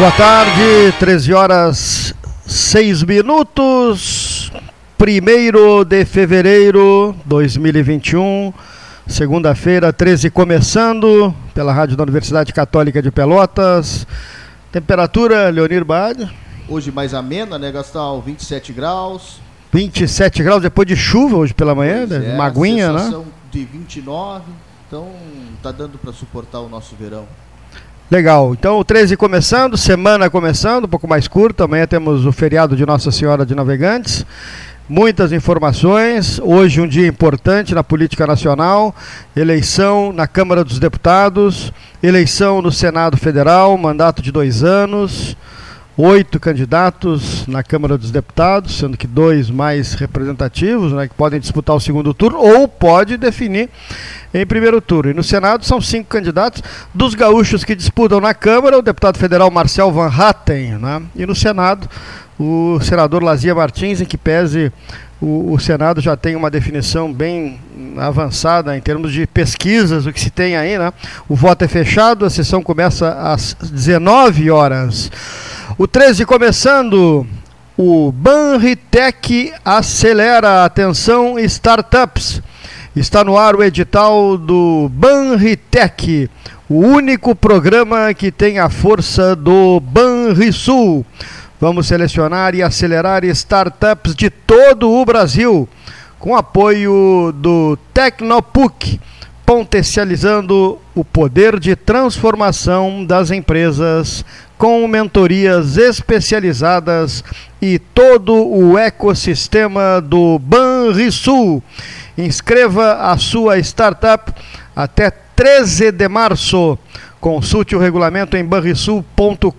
Boa tarde, 13 horas 6 minutos, 1 de fevereiro de 2021, segunda-feira, 13, começando pela Rádio da Universidade Católica de Pelotas. Temperatura, Leonir Bade? Hoje mais amena, né, Gastão? 27 graus. 27 graus depois de chuva hoje pela manhã, Pois né? é, Maguinha, né? de 29, então tá dando para suportar o nosso verão. Legal. Então, o 13 começando, semana começando, um pouco mais curta. Amanhã temos o feriado de Nossa Senhora de Navegantes. Muitas informações. Hoje, um dia importante na política nacional: eleição na Câmara dos Deputados, eleição no Senado Federal, mandato de dois anos. Oito candidatos na Câmara dos Deputados, sendo que dois mais representativos, né, que podem disputar o segundo turno, ou pode definir em primeiro turno. E no Senado são cinco candidatos. Dos gaúchos que disputam na Câmara, o deputado federal Marcel Van Hatten. Né? E no Senado, o senador Lazia Martins, em que pese o, o Senado já tem uma definição bem avançada em termos de pesquisas, o que se tem aí. Né? O voto é fechado, a sessão começa às 19 horas. O 13 começando. O Banritec acelera. Atenção, startups. Está no ar o edital do Banritec, o único programa que tem a força do Banrisul. Vamos selecionar e acelerar startups de todo o Brasil, com apoio do Tecnopuc, potencializando o poder de transformação das empresas com mentorias especializadas e todo o ecossistema do Banrisul. Inscreva a sua startup até 13 de março. Consulte o regulamento em banrisul.com.br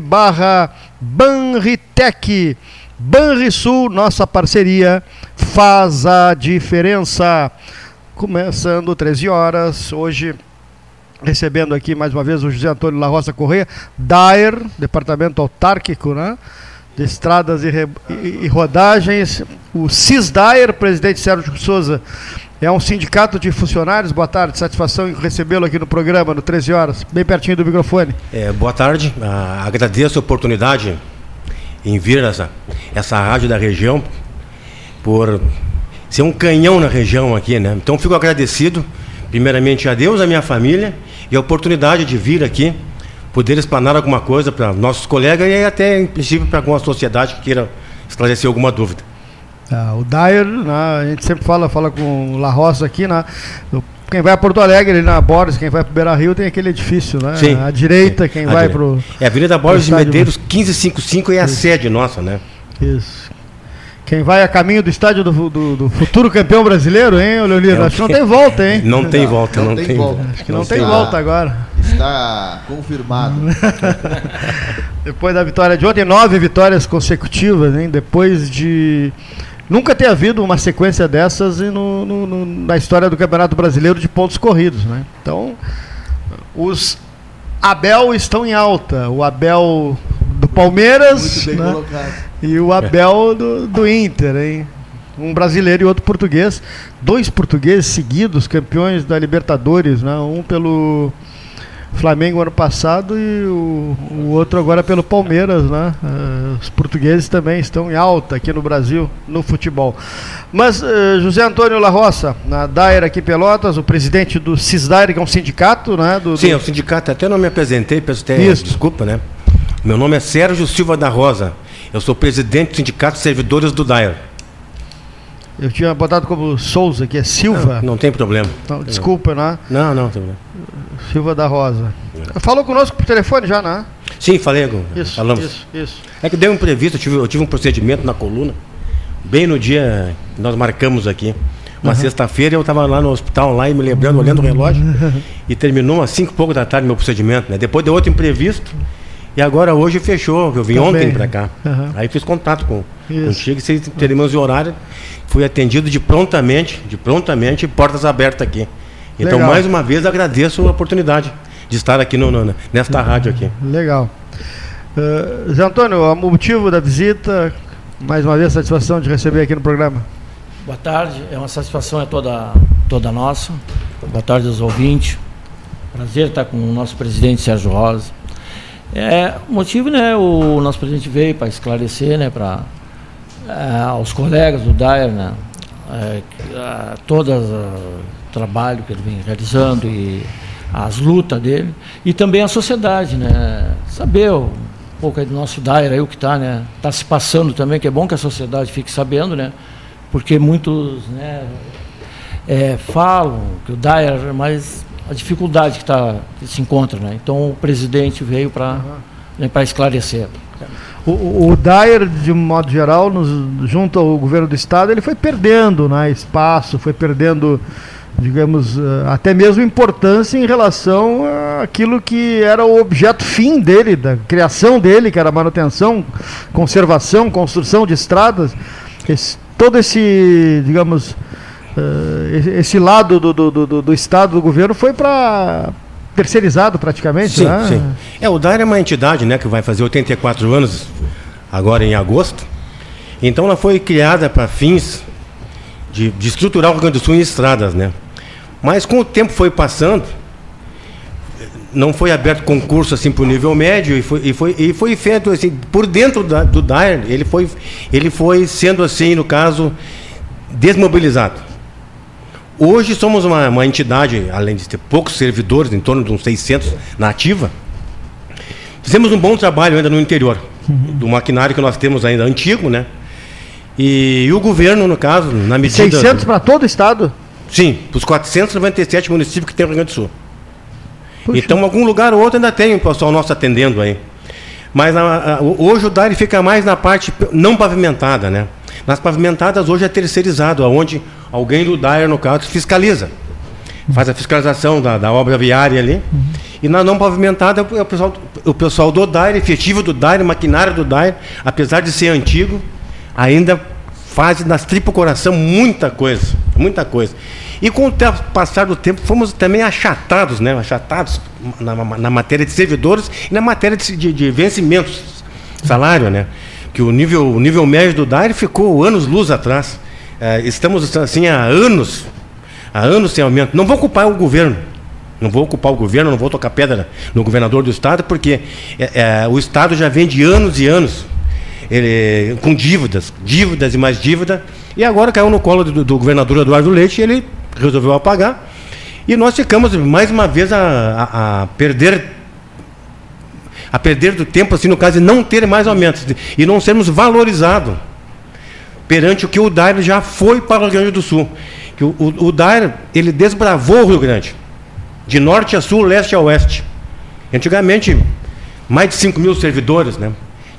barra Banritec. Banrisul, nossa parceria, faz a diferença. Começando 13 horas, hoje recebendo aqui mais uma vez o José Antônio La Correia, DAER, Departamento Autárquico, né? de Estradas e, re- e- Rodagens, o CISDAER, presidente Sérgio Souza, é um sindicato de funcionários. Boa tarde, satisfação em recebê-lo aqui no programa, no 13 horas, bem pertinho do microfone. É, boa tarde, Ah, agradeço a oportunidade em vir essa, essa rádio da região por ser um canhão na região aqui, né? Então fico agradecido, primeiramente a Deus, a minha família e a oportunidade de vir aqui, poder explanar alguma coisa para nossos colegas e até, em princípio, para alguma sociedade que queira esclarecer alguma dúvida. Ah, o Dyer, né, a gente sempre fala, fala com o La Roça aqui, né, quem vai a Porto Alegre, ali na Borges, quem vai para Beira Rio tem aquele edifício, né? Sim. À direita, quem A vai para o. É a Avenida Borges de Medeiros 1555 é a sede nossa, né? Isso. Quem vai a caminho do estádio do, do- do futuro campeão brasileiro, hein, ô Leonino? É, Acho que não tem volta, hein? Não tem Não, volta, não não, tem tem volta. Acho que não, tem sei. volta agora. Está confirmado. Depois da vitória de ontem, nove vitórias consecutivas, hein? Depois de. Nunca ter havido uma sequência dessas no- no- no- na história do Campeonato Brasileiro de pontos corridos, né? Então, os Abel estão em alta. O Abel do Palmeiras né? e o Abel do, do Inter, hein? Um brasileiro e outro português. Dois portugueses seguidos, campeões da Libertadores, né? Um pelo Flamengo ano passado e o, o outro agora pelo Palmeiras, né? Eh, os portugueses também estão em alta aqui no Brasil, no futebol. Mas eh, José Antônio La Roça, na Daira aqui em Pelotas, o presidente do CISDAIR, que é um sindicato, né? Do, Sim, é do- o sindicato, até não me apresentei, peço até Isso. desculpa, né? Meu nome é Sérgio Silva da Rosa. Eu sou presidente do Sindicato de Servidores do DAIR. Eu tinha botado como Souza, que é Silva. Não tem problema. Não, desculpa, né? Não, não, tem problema. Silva da Rosa. Falou conosco por telefone já, né? Sim, falei, com- Isso, falamos. isso, isso. É que deu um imprevisto, eu tive, eu tive um procedimento na coluna, bem no dia que nós marcamos aqui. Uma sexta-feira eu estava lá no hospital, lá e me lembrando, olhando o relógio, e terminou às cinco e pouco da tarde meu procedimento, né? Depois deu outro imprevisto, e agora hoje fechou, eu vim Também. ontem para cá. Aham. Aí fiz contato com, contigo, e vocês teremos o horário, fui atendido de prontamente, de prontamente, portas abertas aqui. Então, Legal. mais uma vez, agradeço a oportunidade de estar aqui no, no- nesta rádio aqui. Legal. Uh, Zé Antônio, o motivo da visita, mais uma vez, satisfação de receber aqui no programa. Boa tarde, é uma satisfação é toda, toda nossa. Boa tarde aos ouvintes. Prazer estar com o nosso presidente Sérgio Rosa. É, o motivo, né, o nosso presidente veio para esclarecer, né, para é, aos colegas do DAER, né, é, todo o trabalho que ele vem realizando e as lutas dele, e também a sociedade, né, saber um pouco aí do nosso DAER aí, o que está, né, tá se passando também, que é bom que a sociedade fique sabendo, né, porque muitos, né, é, falam que o DAER, mas a dificuldade que, tá, que se encontra. Né? Então o presidente veio para uhum. né, esclarecer. O, o Dyer, de um modo geral, nos, junto ao governo do Estado, ele foi perdendo né, espaço, foi perdendo, digamos, eh, até mesmo importância em relação àquilo que era o objeto fim dele, da criação dele, que era manutenção, conservação, construção de estradas. Esse, todo esse, digamos, uh, esse lado do, do, do, do, Estado, do governo, foi para terceirizado praticamente, sim, né? Sim. É, o DAIR é uma entidade né, que vai fazer 84 anos agora em agosto. Então ela foi criada para fins de, de estruturar o Rio Grande do Sul em estradas, né? Mas com o tempo foi passando, não foi aberto concurso assim para o nível médio e foi, e foi, e foi feito assim por dentro da, do DAIR ele foi ele foi sendo assim no caso desmobilizado Hoje somos uma, uma entidade, além de ter poucos servidores, em torno de uns 600 na ativa, fizemos um bom trabalho ainda no interior, uhum. do maquinário que nós temos ainda antigo, né? E, e o governo, no caso, na medida... 600 para todo o estado? Sim, para os 497 municípios que tem no Rio Grande do Sul. Puxa. Então, algum lugar ou outro ainda tem o pessoal nosso atendendo aí. Mas a, a, hoje o DARI fica mais na parte não pavimentada, né? Nas pavimentadas hoje é terceirizado, onde alguém do DAER, no caso, fiscaliza. Faz a fiscalização da, da obra viária ali. Uhum. E na não pavimentada, o pessoal, o pessoal do DAER, efetivo do DAER, maquinário do DAER, apesar de ser antigo, ainda faz nas tripo coração muita coisa. Muita coisa. E com o passar do tempo, fomos também achatados, né? achatados na, na matéria de servidores e na matéria de, de, de vencimentos, salário, né? Que o nível, o nível médio do DAIR ficou anos luz atrás. É, estamos assim há anos, há anos sem aumento. Não vou ocupar o governo. Não vou ocupar o governo, não vou tocar pedra no governador do estado, porque é, é, o estado já vem de anos e anos ele, com dívidas, dívidas e mais dívida, e agora caiu no colo do, do governador Eduardo Leite e ele resolveu apagar. E nós ficamos mais uma vez a, a, a perder a perder do tempo, assim, no caso de não ter mais aumentos e não sermos valorizados perante o que o DAIR já foi para o Rio Grande do Sul. Que o, o, o DAIR, ele desbravou o Rio Grande, de norte a sul, leste a oeste. Antigamente, mais de 5 mil servidores, né?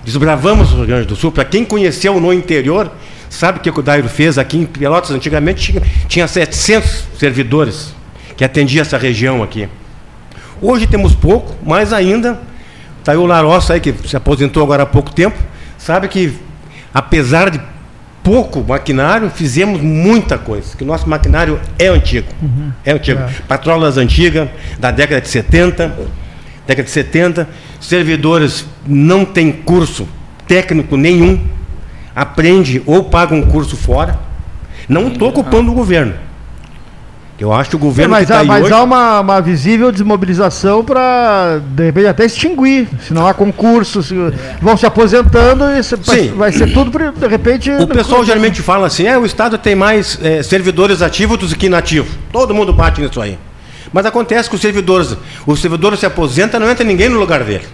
Desbravamos o Rio Grande do Sul. Para quem conheceu no interior, sabe o que o DAIR fez aqui em Pelotas? Antigamente tinha, tinha 700 servidores que atendiam essa região aqui. Hoje temos pouco, mas ainda Está aí o Larossa aí, que se aposentou agora há pouco tempo, sabe que, apesar de pouco maquinário, fizemos muita coisa. Que o nosso maquinário é antigo. Uhum. É antigo. É. Patrolas antigas, da década de 70, década de 70, servidores não têm curso técnico nenhum, aprende ou paga um curso fora. Não estou ocupando o governo. Eu acho que o governo. É, mas tá há, mas hoje... há uma, uma, visível desmobilização para, de repente, até extinguir. Se não há concursos, é. vão se aposentando e se, vai ser tudo, de repente. O pessoal geralmente fala assim: é, o Estado tem mais é, servidores ativos do que inativos. Todo mundo bate nisso aí. Mas acontece que os servidores, o servidor se aposenta, não entra ninguém no lugar dele.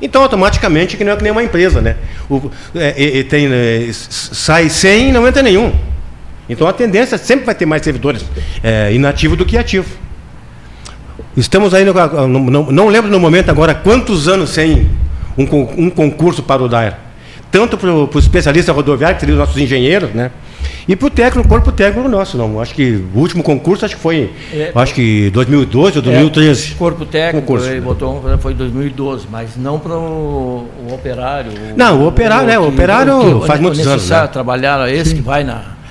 Então, automaticamente, que não é que nem uma empresa, né? O, é, tem, é, sai 100 e não entra nenhum. Então a tendência sempre vai ter mais servidores é, inativos do que ativos. Estamos aí, no, não, não, lembro no momento agora quantos anos sem um, um concurso para o DAER. Tanto para o especialista rodoviário, que seriam os nossos engenheiros, né? E para o técnico, corpo técnico nosso, não. Acho que o último concurso acho que foi, é, acho que 2012 ou 2013. É, corpo técnico, concurso. ele botou foi 2012, mas não para o, o, operário. Não, o operário, o, né? O operário que, faz muitos anos. Né? trabalhar esse Sim. que vai na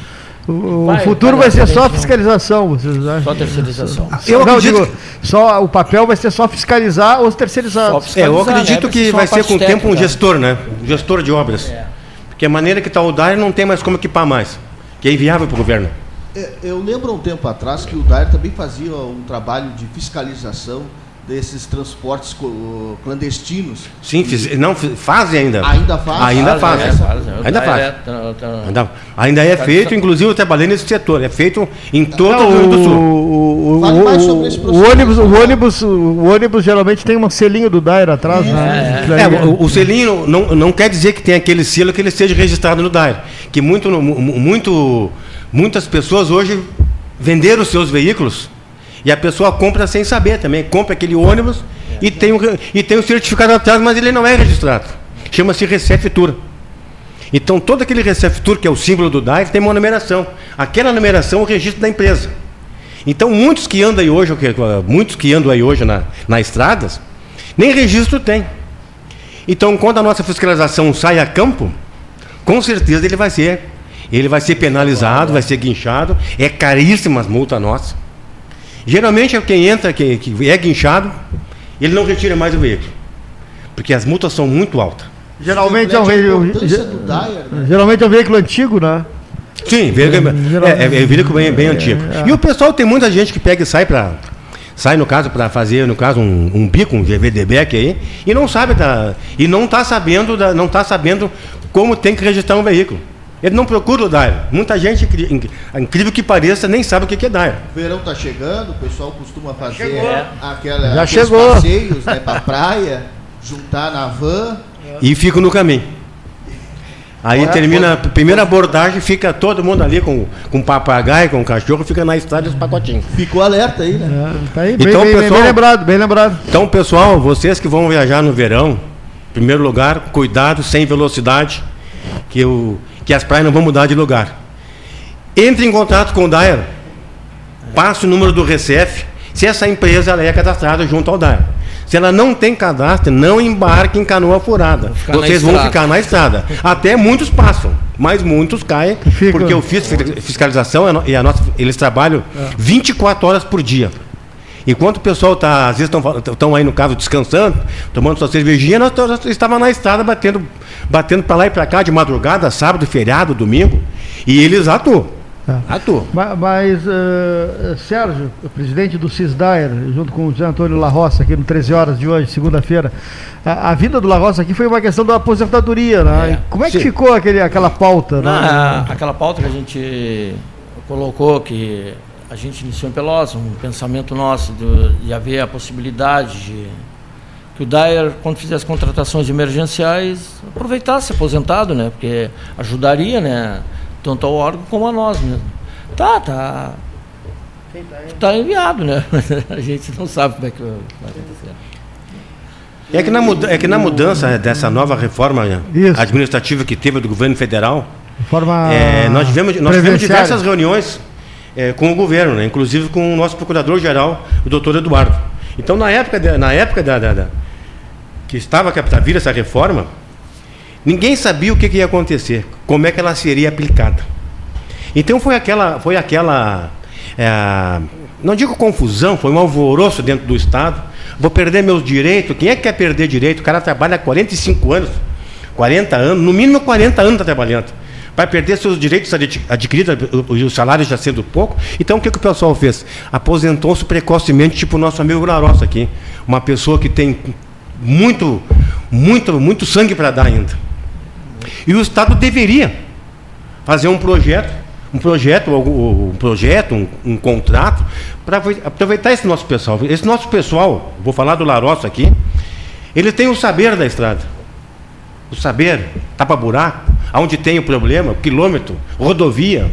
o, vai, futuro vai, vai ser só fiscalização, vocês acham? Só terceirização. Eu não, digo, só, o papel vai ser só fiscalizar ou terceirizar. Fiscalizar, é, eu acredito né? que vai ser com o tempo um gestor, né? Um gestor de obras. É. Porque a maneira que está o DAIR não tem mais como equipar mais. Que é inviável para o governo. É, eu lembro um tempo atrás que o DAIR também fazia um trabalho de fiscalização desses transportes clandestinos. Sim, fiz, não, fazem ainda. Ainda faz? Ainda Faz, fazem. é, faz, é. Ainda É, faz. é, tá- tá- Ainda, ainda é feito, inclusive eu trabalhei nesse setor, é feito em todo Não, o Rio do Sul. o, o, Fale o, mais o- sobre esse o procedimento. ônibus, o ônibus, o ônibus geralmente tem um selinho do Dair atrás, né? É, o, o selinho não, não quer dizer que tem aquele selo que ele seja registrado no DAIR. Que muito, mu- muito, muitas pessoas hoje venderam os seus veículos e a pessoa compra sem saber também. Compra aquele ônibus e, tem um, e tem um certificado atrás, mas ele não é registrado. Chama-se Receptura. Então, todo aquele Receptur, que é o símbolo do DAIR, tem uma numeração. Aquela numeração é o registro da empresa. Então, muitos que andam aí hoje, muitos que andam aí hoje na, nas estradas, nem registro tem. Então, quando a nossa fiscalização sai a campo, com certeza ele vai ser, ele vai ser penalizado, vai ser guinchado. É caríssima as multas nossas. Geralmente é quem entra, que, que é guinchado, ele não retira mais o veículo, porque as multas são muito altas. Geralmente é um, Reflete a ve- importância ge- do Dyer, né? geralmente é um veículo antigo, né? Sim, veículo, geralmente- é, é, é veículo bem, bem antigo. é. E o pessoal tem muita gente que pega e sai para sai no caso para fazer no caso um, um bico, um GVDBEC aí e não sabe da, e não está sabendo da, não tá sabendo como tem que registrar um veículo. Ele não procura o DAIR. Muita gente, incrível que pareça, nem sabe o que que é DAIR. O verão tá chegando, o pessoal costuma fazer chegou. aquela, Já aqueles chegou. passeios né, pra praia, juntar na van. E fica no caminho. Aí Correto. termina a primeira abordagem, fica todo mundo ali com, com papagaio, com cachorro, fica na estrada os pacotinhos. Ficou alerta aí, né? É, tá aí, bem, Então, bem- bem- pessoal- bem lembrado, bem lembrado. Então, pessoal, vocês que vão viajar no verão, em primeiro lugar, cuidado, sem velocidade, que, o, que as praias não vão mudar de lugar. Entre em contato com o DAER, passe o número do Recef, se essa empresa ela é cadastrada junto ao DAER. Se ela não tem cadastro, não embarque em canoa furada. Vocês vão ficar na estrada. Até muitos passam, mas muitos caem, porque eu fiz fiscalização e a no- e a nossa, eles trabalham 24 horas por dia. Enquanto o pessoal tá, às vezes estão aí no caso descansando, tomando sua cervejinha, nós estávamos na estrada batendo, batendo para lá e para cá de madrugada, sábado, feriado, domingo, e eles atuam. Tá. Atuam. Ma- Mas, eh, Sérgio, o presidente do CISDAIR, junto com o José Antônio La Roça, aqui no 13 horas de hoje, segunda-feira, a, a vinda do La Roça aqui foi uma questão da aposentadoria, né? É. Como é que Sim. ficou aquele, aquela pauta? Na- né? aquela pauta que a gente colocou, que a gente iniciou em Pelotas, um pensamento nosso de, de haver a possibilidade de que o Dyer, quando fizesse contratações emergenciais, aproveitasse aposentado, né? Porque ajudaria, né? Tanto ao órgão como a nós mesmo. Tá, tá. Tá enviado, né? a gente não sabe como é que vai acontecer. É que, na muda- é que na mudança dessa nova reforma Isso. administrativa que teve do governo federal, De forma É, nós tivemos, nós tivemos diversas reuniões é, com o governo, né? inclusive com o nosso procurador-geral, o doutor Eduardo. Então, na época, da- na época da, da- da- que estava para vir essa reforma, ninguém sabia o que, que ia acontecer, como é que ela seria aplicada. Então, foi aquela, foi aquela é, não digo confusão, foi um alvoroço dentro do Estado. Vou perder meus direitos. Quem é que quer perder direito? O cara trabalha há 45 anos, 40 anos, no mínimo 40 anos está trabalhando. Vai perder seus direitos adqui- adquiridos, o- o- o salário já sendo pouco. Então o que, que o pessoal fez? Aposentou-se precocemente, tipo o nosso amigo Larossa aqui. Uma pessoa que tem muito, muito, muito sangue para dar ainda. E o Estado deveria fazer um projeto, um projeto, um projeto, um, um contrato, para aproveitar esse nosso pessoal. Esse nosso pessoal, vou falar do Larossa aqui, ele tem o saber da estrada. O saber, tapa-buraco, aonde tem o problema, quilômetro, rodovia.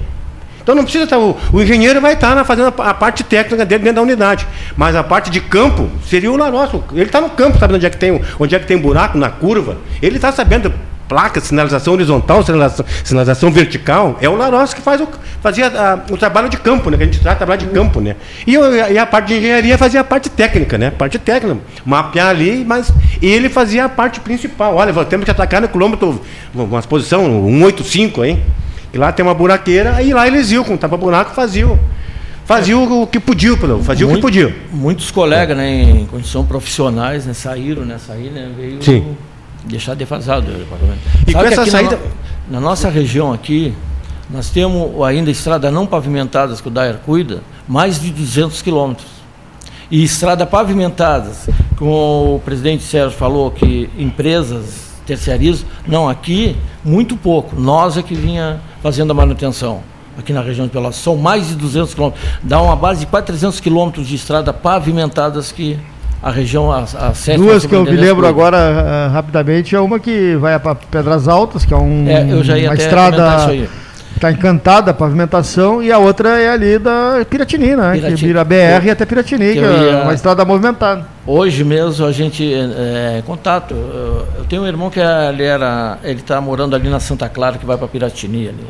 Então não precisa estar. O, o engenheiro vai estar na- fazendo a, a parte técnica dele dentro da unidade. Mas a parte de campo seria o Larossa. Ele está no campo, sabe onde é que tem, o- onde é que tem buraco, na curva. Ele está sabendo placa, sinalização horizontal, sinalização, sinalização vertical. É o Larossa que faz o, fazia a- o trabalho de campo, né? Que a gente trata trabalho de campo, né? E, eu- e a parte de engenharia fazia a parte técnica, né? Parte técnica, mapear ali, mas ele fazia a parte principal. Olha, temos que atacar no quilômetro, uma posição 185, hein? E lá tem uma buraqueira, e lá eles iam com tapa-buraco, faziam. Faziam o que podiam, pelo- faziam o que Muito- podiam. Muitos colegas, né, em condição profissionais, né, saíram, né, sair, né, veio Sim. Deixar defasado o departamento. E com que essa saída- na, na nossa região aqui, nós temos ainda estradas não pavimentadas que o DAER cuida, mais de 200 quilômetros. e estrada pavimentadas, como o presidente Sérgio falou, que empresas terceirizam, não, aqui muito pouco. Nós é que vinha fazendo a manutenção aqui na região de Pelotas. São mais de 200 quilômetros. Dá uma base de quase 300 quilômetros de estrada pavimentadas que a região a, a Duas que eu me lembro agora uh, rapidamente é uma que vai para Pedras Altas, que é, um, é uma estrada está encantada a pavimentação e a outra é ali da Piratini, né? Piratini. Que vira BR eu, até Piratini, que, que é uma estrada movimentada. Hoje mesmo a gente é, é contato. Eu, eu, tenho um irmão que ele era, ele está morando ali na Santa Clara que vai para Piratini ali.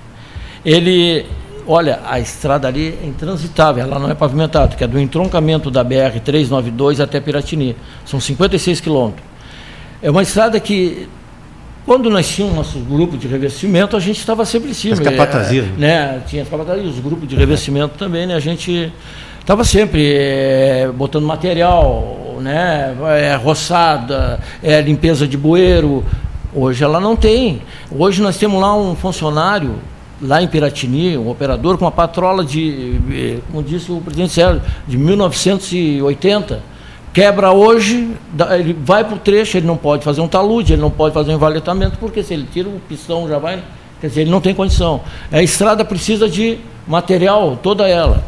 Ele Olha, a estrada ali é intransitável, ela não é pavimentada, que é do entroncamento da BR 392 até Piratini. São 56 quilômetros. É uma estrada que, quando nós tínhamos nosso grupo de revestimento, a gente estava sempre em cima. As capatazias. É, né? Tinha as capatazias, os grupos de revestimento também, né? A gente estava sempre é, botando material, né? É, roçada, é, limpeza de bueiro. Hoje ela não tem. Hoje nós temos lá um funcionário lá em Piratini, um operador com uma patrola de, eh, como disse o presidente Sérgio, de 1980. Quebra hoje, ele vai para o trecho, ele não pode fazer um talude, ele não pode fazer um envaletamento, porque se ele tira o pistão já vai. Quer dizer, ele não tem condição. A estrada precisa de material, toda ela.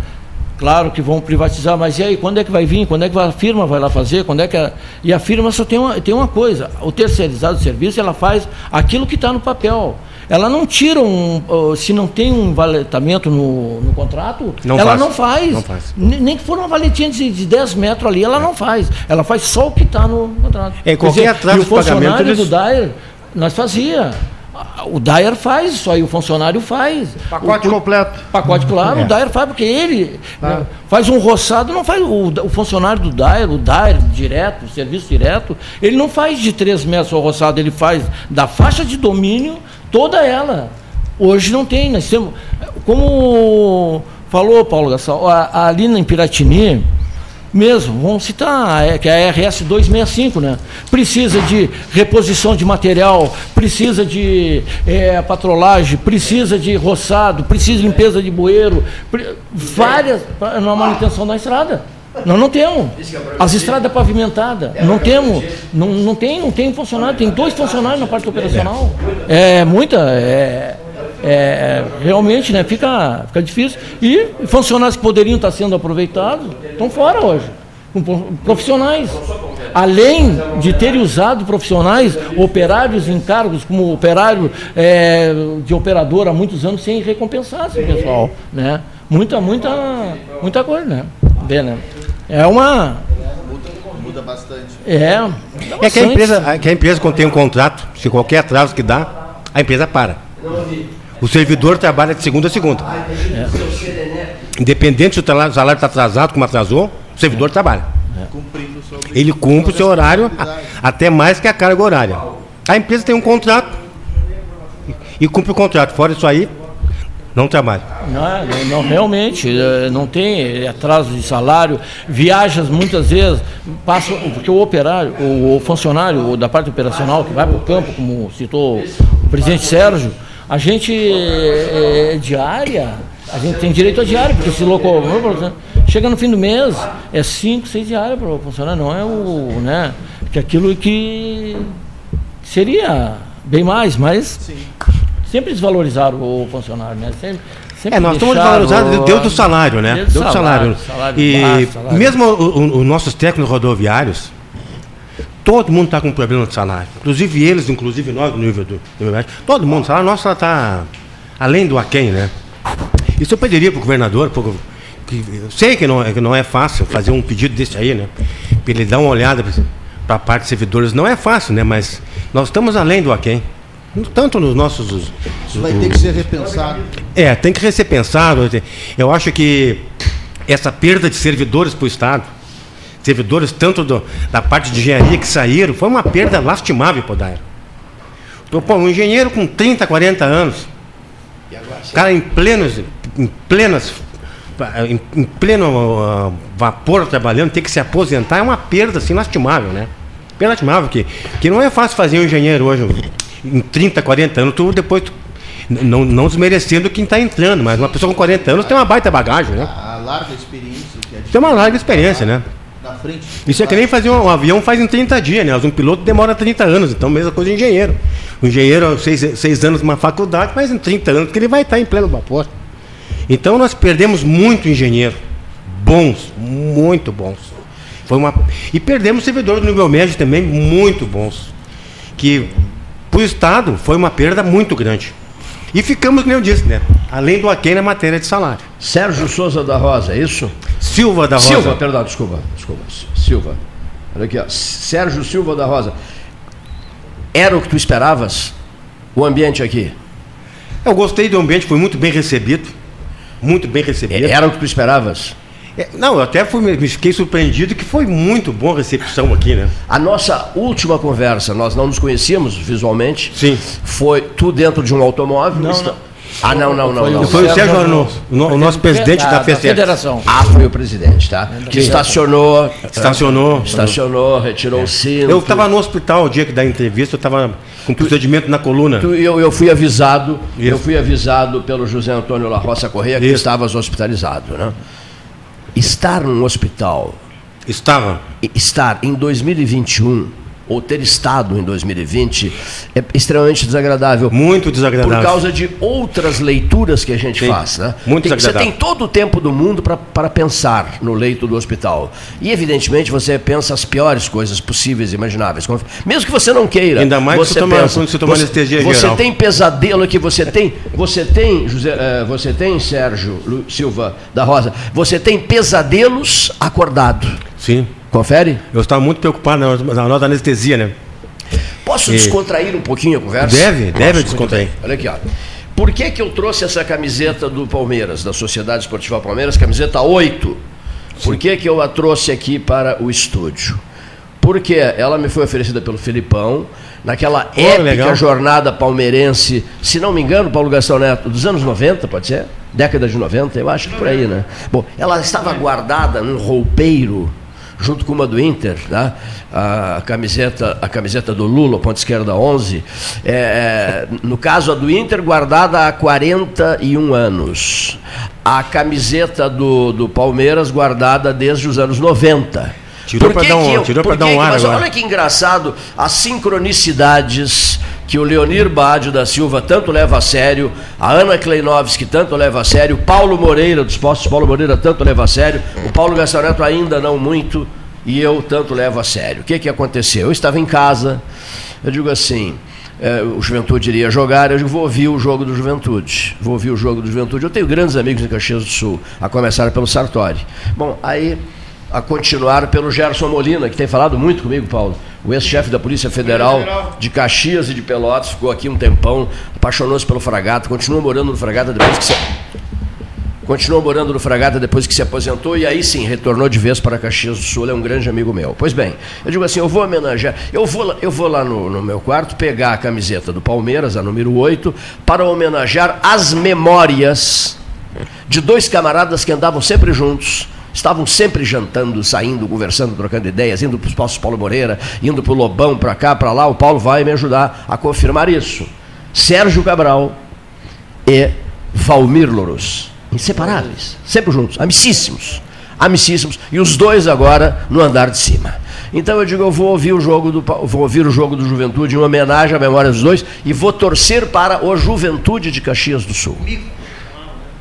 Claro que vão privatizar, mas e aí, quando é que vai vir? Quando é que a firma vai lá fazer? Quando é que a... E a firma só tem uma, tem uma coisa, o terceirizado de serviço, ela faz aquilo que está no papel. Ela não tira um. Se não tem um valetamento no, no contrato, não ela faz. Não, faz. não faz. Nem que for uma valetinha de, de 10 metros ali, ela é. não faz. Ela faz só o que está no contrato. É, qualquer dizer, atraso e o funcionário eles... do DAIR, nós fazia. O Dyer faz isso aí, o funcionário faz. Pacote o, completo. Pacote, claro, é. o Dyer faz, porque ele né, faz um roçado, não faz. O, o, funcionário do Dyer, o Dyer direto, o serviço direto, ele não faz de 3 metros o roçado, ele faz da faixa de domínio toda ela. Hoje não tem, nós temos. Como falou Paulo Gassal, ali em Piratini, mesmo, vamos citar, é, que é a RS 265, né? Precisa de reposição de material, precisa de é, patrolagem, precisa de roçado, precisa de limpeza de bueiro, várias na manutenção da estrada. Nós não temos. As estradas pavimentadas, não temos. Não, não tem, não tem funcionário, tem dois funcionários na parte operacional. É muita. É, é, realmente né, fica, fica difícil. E funcionários que poderiam estar sendo aproveitados estão fora hoje. Profissionais. Além de terem usado profissionais, operários em cargos, como operário é, de operador há muitos anos, sem recompensar esse pessoal. Né? Muita, muita, muita coisa, né? Vê, né? É uma. Muda, bastante. É. É que a empresa, que a empresa quando tem um contrato, se qualquer atraso que dá, a empresa para. O servidor trabalha de segunda a segunda. É. Independente se o salário está atrasado, como atrasou, o servidor é. trabalha. É. Ele cumpre o seu horário, até mais que a carga horária. A empresa tem um contrato e cumpre o contrato. Fora isso aí, não trabalha. Não, não, realmente, é, não tem atraso de salário, viajas muitas vezes, passa, porque o operário, o, funcionário da parte operacional que vai para o campo, como citou o presidente Sérgio, a gente é, é, diária, a gente tem direito a diária, porque se locomover, chega no fim do mês, é 5, 6 diárias para o funcionário, não é o. Né, que aquilo que seria bem mais, mas. Sim sempre desvalorizaram o funcionário, né? Sempre, sempre é, nós estamos desvalorizados dentro do salário, né? Dentro do salário. salário e baixo, salário. mesmo os nossos técnicos rodoviários, todo mundo está com problema de salário. Inclusive eles, inclusive nós, no nível do, do todo mundo, o salário nosso está além do aquém, né? Isso eu pediria para o governador, pro, que, eu sei que não, é, que não é fácil fazer um pedido desse aí, né? Para ele dar uma olhada para a parte de servidores, não é fácil, né? Mas nós estamos além do aquém. Tanto nos nossos. Isso vai ter que ser repensado. É, tem que ser pensado. Eu acho que essa perda de servidores para o Estado, servidores tanto do, da parte de engenharia que saíram, foi uma perda lastimável para o Dairo. Pô, um engenheiro com 30, 40 anos, cara em plenos, em plenas, em, em pleno uh, vapor trabalhando, ter que se aposentar é uma perda assim lastimável, né? Perda lastimável que, que não é fácil fazer um engenheiro hoje em 30, 40 anos, tu depois. Tu, não, não desmerecendo quem está entrando, mas uma pessoa com 40 anos tem uma baita bagagem, né? A larga experiência. É tem uma larga experiência, né? Na frente. Isso é que nem fazer um, um avião faz em 30 dias, né? Um piloto demora 30 anos, então mesma coisa engenheiro. O engenheiro, seis, seis anos numa faculdade, mas em 30 anos que ele vai estar em pleno vapor. Então nós perdemos muito engenheiro. Bons, muito bons. Foi uma... E perdemos servidores do nível médio também, muito bons. Que para o Estado foi uma perda muito grande. E ficamos, como eu disse, né? Além do aquém na matéria de salário. Sérgio Souza da Rosa, é isso? Silva da Rosa. Silva, perdão, desculpa, desculpa. Silva. Olha aqui, ó. Sérgio Silva da Rosa. Era o que tu esperavas? O ambiente aqui? Eu gostei do ambiente, foi muito bem recebido. Muito bem recebido. Era o que tu esperavas? É, não, eu até fui, me fiquei surpreendido que foi muito boa a recepção aqui, né? A nossa última conversa, nós não nos conhecíamos visualmente. Sim. Foi tu dentro de um automóvel. Não, está- não. Ah, não, não, não. Foi não. o Foi o Sérgio Arnaud, o no- o nosso presidente da FECEP. Federação. Ah, foi o presidente, tá? Que estacionou. Estacionou. Estacionou, retirou o cinto. Eu estava no hospital o dia que da entrevista, eu estava com procedimento na coluna. Tu- Eu, eu fui avisado, Isso. eu fui avisado pelo José Antônio La Roça Correia que Isso. estavas hospitalizado, né? Estar num hospital, Estava. e estar em 2021 ou ter estado em 2020 é extremamente desagradável. Muito desagradável. Por causa de outras leituras que a gente faz. Né? muito Tem- Você desagradável. tem todo o tempo do mundo para pensar no leito do hospital. E, evidentemente, você pensa as piores coisas possíveis e imagináveis. Mesmo que você não queira. Ainda mais que você você toma- pensa. quando você toma você, anestesia Você geral. tem pesadelo aqui, você tem. Você tem, José, eh, você tem, Sérgio Lu- Silva da Rosa, você tem pesadelos acordado. Sim. Confere? Eu estava muito preocupado na, na nota da anestesia, né? Posso E- descontrair um pouquinho a conversa? Deve, deve descontrair. Olha aqui, ó. Por que, que eu trouxe essa camiseta do Palmeiras, da Sociedade Esportiva Palmeiras, camiseta 8? Por que, que eu a trouxe aqui para o estúdio? Porque ela me foi oferecida pelo Felipão, naquela épica legal. jornada palmeirense, se não me engano, Paulo Gastão Neto, dos anos 90, pode ser? Década de 90, eu acho que por aí, né? Bom, ela estava guardada num roupeiro junto com uma do Inter, né? a, camiseta, a camiseta do Lula, ponta esquerda 11, é, é, no caso a do Inter, guardada há 41 anos. A camiseta do, do Palmeiras, guardada desde os anos 90. Tirou que dar um- que eu- tirou dar um ar mas. Olha que engraçado as sincronicidades que o Leonir Bádio da Silva tanto leva a sério, a Ana Kleinovski tanto leva a sério, o Paulo Moreira dos Postos Paulo Moreira tanto leva a sério, o Paulo Gastão Neto ainda não muito e eu tanto levo a sério. O que que aconteceu? Eu estava em casa, eu digo assim, eh, o Juventude iria jogar, eu digo, vou ouvir o jogo do Juventude. Vou ouvir o jogo do Juventude. Eu tenho grandes amigos em Caxias do Sul, a começar pelo Sartori. Bom, aí a continuar pelo Gerson Molina, que tem falado muito comigo, Paulo. O ex-chefe da Polícia Federal de Caxias e de Pelotas, ficou aqui um tempão, apaixonou-se pelo Fragata, continua morando no Fragata depois que se Continuou morando no Fragata depois que se aposentou e aí sim retornou de vez para Caxias do Sul. É um grande amigo meu. Pois bem, eu digo assim: eu vou homenagear. Eu vou, lá- eu vou lá no, no meu quarto pegar a camiseta do Palmeiras, a número 8, para homenagear as memórias de dois camaradas que andavam sempre juntos. Estavam sempre jantando, saindo, conversando, trocando ideias, indo para os Passos Paulo Moreira, indo para o Lobão, para cá, para lá. O Paulo vai me ajudar a confirmar isso. Sérgio Cabral e Valmir Louros. Inseparáveis, sempre juntos, amicíssimos. Amicíssimos. E os dois agora no andar de cima. Então eu digo, eu vou ouvir o jogo do, vou ouvir o jogo do Juventude em homenagem à memória dos dois e vou torcer para o Juventude de Caxias do Sul.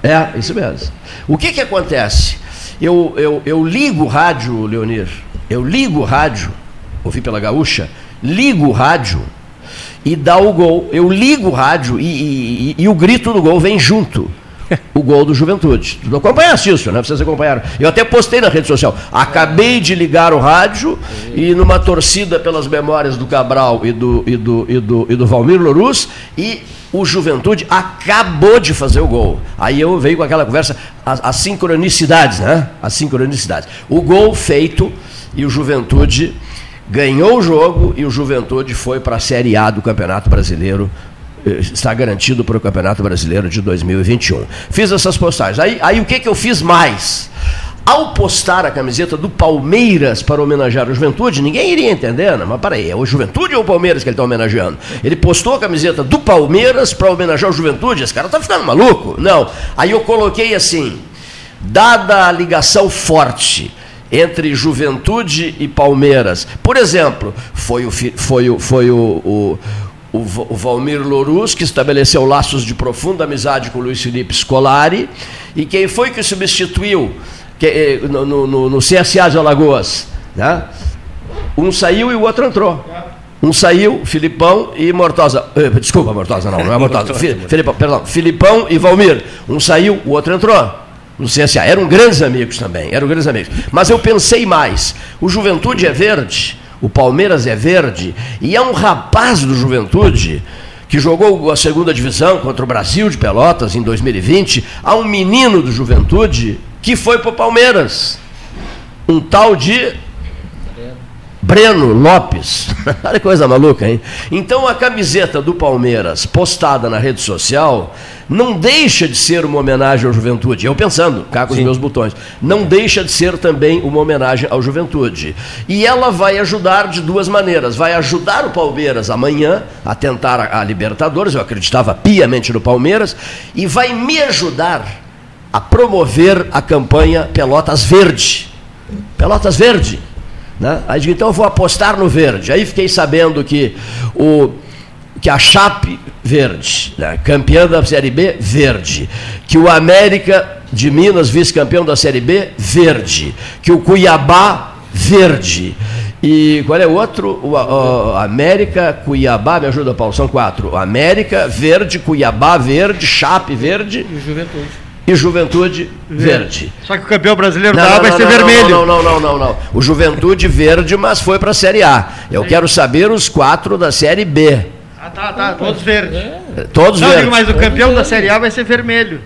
É, isso mesmo. O que que acontece? Eu, eu, eu ligo o rádio, Leonir, eu ligo o rádio, ouvi pela gaúcha, ligo o rádio e dá o gol. Eu ligo o rádio e, e- e- e o grito do gol vem junto. O gol do Juventude. Tu acompanhaste isso, né? Vocês acompanharam. Eu até postei na rede social. Acabei de ligar o rádio e numa torcida pelas memórias do Cabral e do, e do, e do, e do Valmir Lorus e o Juventude acabou de fazer o gol. Aí eu veio com aquela conversa, as, as sincronicidades, né? As sincronicidades. O gol feito e o Juventude ganhou o jogo e o Juventude foi para a Série A do Campeonato Brasileiro. Eh, Está garantido para o Campeonato Brasileiro de 2021. Fiz essas postagens. Aí, aí o que, que eu fiz mais? Ao postar a camiseta do Palmeiras para homenagear o Juventude, ninguém iria entender, né? mas peraí, é o Juventude ou o Palmeiras que ele está homenageando? Ele postou a camiseta do Palmeiras para homenagear o Juventude, esse cara está ficando maluco? Não. Aí eu coloquei assim, dada a ligação forte entre Juventude e Palmeiras. Por exemplo, foi o, foi o, foi o, o, o, Valmir Louruz que estabeleceu laços de profunda amizade com o Luiz Felipe Scolari. E quem foi que substituiu que, eh, no, no, no CSA de Alagoas? Né? Um saiu e o outro entrou. Um saiu, Filipão e Mortosa. Eh, desculpa, Mortosa não, não é Mortosa. Filipão, perdão, Filipão e Valmir. Um saiu, o outro entrou. No CSA. Eram grandes amigos também, eram grandes amigos. Mas eu pensei mais. O Juventude é verde, o Palmeiras é verde, e é um rapaz do Juventude que jogou a segunda divisão contra o Brasil de Pelotas em 2020, há um menino do Juventude que foi para o Palmeiras. Um tal de Breno Lopes. Olha que coisa maluca, hein? Então a camiseta do Palmeiras postada na rede social não deixa de ser uma homenagem à juventude. Eu pensando, cá com os meus botões. Não deixa de ser também uma homenagem à juventude. E ela vai ajudar de duas maneiras. Vai ajudar o Palmeiras amanhã a tentar a Libertadores. Eu acreditava piamente no Palmeiras. E vai me ajudar a promover a campanha Pelotas Verde. Pelotas Verde né? Aí digo, então eu vou apostar no verde. Aí fiquei sabendo que, o, que a Chape verde, né? campeã da Série B, verde. Que o América de Minas, vice-campeão da Série B, verde. Que o Cuiabá, verde. E qual é o outro? O, o, América, Cuiabá, me ajuda, Paulo, são quatro. América, verde, Cuiabá, verde, Chape, verde. E Juventude e Juventude Verde. Só que o campeão brasileiro não, da não, vai não, ser vermelho. Não, não, não, não, não, O Juventude Verde, mas foi para a Série A. Eu quero saber os quatro da Série B. Ah, tá, tá. Todos verdes. É. Todos verdes. Mas o campeão da Série A vai ser vermelho.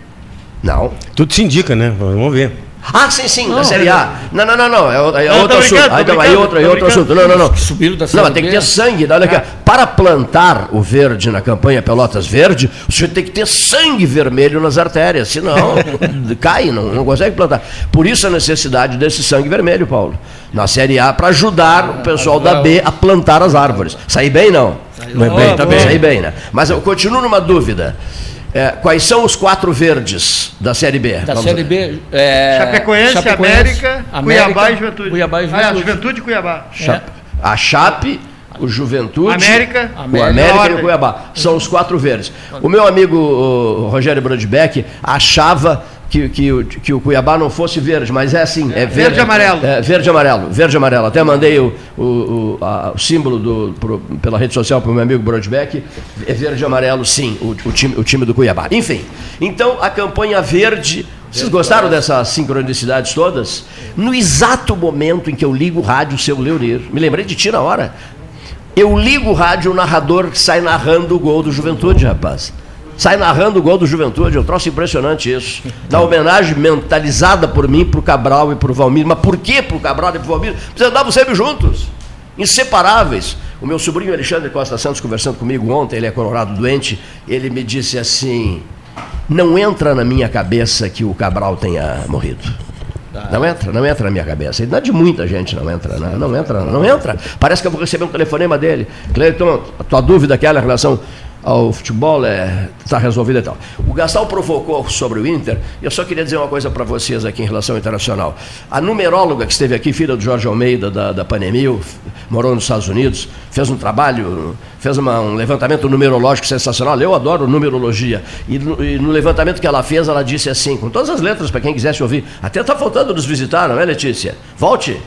Não. Tudo se indica, né? Vamos ver. Ah, sim, sim, não, da Série A. Não, não, não, não. É, é não, outro assunto. Aí, não, aí outro, é outro assunto. Não, não, não. Subiram da série Não, tem que ter sangue. Olha aqui. Para plantar o verde na campanha Pelotas Verde, o senhor tem que ter sangue vermelho nas artérias, senão cai, não, não consegue plantar. Por isso a necessidade desse sangue vermelho, Paulo. Na Série A, para ajudar o pessoal da B a plantar as árvores. Saí bem, não? Saiu bem, tá bem. Saí bem, né? Mas eu continuo numa dúvida. É, quais são os quatro verdes da Série B? Da Vamos Série B, é... Chapecoense, Chapecoense América, América, Cuiabá e Juventude. Cuiabá e Juventude. Ah, Juventude e Cuiabá. É. A Chape, o Juventude, América, o América e o Cuiabá. São os quatro verdes. O meu amigo o Rogério Brandbeck achava que, que, que o Cuiabá não fosse verde, mas é assim, é verde. Verde e amarelo. É, verde amarelo, verde amarelo. Até mandei o, o, a, o símbolo do, pro, pela rede social para o meu amigo Brodbeck. É verde amarelo, sim, o, o, time, o time do Cuiabá. Enfim, então a campanha verde. Vocês gostaram dessas sincronicidades todas? No exato momento em que eu ligo o rádio, seu Leonir, me lembrei de ti na hora. Eu ligo o rádio, o narrador sai narrando o gol do Juventude, rapaz sai narrando o gol do Juventude. Eu trouxe impressionante isso. Da homenagem mentalizada por mim, para o Cabral e para o Valmir. Mas por que para o Cabral e para o Valmir? Porque andavam sempre juntos, inseparáveis. O meu sobrinho Alexandre Costa Santos, conversando comigo ontem, ele é colorado doente, ele me disse assim: não entra na minha cabeça que o Cabral tenha morrido. Não entra, não entra na minha cabeça. E não é de muita gente, não entra, não, não entra, não entra. Parece que eu vou receber um telefonema dele. Cleiton, a tua dúvida aquela em relação ao futebol é está resolvido e tal. O Gastal provocou sobre o Inter, e eu só queria dizer uma coisa para vocês aqui em relação ao internacional. A numeróloga que esteve aqui, filha do Jorge Almeida da, da Panemil, morou nos Estados Unidos, fez um trabalho, fez uma, um levantamento numerológico sensacional. Eu adoro numerologia. E no, e no, levantamento que ela fez, ela disse assim, com todas as letras para quem quisesse ouvir. Até está faltando nos visitar, não é, Letícia? Volte.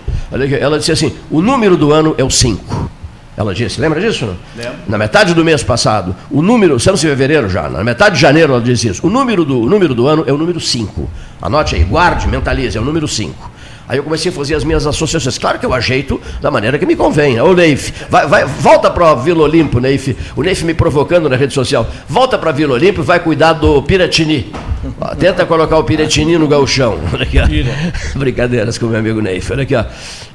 Ela disse assim: o número do ano é o 5. Ela disse, lembra disso? Lembro. Na metade do mês passado, o número, estamos em fevereiro já, na metade de janeiro ela disse isso. O número do, o número do ano é o número 5. Anote aí, guarde, mentalize, é o número 5. Aí eu comecei a fazer as minhas associações. Claro que eu ajeito da maneira que me convém. Ô Neif, vai, vai, volta para Vila Olimpo, Neif. O Neif me provocando na rede social. Volta para Vila Olimpo e vai cuidar do Piratini. Tenta colocar o Piratini no galchão. Brincadeiras com o meu amigo Neif. Olha aqui, ó.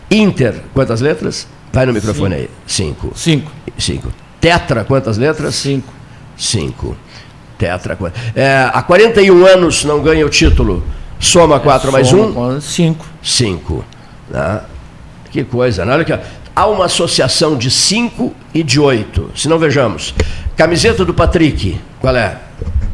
Inter, quantas letras? Vai no microfone aí. Cinco. Cinco. Cinco. Tetra, quantas letras? Cinco. Cinco. Tetra, é, há 41 anos não ganha o título. Soma 4 é, mais 1? Um. Cinco. Cinco. Né? Que coisa, né? Olha aqui. Há uma associação de 5 e de 8. Se não vejamos. Camiseta do Patrick. Qual é?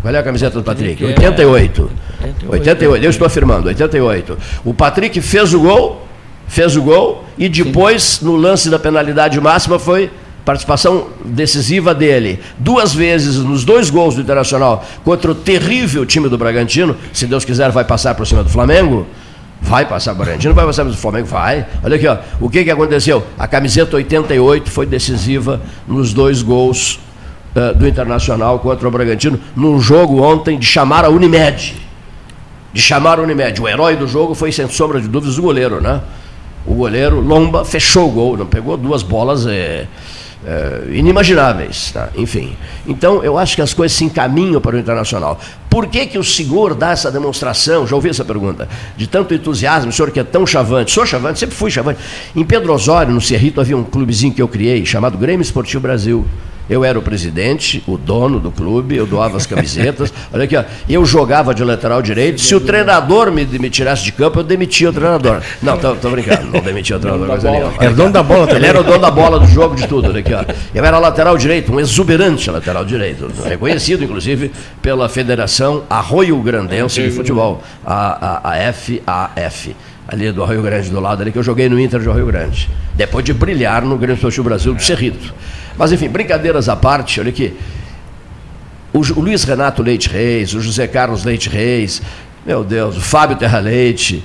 Qual é a camiseta do Patrick? 88. 88. 88. Eu estou afirmando, 88. O Patrick fez o gol fez o gol e depois, no lance da penalidade máxima, foi participação decisiva dele. Duas vezes nos dois gols do Internacional contra o terrível time do Bragantino. Se Deus quiser, vai passar por cima do Flamengo. Vai passar por Bragantino, vai passar por cima do Flamengo? Vai. Olha aqui, ó. o que, que aconteceu? A camiseta 88 foi decisiva nos dois gols uh, do Internacional contra o Bragantino, num jogo ontem de chamar a Unimed. De chamar a Unimed. O herói do jogo foi, sem sombra de dúvidas, o goleiro, né? O goleiro Lomba fechou o gol, não pegou duas bolas é, é, inimagináveis, tá? enfim. Então, eu acho que as coisas se encaminham para o internacional. Por que, que o senhor dá essa demonstração? Já ouvi essa pergunta. De tanto entusiasmo, o senhor que é tão chavante. Sou chavante, sempre fui chavante. Em Pedro Osório, no Cerrito, havia um clubezinho que eu criei, chamado Grêmio Esportivo Brasil. Eu era o presidente, o dono do clube, eu doava as camisetas. Olha aqui, ó, eu jogava de lateral direito. Se o treinador me, me tirasse de campo, eu demitia o treinador. Não, tô, tô brincando, não demitia o treinador. Mas ele, era o dono da bola também. Ele era o dono da bola do jogo, de tudo. Olha aqui, ó. Eu era lateral direito, um exuberante lateral direito. Reconhecido, inclusive, pela Federação Arroio Grandense de Futebol, a, a, a FAF ali do Arroio Grande do lado ali, que eu joguei no Inter de Arroio Grande. Depois de brilhar no Grande Esportivo Brasil do Cerrito. Mas enfim, brincadeiras à parte, olha aqui. O, o Luiz Renato Leite Reis, o José Carlos Leite Reis, meu Deus, o Fábio Terra Leite,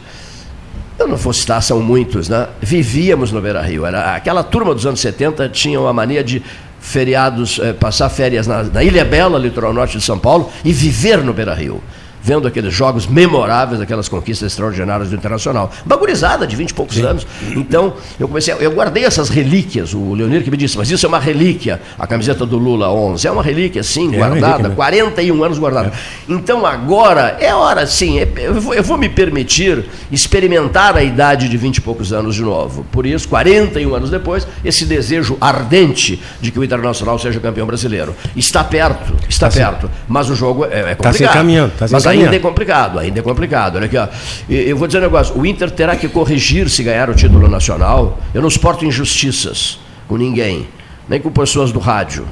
eu não vou citar, são muitos, né? Vivíamos no Beira Rio. Era, aquela turma dos anos 70 tinha uma mania de feriados, eh, passar férias na, na Ilha Bela, litoral norte de São Paulo, e viver no Beira Rio vendo aqueles jogos memoráveis, aquelas conquistas extraordinárias do Internacional. Bagurizada de 20 e poucos Sim. anos. Então, eu comecei, eu guardei essas relíquias. O Leonir que me disse, mas isso é uma relíquia. A camiseta do Lula 11 é uma relíquia, sim, é guardada, relíquia, 41 anos guardada. É. Então, agora é hora, sim, é, eu vou, eu vou me permitir experimentar a idade de 20 e poucos anos de novo. Por isso, 41 anos depois, esse desejo ardente de que o Internacional seja campeão brasileiro. Está perto, está tá perto. Mas o jogo é, é complicado. Está se encaminhando, está se ainda é complicado, ainda é complicado. Olha aqui, ó. Eu vou dizer um negócio: o Inter terá que corrigir se ganhar o título nacional. Eu não suporto injustiças com ninguém, nem com pessoas do rádio.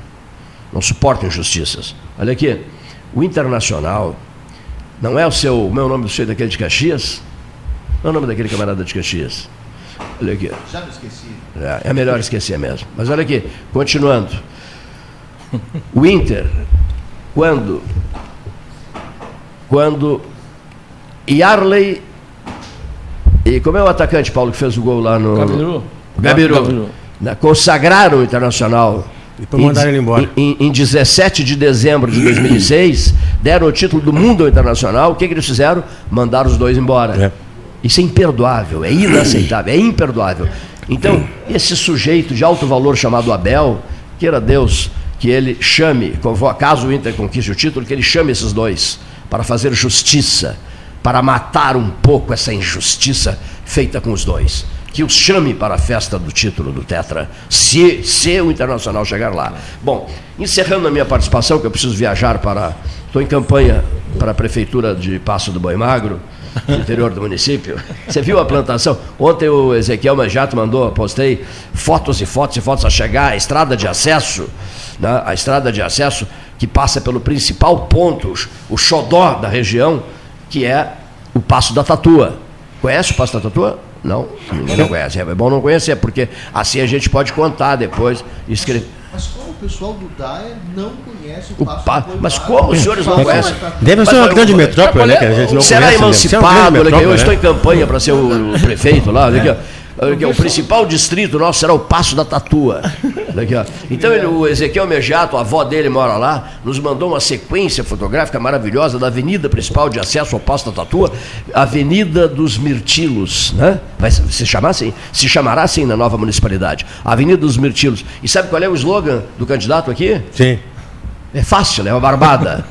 Não suporto injustiças. Olha aqui, o Internacional não é o seu, o meu nome do seu daquele de Caxias? Não é o nome daquele camarada de Caxias. Olha aqui. Já me esqueci. É, é melhor esquecer mesmo. Mas olha aqui, continuando. O Inter, quando quando Yarley e como é o atacante, Paulo, que fez o gol lá no. Gabiru. Gabiru. Gabiru. Consagraram o Internacional. E para mandar ele embora. Em, em, 17 de dezembro de 2006, deram o título do mundo ao Internacional. O que, que eles fizeram? Mandaram os dois embora. É. Isso é imperdoável, é inaceitável, é imperdoável. Então, esse sujeito de alto valor chamado Abel, queira Deus que ele chame, caso o Inter conquiste o título, que ele chame esses dois para fazer justiça, para matar um pouco essa injustiça feita com os dois. Que os chame para a festa do título do Tetra, se, se o Internacional chegar lá. Bom, encerrando a minha participação, que eu preciso viajar para. Estou em campanha para a Prefeitura de Passo do Boi Magro, interior do município. Você viu a plantação? Ontem o Ezequiel Manjato mandou, postei fotos e fotos e fotos a chegar, a estrada de acesso, né? a estrada de acesso que passa pelo principal ponto, o xodó da região, que é o Passo da Tatua. Conhece o Passo da Tatua? Não, ninguém não conhece. É bom não conhecer, porque assim a gente pode contar depois escrever. Mas como o pessoal do DAE não conhece o Passo pa... Mas como os senhores não conhecem? Deve ser uma grande metrópole, né? Que a gente não será conhece, emancipado, eu né? estou em campanha para ser o prefeito lá, olha aqui, o principal distrito nosso será o Passo da Tatua. Então ele, o Ezequiel Mejato, a avó dele mora lá, nos mandou uma sequência fotográfica maravilhosa da avenida principal de acesso ao Passo da Tatua, Avenida dos Mirtilos. Né? Vai se chamar assim? Se chamará assim na nova municipalidade. Avenida dos Mirtilos. E sabe qual é o slogan do candidato aqui? Sim. É fácil, é uma barbada.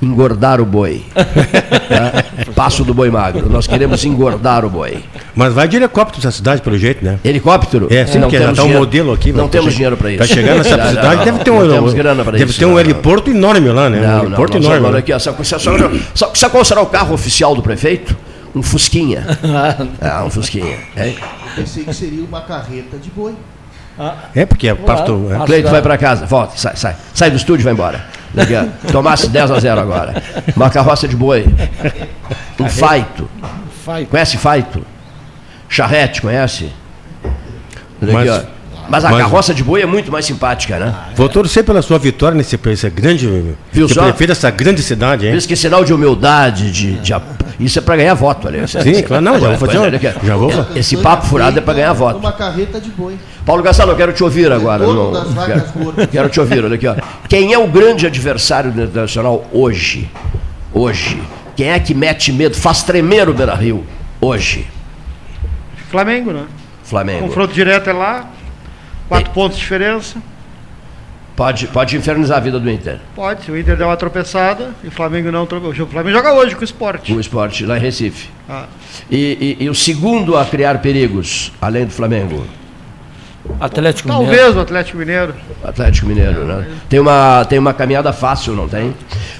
Engordar o boi. Tá? Passo do boi magro. Nós queremos engordar o boi. Mas vai de helicóptero essa cidade, pelo jeito, né? Helicóptero? É, sim, porque já está um modelo aqui. Não temos dinheiro para isso. Para chegar nessa não, cidade não, deve ter um, não temos grana deve isso, ter um heliporto enorme lá, né? Não, um heliporto não, enorme. Né? Aqui, sabe, sabe, sabe qual será o carro oficial do prefeito? Um Fusquinha. ah, um Fusquinha. É. Pensei que seria uma carreta de boi. É, porque é pastor. É. Cleito vai para casa, volta, sai, sai. Sai do estúdio e vai embora. Tomasse 10 a 0 agora. Uma carroça de boi. Um faito. Conhece faito? Charrete, conhece? Mas- aqui, ó. Mas a mas- carroça de boi é muito mais simpática, né? Vou torcer pela sua vitória nesse esse grande. Viu só? prefeito essa grande cidade, hein? Por isso que é sinal de humildade, de, de ap- isso é para ganhar voto, ali. Sim, claro, não, já vou fazer é, um- ó. já vou- Esse papo furado é para ganhar voto. Uma carreta de boi. Paulo Gastalo, eu quero te ouvir agora. Não- quero, quero te ouvir, olha aqui, ó. Quem é o grande adversário do Internacional hoje? Hoje. Quem é que mete medo, faz tremer o Beira Rio hoje? Flamengo, né? Flamengo. Confronto direto é lá. Quatro pontos de diferença. Pode, pode infernizar a vida do Inter. Pode, se o Inter der uma tropeçada e o Flamengo não tropeçou. O Flamengo joga hoje com o esporte. O esporte lá em Recife. Ah, E, e- e o segundo a criar perigos, além do Flamengo? Atlético Mineiro. talvez o Atlético Mineiro. Atlético Mineiro, né? Tem uma, tem uma caminhada fácil, não tem?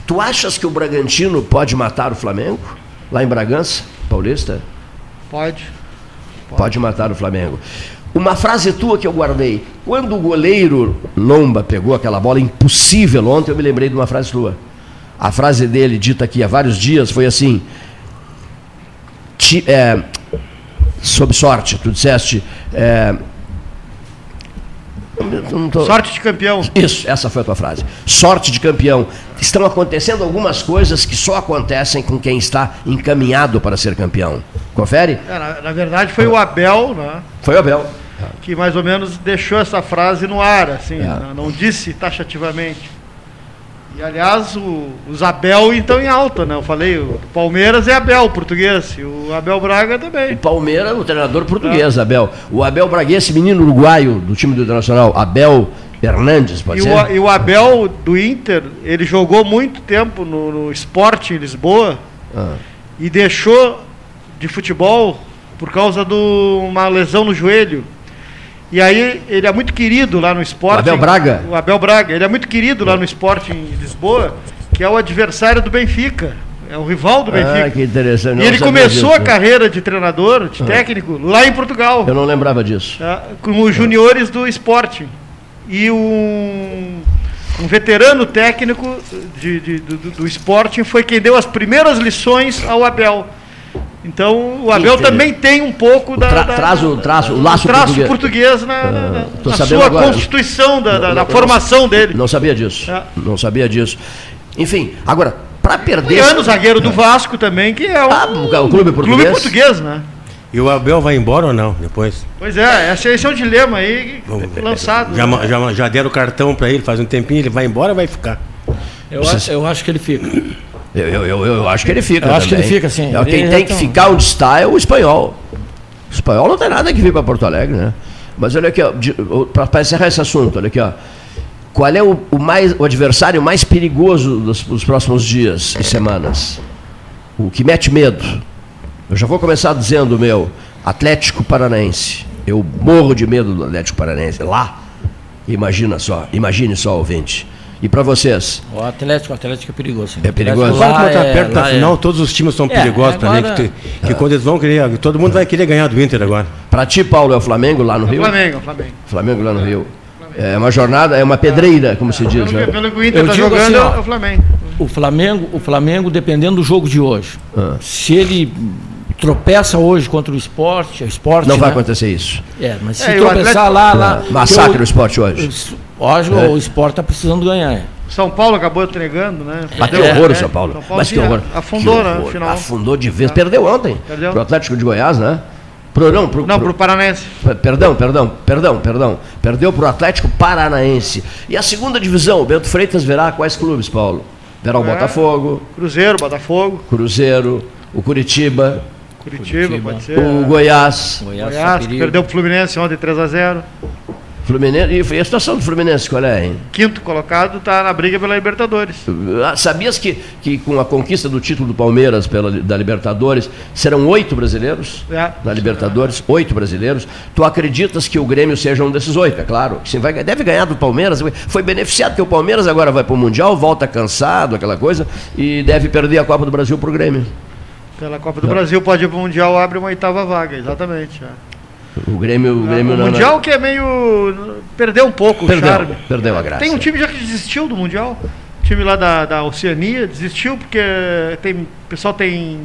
Tu achas que o Bragantino pode matar o Flamengo? Lá em Bragança, Paulista? Pode. Pode matar o Flamengo. Uma frase tua que eu guardei. Quando o goleiro Lomba pegou aquela bola impossível ontem, eu me lembrei de uma frase tua. A frase dele, dita aqui há vários dias, foi assim: ti- é, sob sorte, tu disseste. é, tô- Sorte de campeão. isso, essa foi a tua frase. Sorte de campeão. Estão acontecendo algumas coisas que só acontecem com quem está encaminhado para ser campeão. Confere? É, na, na verdade foi o Abel, né? Foi o Abel. Que mais ou menos deixou essa frase no ar, assim, É. não, disse taxativamente. E aliás, o, os Abel então em alta, né? Eu falei, o Palmeiras é Abel, português, e o Abel Braga O também. Palmeiras, o treinador português, Abel. O Abel Braga, esse menino uruguaio do time do Internacional, Abel Hernandes, pode E ser? o, e o Abel do Inter, ele jogou muito tempo no, no esporte em Lisboa Ah. e deixou de futebol por causa de uma lesão no joelho. E aí ele é muito querido lá no esporte. O Abel Braga? O Abel Braga, ele é muito querido lá no esporte em Lisboa, que é o adversário do Benfica. É o rival do Ah, Benfica. que interessante. E ele começou disso. a carreira de treinador, de técnico, lá em Portugal. Eu não lembrava disso. tá? com os juniores do esporte. E um, um veterano técnico de, de- do, do, Sporting foi quem deu as primeiras lições ao Abel. Então o Abel Entendi. também tem um pouco da, tra- da- traz o- traz o do laço traço português. português, na, na- na- na sua agora. constituição, da, da- Não, da não, formação dele. Não sabia disso. É. Não sabia disso. Enfim, agora, para perder. E ano zagueiro do Vasco também, que é um Ah, o clube português? clube português, né? E o Abel vai embora ou não depois? Pois é, esse, esse é o dilema aí lançado. Já, né? já, já deram o cartão para ele faz um tempinho, ele vai embora ou vai ficar? Eu, acho, eu acho que ele fica. Eu, eu, eu, eu acho que ele fica. Eu acho que também. ele fica, sim. É, Quem Ele tem que tá- ficar onde está é o espanhol. O espanhol não tem nada que vir para Porto Alegre, né? Mas olha aqui, para encerrar esse assunto, olha aqui, ó. Qual é o, o mais, o adversário mais perigoso dos, dos próximos dias e semanas? O que mete medo? Eu já vou começar dizendo o meu Atlético Paranaense. Eu morro de medo do Atlético Paranaense. Lá, imagina só, imagine só, ouvinte. E para vocês? O Atlético, o Atlético é perigoso. sim. É perigoso? O Atlético Agora que está é- perto da é- final, todos os times são É, perigosos também. agora- Que, tu- que quando eles vão querer, todo mundo vai querer ganhar do Inter agora. Para ti, Paulo, é o Flamengo lá no Rio? Flamengo, Flamengo. Flamengo lá no Rio. É uma jornada, é uma pedreira, como se diz, Pelo, né? que- pelo que o Inter Eu está digo jogando, assim, ó, é o Flamengo. O Flamengo, o Flamengo, dependendo do jogo de hoje, Ah. se ele tropeça hoje contra o esporte, o esporte. Não vai né? acontecer isso. É, mas se É, tropeçar Atlético- lá, lá. Ah, massacre que o esporte hoje. Hoje É. o esporte está precisando ganhar. é. São Paulo acabou entregando, né? Mas que Perdeu, horror o né? São Paulo. São Paulo Mas que horror. Afundou, Que né? horror. No final. Afundou de vez. Perdeu ontem. Perdeu. Pro Atlético de Goiás, né? Pro, não, pro, Não, pro- pro Paranense. Perdão, perdão, perdão, perdão. Perdeu para o Atlético Paranaense. E a segunda divisão, o Bento Freitas verá quais clubes, Paulo? Verá o É. Botafogo, Cruzeiro, Botafogo, Cruzeiro, o Curitiba, Curitiba, Curitiba. pode ser. o Goiás, Goiás, Goiás, que perdeu pro Fluminense ontem 3x0. Fluminense. E a situação do Fluminense qual é, hein? Quinto colocado tá na briga pela Libertadores. Ah, Sabias que, que com a conquista do título do Palmeiras pela, da Libertadores serão oito brasileiros? É. Na Libertadores, oito brasileiros. Tu acreditas que o Grêmio seja um desses oito? É claro. Sim, vai, deve ganhar do Palmeiras. Foi beneficiado porque o Palmeiras agora vai para o Mundial, volta cansado, aquela coisa, e deve perder a Copa do Brasil para o Grêmio. Pela Copa do Brasil pode ir pro Mundial, abre uma oitava vaga, exatamente. é. O Grêmio. O, O, Grêmio na- na- Mundial que é meio. Perdeu um pouco Perdeu, o charme. perdeu a graça. Tem um time já que desistiu do Mundial. O time lá da, da Oceania desistiu porque tem, o pessoal tem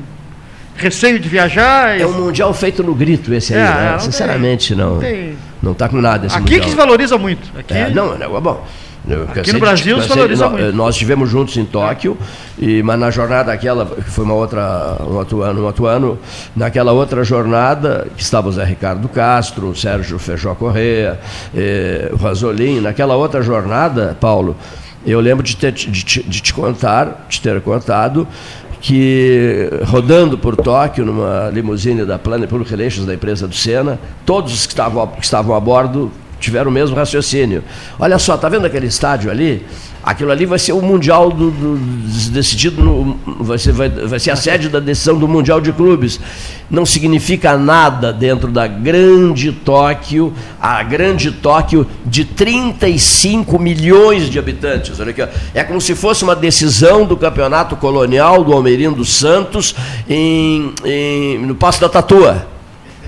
receio de viajar. É um mundial feito no grito esse aí, É, né? não Sinceramente, tem- não. não tem. Não tá com nada esse Aqui mundial. que se valoriza muito. Aqui, É, não, não, é bom. Eu cansei no de- Brasil se cansei- valoriza nó- muito. Nós estivemos juntos em Tóquio, e, mas na jornada aquela, que foi uma outra, um outro ano, um outro ano, naquela outra jornada, que estava o Zé Ricardo Castro, o Sérgio Feijó Correia, eh, o Rasolim, naquela outra jornada, Paulo, eu lembro de, ter, de, te- de te contar, de ter contado, que rodando por Tóquio, numa limusine da Planet Public Relations da empresa do Senna, todos os que estavam, que estavam a bordo tiveram o mesmo raciocínio. Olha só, tá vendo aquele estádio ali? Aquilo ali vai ser o mundial do, do- decidido no, vai ser vai, vai ser a sede da decisão do mundial de clubes. Não significa nada dentro da grande Tóquio, a grande Tóquio de 35 milhões de habitantes. Olha aqui, ó. é como se fosse uma decisão do campeonato colonial do Almeirinho dos Santos em, em- no Passo da Tatua.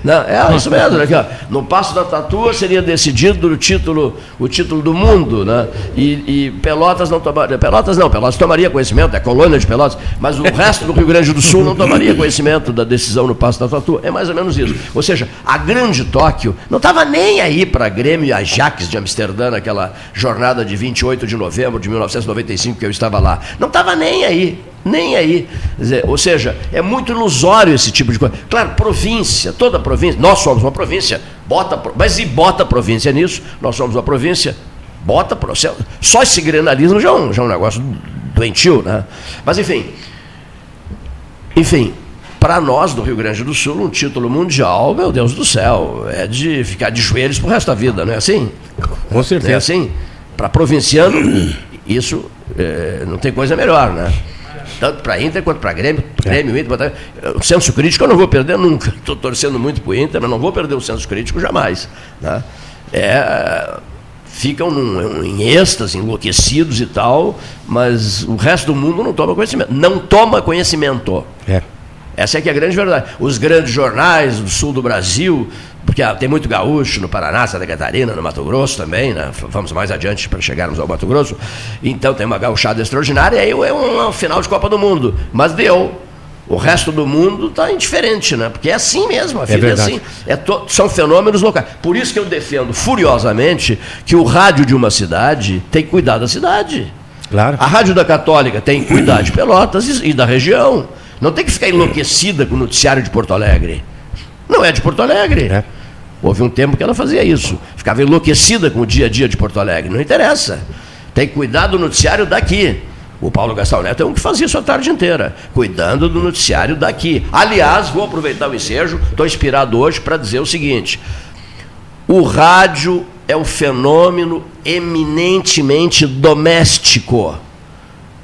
Não, é isso mesmo, né? No passo da Tatua seria decidido o título, o título do mundo, né? E, e Pelotas não tomaria. Pelotas não, Pelotas tomaria conhecimento, é colônia de Pelotas, mas o resto do Rio Grande do Sul não tomaria conhecimento da decisão no passo da Tatua. É mais ou menos isso. Ou seja, a grande Tóquio não estava nem aí para Grêmio e Ajax de Amsterdã, naquela jornada de 28 de novembro de 1995 que eu estava lá. Não estava nem aí. Nem aí. Dizer, ou seja, é muito ilusório esse tipo de coisa. Claro, província, toda província, nós somos uma província, bota, mas e bota a província nisso? Nós somos uma província, bota. pro- Só esse grenalismo já é um, já é um negócio doentio, né? Mas enfim. Enfim, para nós do Rio Grande do Sul, um título mundial, meu Deus do céu, é de ficar de joelhos pro resto da vida, não é assim? Com Não é certeza. assim? Para provinciano, isso é, não tem coisa melhor, né? Tanto para Inter quanto para Grêmio, Grêmio, Inter, o senso crítico eu não vou perder nunca. Estou torcendo muito para o Inter, mas não vou perder o senso crítico jamais. Né? É, ficam num- em êxtase, enlouquecidos e tal, mas o resto do mundo não toma conhecimento. Não toma conhecimento. É. Essa é que é a grande verdade. Os grandes jornais do sul do Brasil, porque ah, tem muito gaúcho no Paraná, Santa Catarina, no Mato Grosso também, né? Vamos mais adiante para chegarmos ao Mato Grosso. Então tem uma gauchada extraordinária, e aí é um, um final de Copa do Mundo. Mas deu. O resto do mundo está indiferente, né? Porque é assim mesmo, a vida é, verdade. assim. É to- são fenômenos locais. Por isso que eu defendo furiosamente que o rádio de uma cidade tem que cuidar da cidade. Claro. A Rádio da Católica tem que cuidar de Pelotas e da região. Não tem que ficar enlouquecida com o noticiário de Porto Alegre. Não é de Porto Alegre. É. Houve um tempo que ela fazia isso. Ficava enlouquecida com o dia a dia de Porto Alegre. Não interessa. Tem que cuidar do noticiário daqui. O Paulo Gastão Neto é um que fazia isso a tarde inteira, cuidando do noticiário daqui. Aliás, vou aproveitar o ensejo, estou inspirado hoje para dizer o seguinte: o rádio é um fenômeno eminentemente doméstico.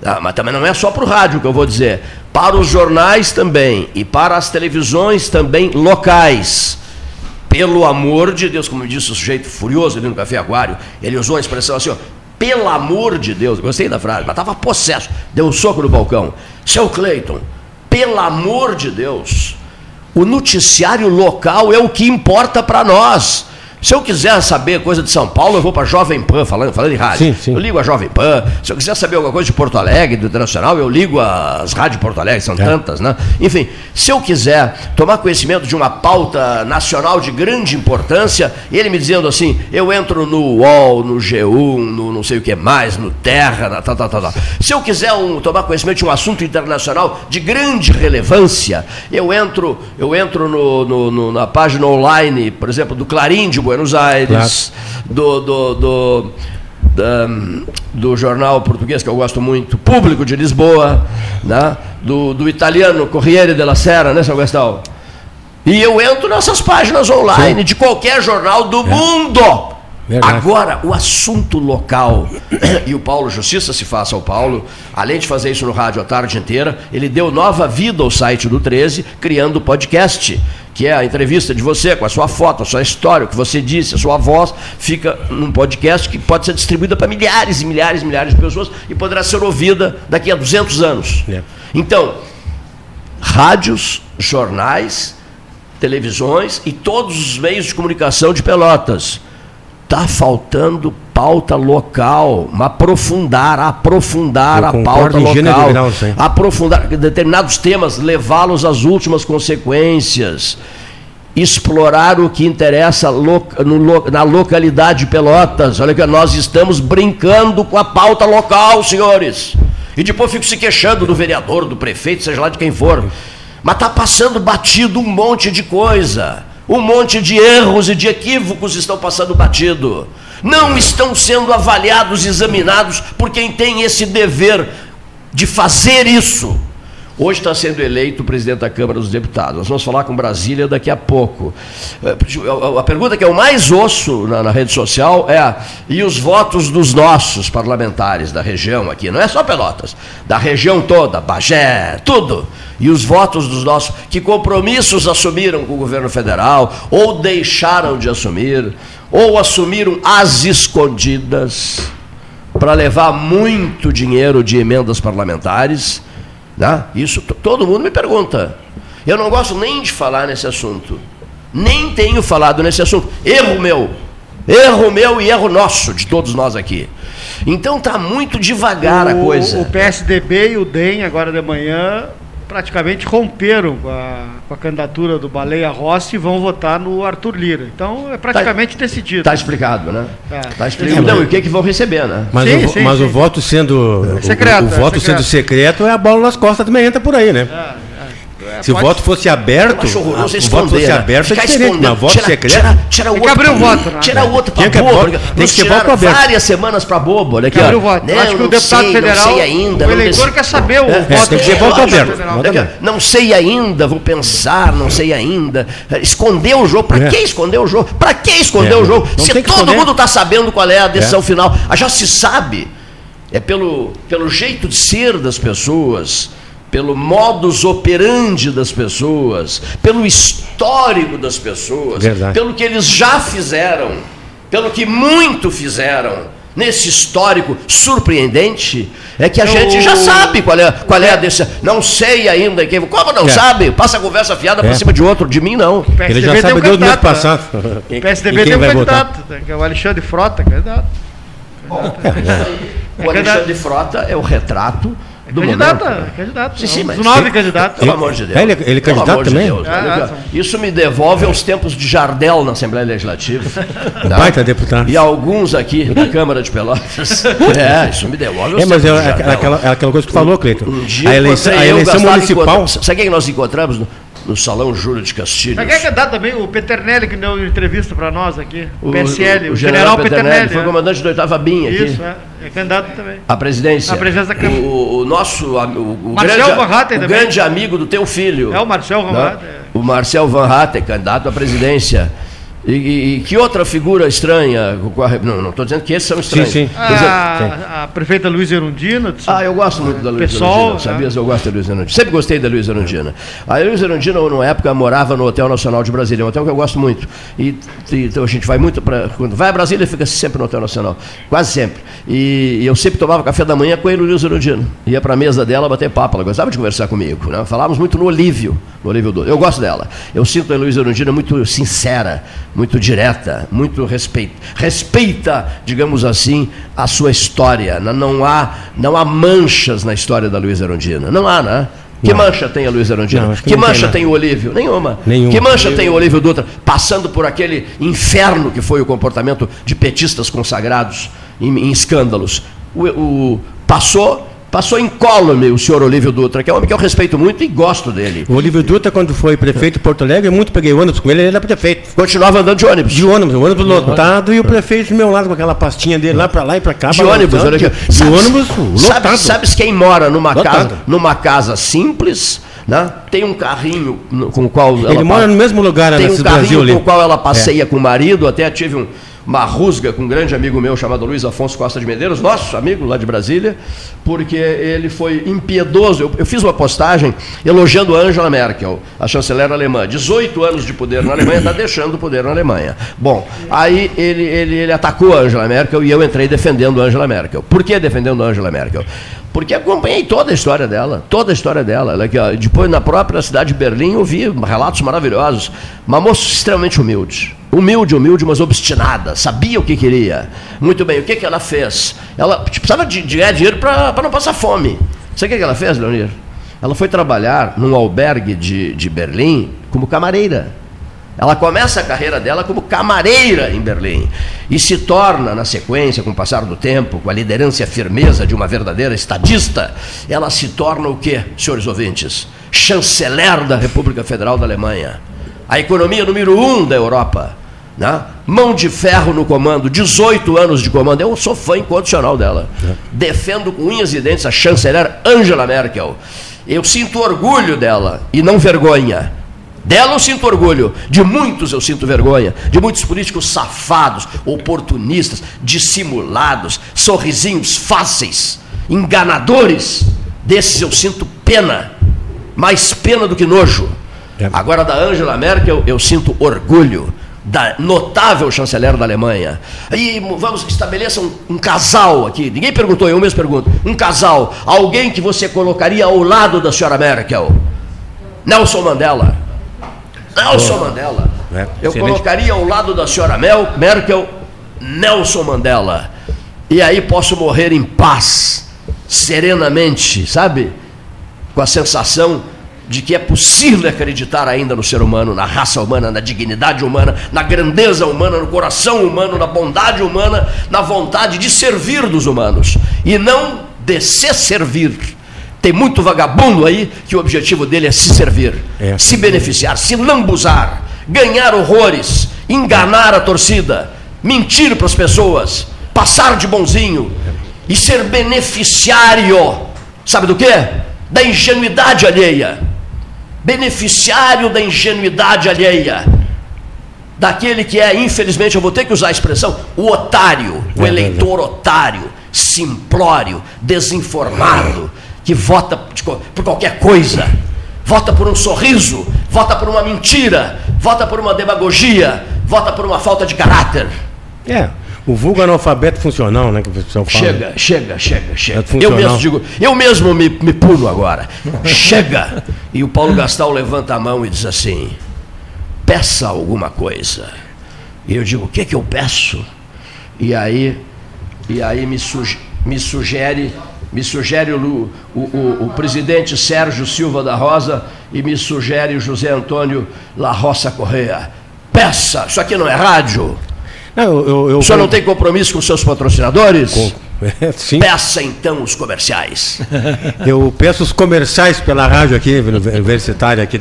Ah, mas também não é só para o rádio que eu vou dizer. Para os jornais também e para as televisões também locais. Pelo amor de Deus, como disse o sujeito furioso ali no Café Aquário, ele usou a expressão assim, ó, pelo amor de Deus, gostei da frase, mas estava possesso, deu um soco no balcão. Seu Cleiton, pelo amor de Deus, o noticiário local é o que importa para nós. Se eu quiser saber coisa de São Paulo, eu vou para Jovem Pan, falando, falando em rádio. Sim, sim. Eu ligo a Jovem Pan. Se eu quiser saber alguma coisa de Porto Alegre, do Internacional, eu ligo as rádios de Porto Alegre, são tantas, né? Enfim, se eu quiser tomar conhecimento de uma pauta nacional de grande importância, ele me dizendo assim, eu entro no UOL, no G1, no não sei o que mais, no Terra, na tal, tal, tal, tal. Se eu quiser um- tomar conhecimento de um assunto internacional de grande relevância, eu entro, eu entro no- no- no- na página online, por exemplo, do Clarim de Buenos Aires, do, do, do, da- do jornal português que eu gosto muito, Público de Lisboa, né? do, do italiano Corriere della Sera, né, São Gastão? E eu entro nessas páginas online de qualquer jornal do mundo. Verdade. Agora, o assunto local, e o Paulo Justiça se faça ao Paulo, além de fazer isso no rádio a tarde inteira, ele deu nova vida ao site do 13, criando o podcast, que é a entrevista de você com a sua foto, a sua história, o que você disse, a sua voz, fica num podcast que pode ser distribuída para milhares e milhares e milhares de pessoas e poderá ser ouvida daqui a 200 anos. É. Então, rádios, jornais, televisões e todos os meios de comunicação de Pelotas. Está faltando pauta local, aprofundar, aprofundar Eu a pauta local, grau, aprofundar determinados temas, levá-los às últimas consequências, explorar o que interessa na localidade de Pelotas. Olha que nós estamos brincando com a pauta local, senhores. E depois fico se queixando do vereador, do prefeito, seja lá de quem for. Mas está passando batido um monte de coisa. Um monte de erros e de equívocos estão passando batido. Não estão sendo avaliados, examinados por quem tem esse dever de fazer isso. Hoje está sendo eleito presidente da Câmara dos Deputados. Nós vamos falar com Brasília daqui a pouco. Eh, A pergunta que eu mais ouço na, na rede social é: e os votos dos nossos parlamentares da região aqui? Não é só Pelotas, da região toda, Bagé, tudo. E os votos dos nossos, que compromissos assumiram com o governo federal, ou deixaram de assumir, ou assumiram às escondidas para levar muito dinheiro de emendas parlamentares. Né? Isso todo mundo me pergunta. Eu não gosto nem de falar nesse assunto. Nem tenho falado nesse assunto. Erro meu. Erro meu e erro nosso, de todos nós aqui. Então está muito devagar a O- coisa. O PSDB e o DEM, agora de manhã, praticamente romperam com a, com a candidatura do Baleia Rossi e vão votar no Arthur Lira. Então é praticamente decidido. Está explicado, né? Tá. Está explicado. Não, e o que, que vão receber, né? Mas, Sim, o, sim, mas sim. o voto sendo. o- Secreto, o, é voto secreto. sendo secreto é a bola nas costas também entra por aí, né? É, Se o pode- voto fosse aberto, Acho horroroso o esconder. voto fosse né? aberto é Ficar diferente, escondendo. mas voto Tira- secreto. Tira, tira o Tem que outro. abrir o voto, né? Tira o outro que- bobo. tem que tiraram voto aberto. várias semanas pra bobo. Olha aqui, ó. o voto. Né, acho que não o deputado sei, federal, Não sei ainda. o eleitor quer saber o É, voto tem que ser do voto aberto. Não sei ainda, vou pensar, não sei ainda. Esconder o jogo. Pra É. que esconder o jogo? Pra que esconder É, o jogo? Se todo mundo está sabendo qual é a decisão É. final. Ah, Já se sabe. É pelo, pelo jeito de ser das pessoas, pelo modus operandi das pessoas, pelo histórico das pessoas, Verdade. pelo que eles já fizeram, pelo que muito fizeram. Nesse histórico surpreendente, é que a gente já sabe qual é, qual é a decisão. Não sei ainda quem. Como não É. sabe? Passa a conversa fiada pra É. cima de outro, de mim não. O Ele já PSDB tem sabe um desde o mês candidato, né? passado. O Quem- PSDB tem um candidato, né, que é o Alexandre Frota, candidato. O Alexandre Frota é o retrato do candidato, momento. né? é candidato. Sim, sim, um mas- dos nove Sim. candidatos. Pelo amor de Deus. É, ele- ele é candidato de também? Deus. Ah, ah, Isso me devolve aos tempos de Jardel na Assembleia Legislativa. tá? Baita deputado. E alguns aqui na Câmara de Pelotas. É, isso me devolve aos É, mas tempos é aquela, é aquela coisa que tu falou, Cleiton. Um dia A eleição, a eleição municipal. Sabe quem que nós encontramos no, Salão Júlio de Castilhos? Mas quem é candidato também? O Peternelli, que deu entrevista para nós aqui. O, O- PSL, o, o general, Peternelli, Peternelli. Foi é. comandante do 8 BIM aqui. Isso, é. É candidato também. A presidência. A presidência da Câmara. O, o nosso o, o Marcel grande, Van Hatten o também. grande amigo do teu filho. É o Marcel Van né? Hatten, é. O Marcel Van Hatten, candidato à presidência. E, e- e que outra figura estranha? a- Não, não estou dizendo que esses são estranhos. sim. Tô dizendo- A, a prefeita Luiz Erundina. ah, eu gosto muito da Luiz Pessoal, Erundina, né? sabias? Eu gosto da Luiz Erundina. Sempre gostei da Luiz Erundina. A Luiz Erundina, numa época, morava no Hotel Nacional de Brasília, um hotel que eu gosto muito. E, e- então a gente vai muito para. Quando vai a Brasília, fica sempre no Hotel Nacional. Quase sempre. E, e eu sempre tomava café da manhã com a Luiz Erundina. Ia para a mesa dela bater papo. Ela gostava de conversar comigo. Né? Falávamos muito no Olívio. No Olívio do. Eu gosto dela. Eu sinto a Luiz Erundina muito sincera, muito direta, muito respeita, respeita, digamos assim, a sua história. Não, não há, não há manchas na história da Luiz Erundina. Não há, né? Que Não. mancha tem a Luiz Erundina? Não, que que não tem mancha nada. tem o Olívio? Nenhuma. Nenhuma. Que mancha tem o Olívio Dutra? Passando por aquele inferno que foi o comportamento de petistas consagrados em, em escândalos. O, o- passou, passou incólume o senhor Olívio Dutra, que é um homem que eu respeito muito e gosto dele. O Olívio Dutra, quando foi prefeito de Porto Alegre, eu muito peguei ônibus com ele, ele era prefeito. Continuava andando de ônibus. De ônibus, o ônibus lotado e o prefeito do meu lado com aquela pastinha dele lá pra lá e pra cá. de ônibus, olha aqui. De ônibus lotado. Sabes, sabes quem mora numa Lotado. casa, numa casa simples, né? Tem um carrinho com o qual ela Ele mora pa- no mesmo lugar Tem um nesse carrinho Brasil ali. com o qual ela passeia com o marido, até tive um- uma rusga com um grande amigo meu chamado Luiz Afonso Costa de Medeiros, nosso amigo lá de Brasília, porque ele foi impiedoso. Eu, eu fiz uma postagem elogiando Angela Merkel, a chanceler alemã. 18 anos de poder na Alemanha, está deixando o poder na Alemanha. Bom, aí ele, ele, ele atacou Angela Merkel e eu entrei defendendo Angela Merkel. Por que defendendo Angela Merkel? Porque acompanhei toda a história dela, toda a história dela. Ó, depois, na própria cidade de Berlim, eu vi relatos maravilhosos. Uma moça extremamente humilde. Humilde, humilde, mas obstinada. Sabia o que queria. Muito bem, o que, que ela fez? Ela tipo, precisava de, de ganhar dinheiro para não passar fome. Sabe o que, que ela fez, Leonir? Ela foi trabalhar num albergue de, de Berlim como camareira. Ela começa a carreira dela como camareira em Berlim e se torna, na sequência, com o passar do tempo, com a liderança e a firmeza de uma verdadeira estadista, ela se torna o quê, senhores ouvintes? Chanceler da República Federal da Alemanha. A economia número um da Europa. Né? Mão de ferro no comando, 18 anos de comando. Eu sou fã incondicional dela. É. Defendo com unhas e dentes a chanceler Angela Merkel. Eu sinto orgulho dela e não vergonha. Dela eu sinto orgulho, de muitos eu sinto vergonha, de muitos políticos safados, oportunistas, dissimulados, sorrisinhos fáceis, enganadores. Desses eu sinto pena, mais pena do que nojo. É. Agora, da Angela Merkel, eu sinto orgulho, da notável chanceler da Alemanha. E vamos estabelecer um, um, casal aqui. Ninguém perguntou, eu mesmo pergunto. Um casal, alguém que você colocaria ao lado da senhora Merkel? Nelson Mandela. Nelson Mandela. É, eu colocaria ao lado da senhora Mel, Merkel Nelson Mandela. E aí posso morrer em paz, serenamente, sabe? Com a sensação de que é possível acreditar ainda no ser humano, na raça humana, na dignidade humana, na grandeza humana, no coração humano, na bondade humana, na vontade de servir dos humanos e não de se servir tem muito vagabundo aí que o objetivo dele é se servir, é. se beneficiar, se lambuzar, ganhar horrores, enganar a torcida, mentir para as pessoas, passar de bonzinho e ser beneficiário, sabe do que? Da ingenuidade alheia. Beneficiário da ingenuidade alheia. Daquele que é, infelizmente, eu vou ter que usar a expressão, o otário, o é eleitor otário, simplório, desinformado que vota por qualquer coisa, vota por um sorriso, vota por uma mentira, vota por uma demagogia, vota por uma falta de caráter. É. O vulgo analfabeto funcional, né? Que o pessoal fala. Chega, chega, chega, chega. É eu mesmo digo, eu mesmo me, me pulo agora. chega! E o Paulo Gastal levanta a mão e diz assim: peça alguma coisa. E eu digo, o que, que eu peço? E aí, e aí me, suge, me sugere me sugere o, o, o, o, presidente Sérgio Silva da Rosa e me sugere o José Antônio La Roça Correia. Peça, isso aqui não é rádio. Não, eu, eu, eu, o senhor não tem compromisso com seus patrocinadores? Com, sim. Peça então os comerciais. Eu peço os comerciais pela rádio aqui, universitária aqui.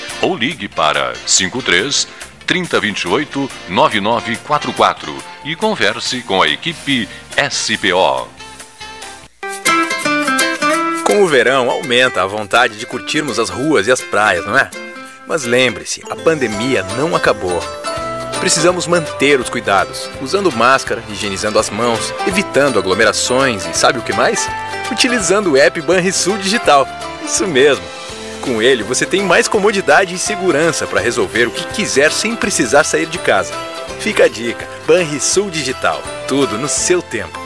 ou ligue para 53 3028 9944 e converse com a equipe SPO. Com o verão aumenta a vontade de curtirmos as ruas e as praias, não é? Mas lembre-se, a pandemia não acabou. Precisamos manter os cuidados, usando máscara, higienizando as mãos, evitando aglomerações e sabe o que mais? Utilizando o app Banrisul Digital. Isso mesmo com ele, você tem mais comodidade e segurança para resolver o que quiser sem precisar sair de casa. Fica a dica: Banrisul Digital. Tudo no seu tempo.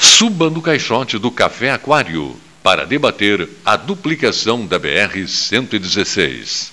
Suba no caixote do Café Aquário para debater a duplicação da BR-116.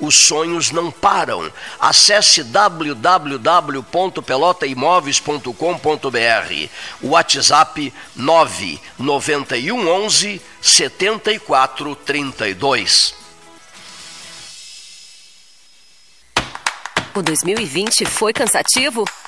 os sonhos não param. Acesse www.pelotaimóveis.com.br. WhatsApp 991 11 7432. O 2020 foi cansativo?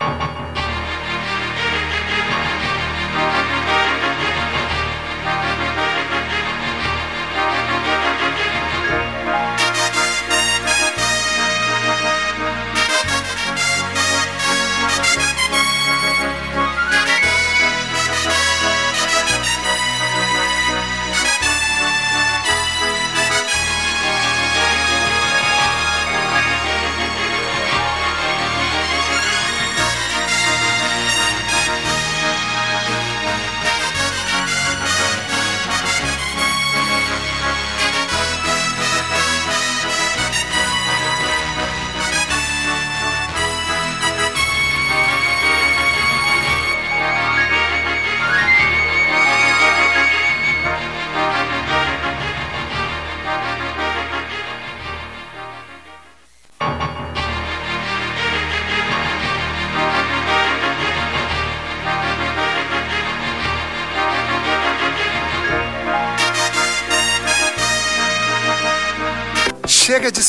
Chega de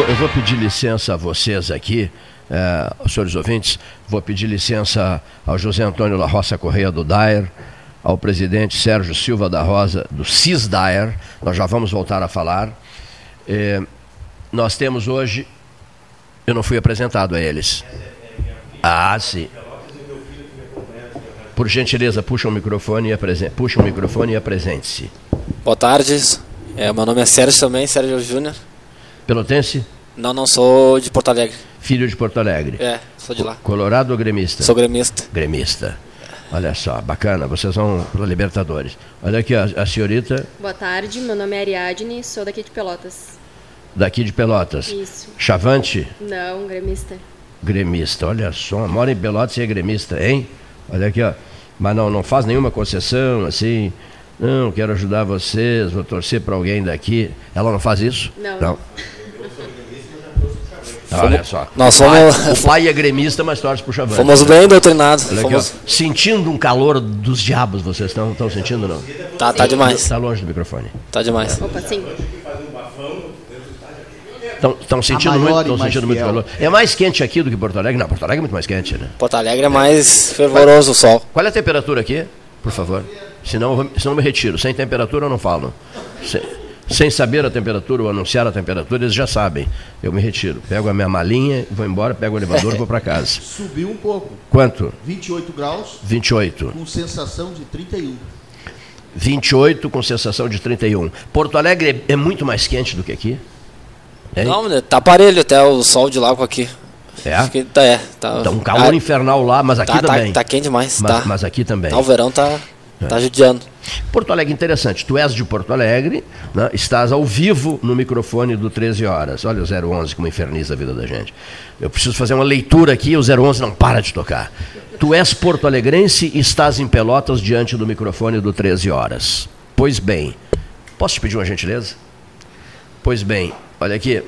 Vou, eu vou pedir licença a vocês aqui, eh, senhores ouvintes, vou pedir licença ao José Antônio La Roça Correia do Daer, ao presidente Sérgio Silva da Rosa, do CIS Daer, nós já vamos voltar a falar. Eh, nós temos hoje, eu não fui apresentado a eles. Ah, sim. Por gentileza, puxa o microfone e apresente, puxa o microfone e apresente-se. Boa tarde, é, meu nome é Sérgio também, Sérgio Júnior. Pelotense? Não, não sou de Porto Alegre. Filho de Porto Alegre? É, sou de lá. Colorado ou gremista? Sou gremista. Gremista. Olha só, bacana, vocês vão para Libertadores. Olha aqui, a, a senhorita Boa tarde, meu nome é Ariadne, sou daqui de Pelotas. daqui de Pelotas. Isso. Chavante? Não, gremista. Gremista, olha só, mora em Pelotas e é gremista, hein? Olha aqui, ó. Mas não, não faz nenhuma concessão, assim. Não, quero ajudar vocês, vou torcer para alguém daqui. Ela não faz isso? Não. Não. Olha só. Nós o, somos- pai, o pai é gremista, mas torce pro Chavante. Fomos bem doutrinados. Fomos-. Sentindo um calor dos diabos, vocês estão sentindo não? Tá, tá demais. Tá longe do microfone. Tá demais. Opa, sim. Estão sentindo, A muito, tão sentindo muito calor. É mais quente aqui do que Porto Alegre? Não, Porto Alegre é muito mais quente, né? Porto Alegre é mais fervoroso o sol. Qual é a temperatura aqui, por favor? Senão, senão eu me retiro. Sem temperatura eu não falo. Sem, sem saber a temperatura ou anunciar a temperatura, eles já sabem. Eu me retiro. Pego a minha malinha, vou embora, pego o elevador e vou para casa. Subiu um pouco. Quanto? 28 graus 28. com sensação de 31. 28 com sensação de 31. Porto Alegre é é muito mais quente do que aqui? Hein? Não, né, tá parelho até o sol de lá com aqui. É? Acho que tá, é. Tá, Tá um calor ah, infernal lá, mas aqui tá, tá- também. Tá, quente demais. Mas, tá. mas aqui também. Tá, o verão tá, tá É. judiando. Porto Alegre, interessante. Tu és de Porto Alegre, né? estás ao vivo no microfone do 13 Horas. Olha o 011 como inferniza a vida da gente. Eu preciso fazer uma leitura aqui, o 011 não para de tocar. Tu és porto-alegrense e estás em Pelotas diante do microfone do 13 Horas. Pois bem, posso te pedir uma gentileza? Pois bem, olha aqui,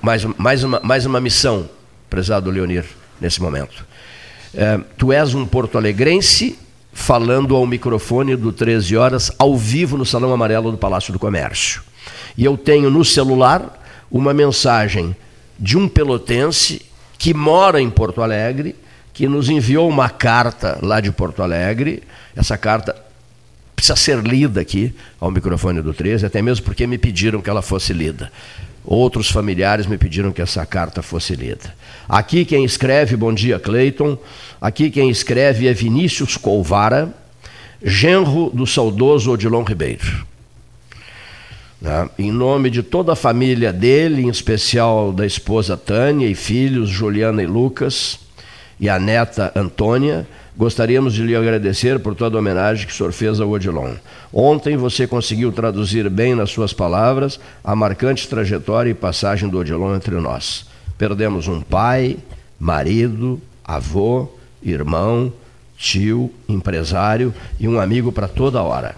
mais, mais, uma, mais uma missão, prezado Leonir, nesse momento. É, tu és um porto-alegrense falando ao microfone do 13 horas, ao vivo no Salão Amarelo do Palácio do Comércio. E eu tenho no celular uma mensagem de um pelotense que mora em Porto Alegre, que nos enviou uma carta lá de Porto Alegre. Essa carta precisa ser lida aqui ao microfone do 13, até mesmo porque me pediram que ela fosse lida. Outros familiares me pediram que essa carta fosse lida. Aqui quem escreve, bom dia Cleiton. Aqui quem escreve é Vinícius Colvara, genro do saudoso Odilon Ribeiro. Né? Em nome de toda a família dele, em especial da esposa Tânia e filhos Juliana e Lucas, e a neta Antônia, gostaríamos de lhe agradecer por toda a homenagem que o senhor fez ao Odilon. Ontem você conseguiu traduzir bem nas suas palavras a marcante trajetória e passagem do Odilon entre nós. Perdemos um pai, marido, avô, irmão, tio, empresário e um amigo para toda hora.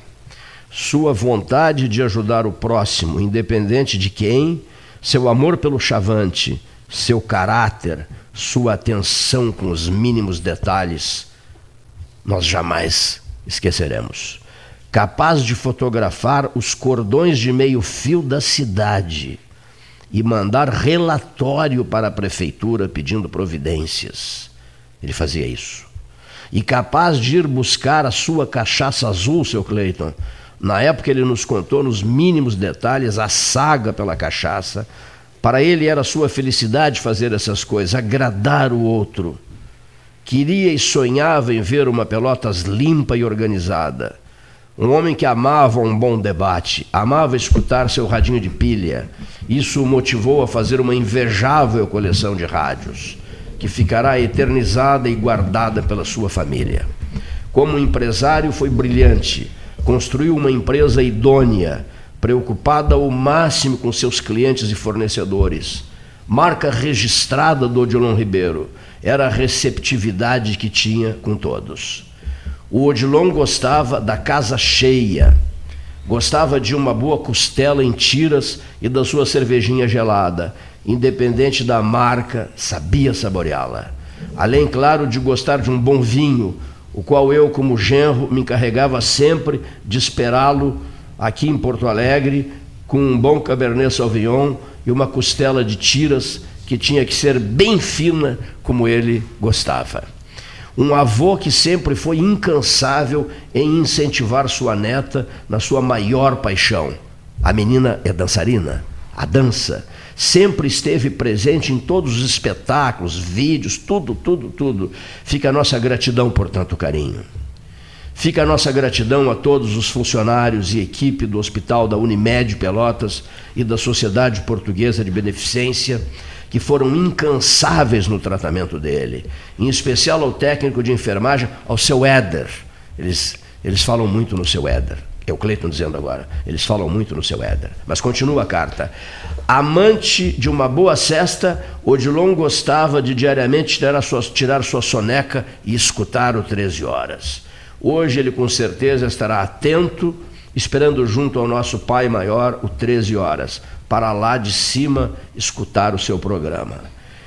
Sua vontade de ajudar o próximo, independente de quem, seu amor pelo chavante, seu caráter, sua atenção com os mínimos detalhes, nós jamais esqueceremos. Capaz de fotografar os cordões de meio-fio da cidade e mandar relatório para a prefeitura pedindo providências. Ele fazia isso. E capaz de ir buscar a sua cachaça azul, seu Cleiton. Na época ele nos contou nos mínimos detalhes a saga pela cachaça, Para ele era sua felicidade fazer essas coisas, agradar o outro. Queria e sonhava em ver uma Pelotas limpa e organizada. Um homem que amava um bom debate, amava escutar seu radinho de pilha. Isso o motivou a fazer uma invejável coleção de rádios, que ficará eternizada e guardada pela sua família. Como empresário, foi brilhante. Construiu uma empresa idônea, preocupada ao máximo com seus clientes e fornecedores. Marca registrada do Odilon Ribeiro era a receptividade que tinha com todos. O Odilon gostava da casa cheia, gostava de uma boa costela em tiras e da sua cervejinha gelada, independente da marca, sabia saboreá-la. Além, claro, de gostar de um bom vinho, o qual eu, como genro, me encarregava sempre de esperá-lo aqui em Porto Alegre, com um bom Cabernet Sauvignon e uma costela de tiras que tinha que ser bem fina, como ele gostava. Um avô que sempre foi incansável em incentivar sua neta na sua maior paixão. A menina é dançarina, a dança. Sempre esteve presente em todos os espetáculos, vídeos, tudo, tudo, tudo. Fica a nossa gratidão por tanto carinho. Fica a nossa gratidão a todos os funcionários e equipe do Hospital da Unimed Pelotas e da Sociedade Portuguesa de Beneficência, que foram incansáveis no tratamento dele, em especial ao técnico de enfermagem, ao seu Éder. Eles, eles falam muito no seu Éder. É o Cleiton dizendo agora. Eles falam muito no seu Éder. Mas continua a carta. Amante de uma boa cesta, Odilon gostava de diariamente tirar, sua, tirar sua soneca e escutar o 13 horas. Hoje ele com certeza estará atento, esperando junto ao nosso Pai Maior o 13 horas, para lá de cima escutar o seu programa.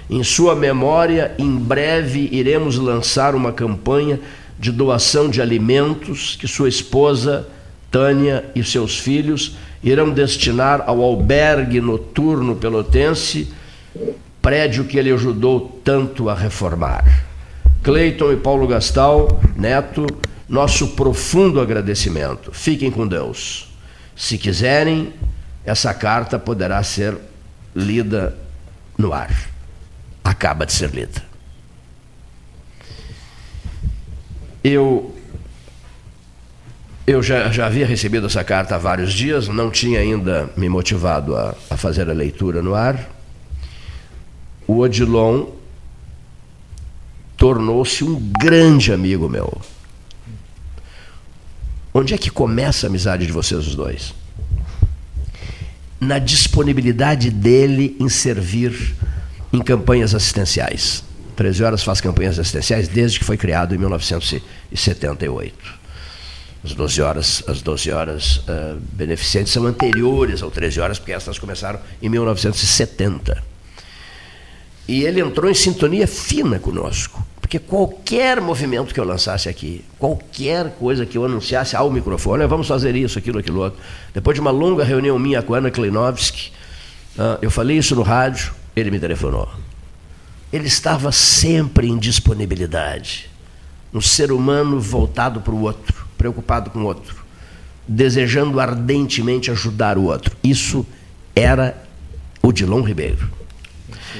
Em sua memória, em breve iremos lançar uma campanha de doação de alimentos que sua esposa, Tânia, e seus filhos irão destinar ao albergue noturno pelotense, prédio que ele ajudou tanto a reformar. Cleiton e Paulo Gastal, neto, nosso profundo agradecimento. Fiquem com Deus. Se quiserem, essa carta poderá ser lida no ar. Acaba de ser lida. Eu eu já, já havia recebido essa carta há vários dias, não tinha ainda me motivado a, a fazer a leitura no ar. O Odilon tornou-se um grande amigo meu. Onde é que começa a amizade de vocês os dois? Na disponibilidade dele em servir em campanhas assistenciais. 13 Horas faz campanhas assistenciais desde que foi criado em 1978. As 12 horas, as 12 horas uh, beneficentes são anteriores ao 13 Horas, porque essas começaram em 1970. E ele entrou em sintonia fina conosco. Porque qualquer movimento que eu lançasse aqui, qualquer coisa que eu anunciasse ao microfone, vamos fazer isso, aquilo, aquilo outro. Depois de uma longa reunião minha com a Ana Kleinovski, ah, eu falei isso no rádio, ele me telefonou. Ele estava sempre em disponibilidade. Um ser humano voltado para o outro, preocupado com o outro, desejando ardentemente ajudar o outro. Isso era o Dilon Ribeiro.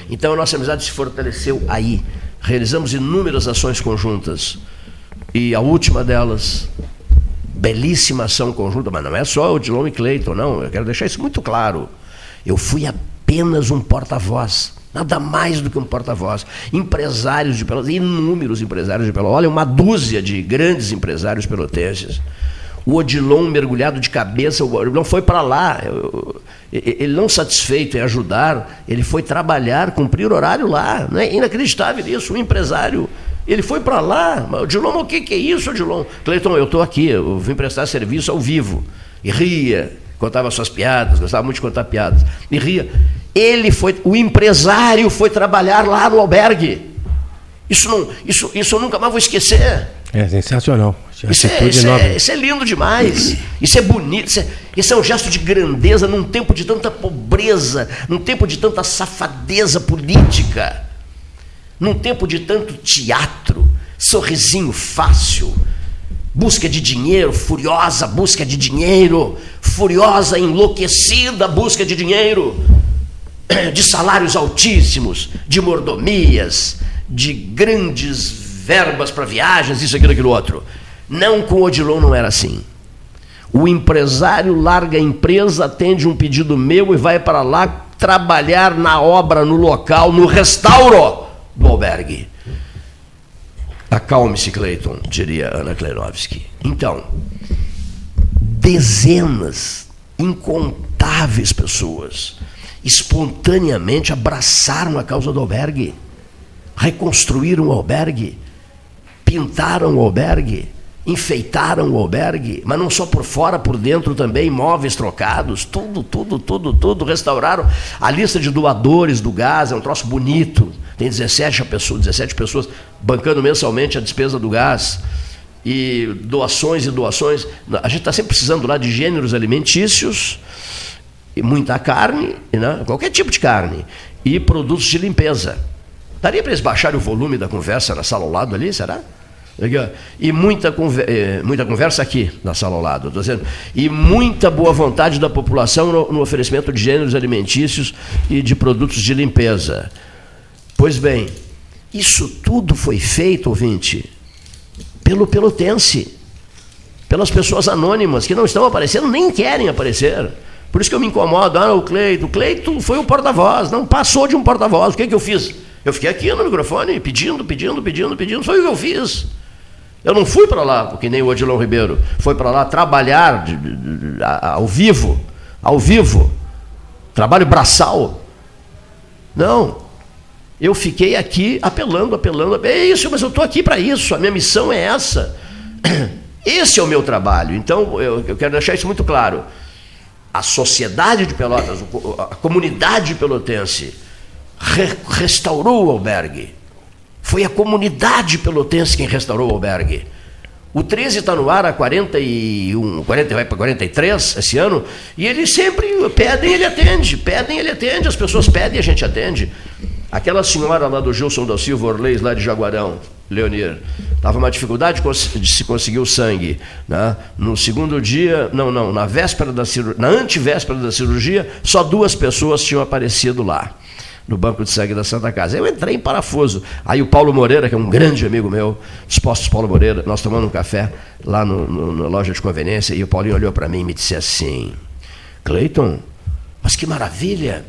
Então a nossa amizade se fortaleceu aí realizamos inúmeras ações conjuntas. E a última delas, belíssima ação conjunta, mas não é só o Dilon e Clayton, não, eu quero deixar isso muito claro. Eu fui apenas um porta-voz, nada mais do que um porta-voz. Empresários de Pelotas, inúmeros empresários de Pelotas, olha, uma dúzia de grandes empresários pelotenses. O Odilon mergulhado de cabeça, o Odilon foi para lá. Ele não satisfeito em ajudar, ele foi trabalhar, cumprir horário lá. Não é inacreditável isso, um empresário. Ele foi para lá. Odilon, o que, que é isso, Odilon? Cleiton, eu estou aqui, eu vim prestar serviço ao vivo. E ria, contava suas piadas, gostava muito de contar piadas. E ria. Ele foi, o empresário foi trabalhar lá no albergue. Isso, não, isso, isso eu nunca mais vou esquecer. É sensacional. Isso é, isso, é, isso é, lindo demais. Isso é bonito. Isso é, isso é um gesto de grandeza num tempo de tanta pobreza, num tempo de tanta safadeza política, num tempo de tanto teatro, sorrisinho fácil, busca de dinheiro, furiosa busca de dinheiro, furiosa, enlouquecida busca de dinheiro. de salários altíssimos, de mordomias, de grandes verbas para viagens, isso, aquilo, aquilo outro. Não com Odilon não era assim. O empresário larga a empresa, atende um pedido meu e vai para lá trabalhar na obra, no local, no restauro do albergue. Acalme-se, Cleiton, diria Ana Kleinovski. Então, dezenas, incontáveis pessoas espontaneamente abraçaram a causa do albergue, reconstruíram o albergue, pintaram o albergue, enfeitaram o albergue, mas não só por fora, por dentro também, móveis trocados, tudo, tudo, tudo, tudo, restauraram. A lista de doadores do gás é um troço bonito, tem 17 pessoas, 17 pessoas bancando mensalmente a despesa do gás. E doações e doações. A gente está sempre precisando lá de gêneros alimentícios, e muita carne, né? qualquer tipo de carne, e produtos de limpeza. Daria para eles baixarem o volume da conversa na sala ao lado ali, será? E muita, eh, muita conversa aqui na sala ao lado, estou dizendo. E muita boa vontade da população no, no oferecimento de gêneros alimentícios e de produtos de limpeza. Pois bem, isso tudo foi feito, ouvinte, pelo pelotense, pelas pessoas anônimas que não estão aparecendo, nem querem aparecer. Por isso que eu me incomodo. Ah, o Cleito. O Cleito foi o porta-voz, não passou de um porta-voz. O que, que eu fiz? Eu fiquei aqui no microfone pedindo, pedindo, pedindo, pedindo. Foi o que eu fiz. Eu não fui para lá, porque nem o Odilon Ribeiro foi para lá trabalhar de, de, ao vivo, ao vivo, trabalho braçal. Não. Eu fiquei aqui apelando, apelando. É isso, mas eu estou aqui para isso. A minha missão é essa. Esse é o meu trabalho. Então, eu, eu quero deixar isso muito claro. A sociedade de Pelotas, a comunidade pelotense, re, restaurou o albergue foi a comunidade pelotense quem restaurou o albergue. O 13 está no ar há 41, 40, vai para 43 esse ano, e eles sempre pedem, ele atende, pedem, ele atende, as pessoas pedem, a gente atende. Aquela senhora lá do Gilson da Silva Orleis, lá de Jaguarão, Leonir, estava uma dificuldade de se conseguir o sangue. Né? No segundo dia, não, não, na véspera da cirurgia, na antivéspera da cirurgia, só duas pessoas tinham aparecido lá no banco de sangue da Santa Casa. Eu entrei em parafuso. Aí o Paulo Moreira, que é um grande amigo meu, dos postos Paulo Moreira, nós tomando um café lá no, no, na loja de conveniência, e o Paulinho olhou para mim e me disse assim: Cleiton, mas que maravilha!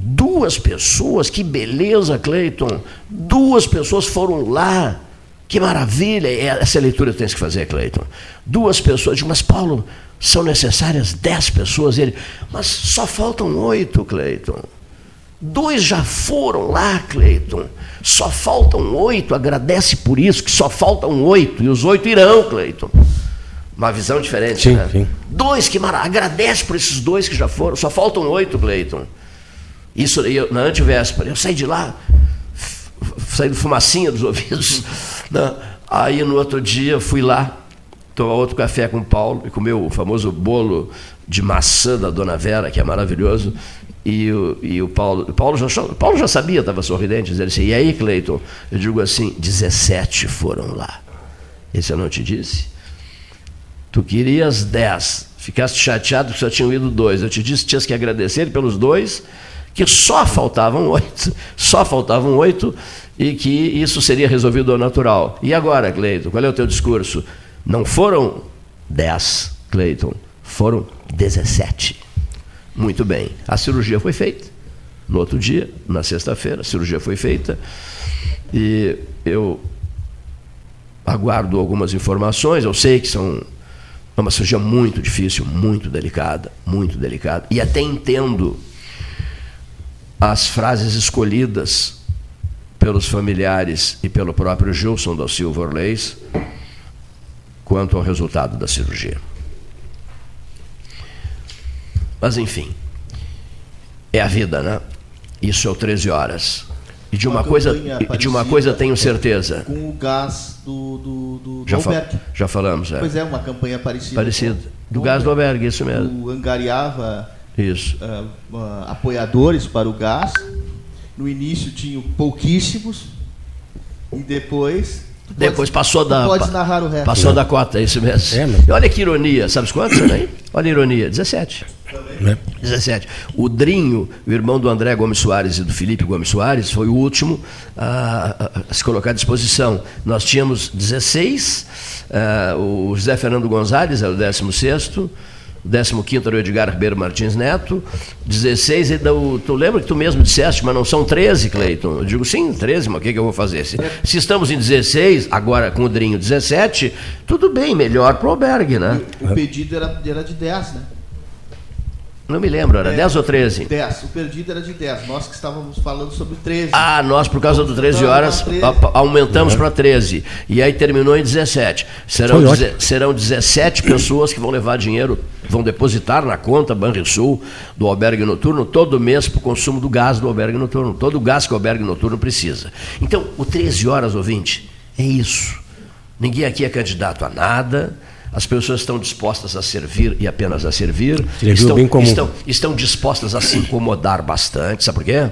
Duas pessoas, que beleza, Cleiton! Duas pessoas foram lá. Que maravilha! É, essa leitura tem que fazer, Cleiton. Duas pessoas, digo, mas Paulo, são necessárias dez pessoas. Ele, mas só faltam oito, Cleiton. Dois já foram lá, Cleiton. Só faltam oito. Agradece por isso, que só faltam oito. E os oito irão, Cleiton. Uma visão diferente, sim, né? Sim. Dois que maravilha. Agradece por esses dois que já foram. Só faltam oito, Cleiton. Isso eu, na antivéspera. Eu saí de lá, saí de fumacinha dos ouvidos. Né? Aí no outro dia fui lá tomar outro café com o Paulo e comer o famoso bolo de maçã da Dona Vera, que é maravilhoso. E o, e o Paulo, Paulo, já, Paulo já sabia, estava sorridente, dizendo assim, e aí, Cleiton? Eu digo assim, 17 foram lá. Esse eu não te disse? Tu querias 10, ficaste chateado que só tinham ido dois. Eu te disse que tinhas que agradecer pelos dois, que só faltavam oito, só faltavam oito, e que isso seria resolvido ao natural. E agora, Cleiton, qual é o teu discurso? Não foram 10, Cleiton, foram 17. Muito bem. A cirurgia foi feita. No outro dia, na sexta-feira, a cirurgia foi feita. E eu aguardo algumas informações. Eu sei que são é uma cirurgia muito difícil, muito delicada, muito delicada. E até entendo as frases escolhidas pelos familiares e pelo próprio Gilson da Silva Orleis quanto ao resultado da cirurgia. Mas enfim, é a vida, né? Isso é o 13 horas. E de uma, uma coisa, de uma coisa tenho certeza. Com o gás do, do, do, já, fa já falamos, é. Pois é, uma campanha parecida. Parecida. Do gás do albergue, isso mesmo. O angariava isso. Uh, uh, apoiadores para o gás. No início tinham pouquíssimos. E depois Depois passou da. pode narrar o resto. Passou Não. da cota, é isso mesmo. É, E olha que ironia, sabes quantos aí? Olha a ironia, 17. Né? 17. O Drinho, o irmão do André Gomes Soares e do Felipe Gomes Soares, foi o último a, a- a se colocar à disposição. Nós tínhamos 16, ah, o José Fernando Gonzalez era o 16º, o 15 era o Edgar Ribeiro Martins Neto, 16, e da- o- tu lembra que tu mesmo disseste, mas não são 13, Cleiton? Eu digo, sim, 13, mas o que, que eu vou fazer? Se, se estamos em 16, agora com o Drinho 17, tudo bem, melhor para o albergue, né? O pedido era, era de 10, né? Não me lembro, era 10 ou 13? 10. O perdido era de 10. Nós que estávamos falando sobre 13. Ah, nós, por causa do 13 horas, a- aumentamos para 13. E aí terminou em 17. Serão, serão 17 pessoas que vão levar dinheiro, vão depositar na conta Banrisul do albergue noturno todo mês para o consumo do gás do albergue noturno. Todo o gás que o albergue noturno precisa. Então, o 13 horas, ouvinte, é isso. Ninguém aqui é candidato a nada. As pessoas estão dispostas a servir e apenas a servir. Estão, bem comum. estão, estão dispostas a se incomodar bastante. Sabe por quê?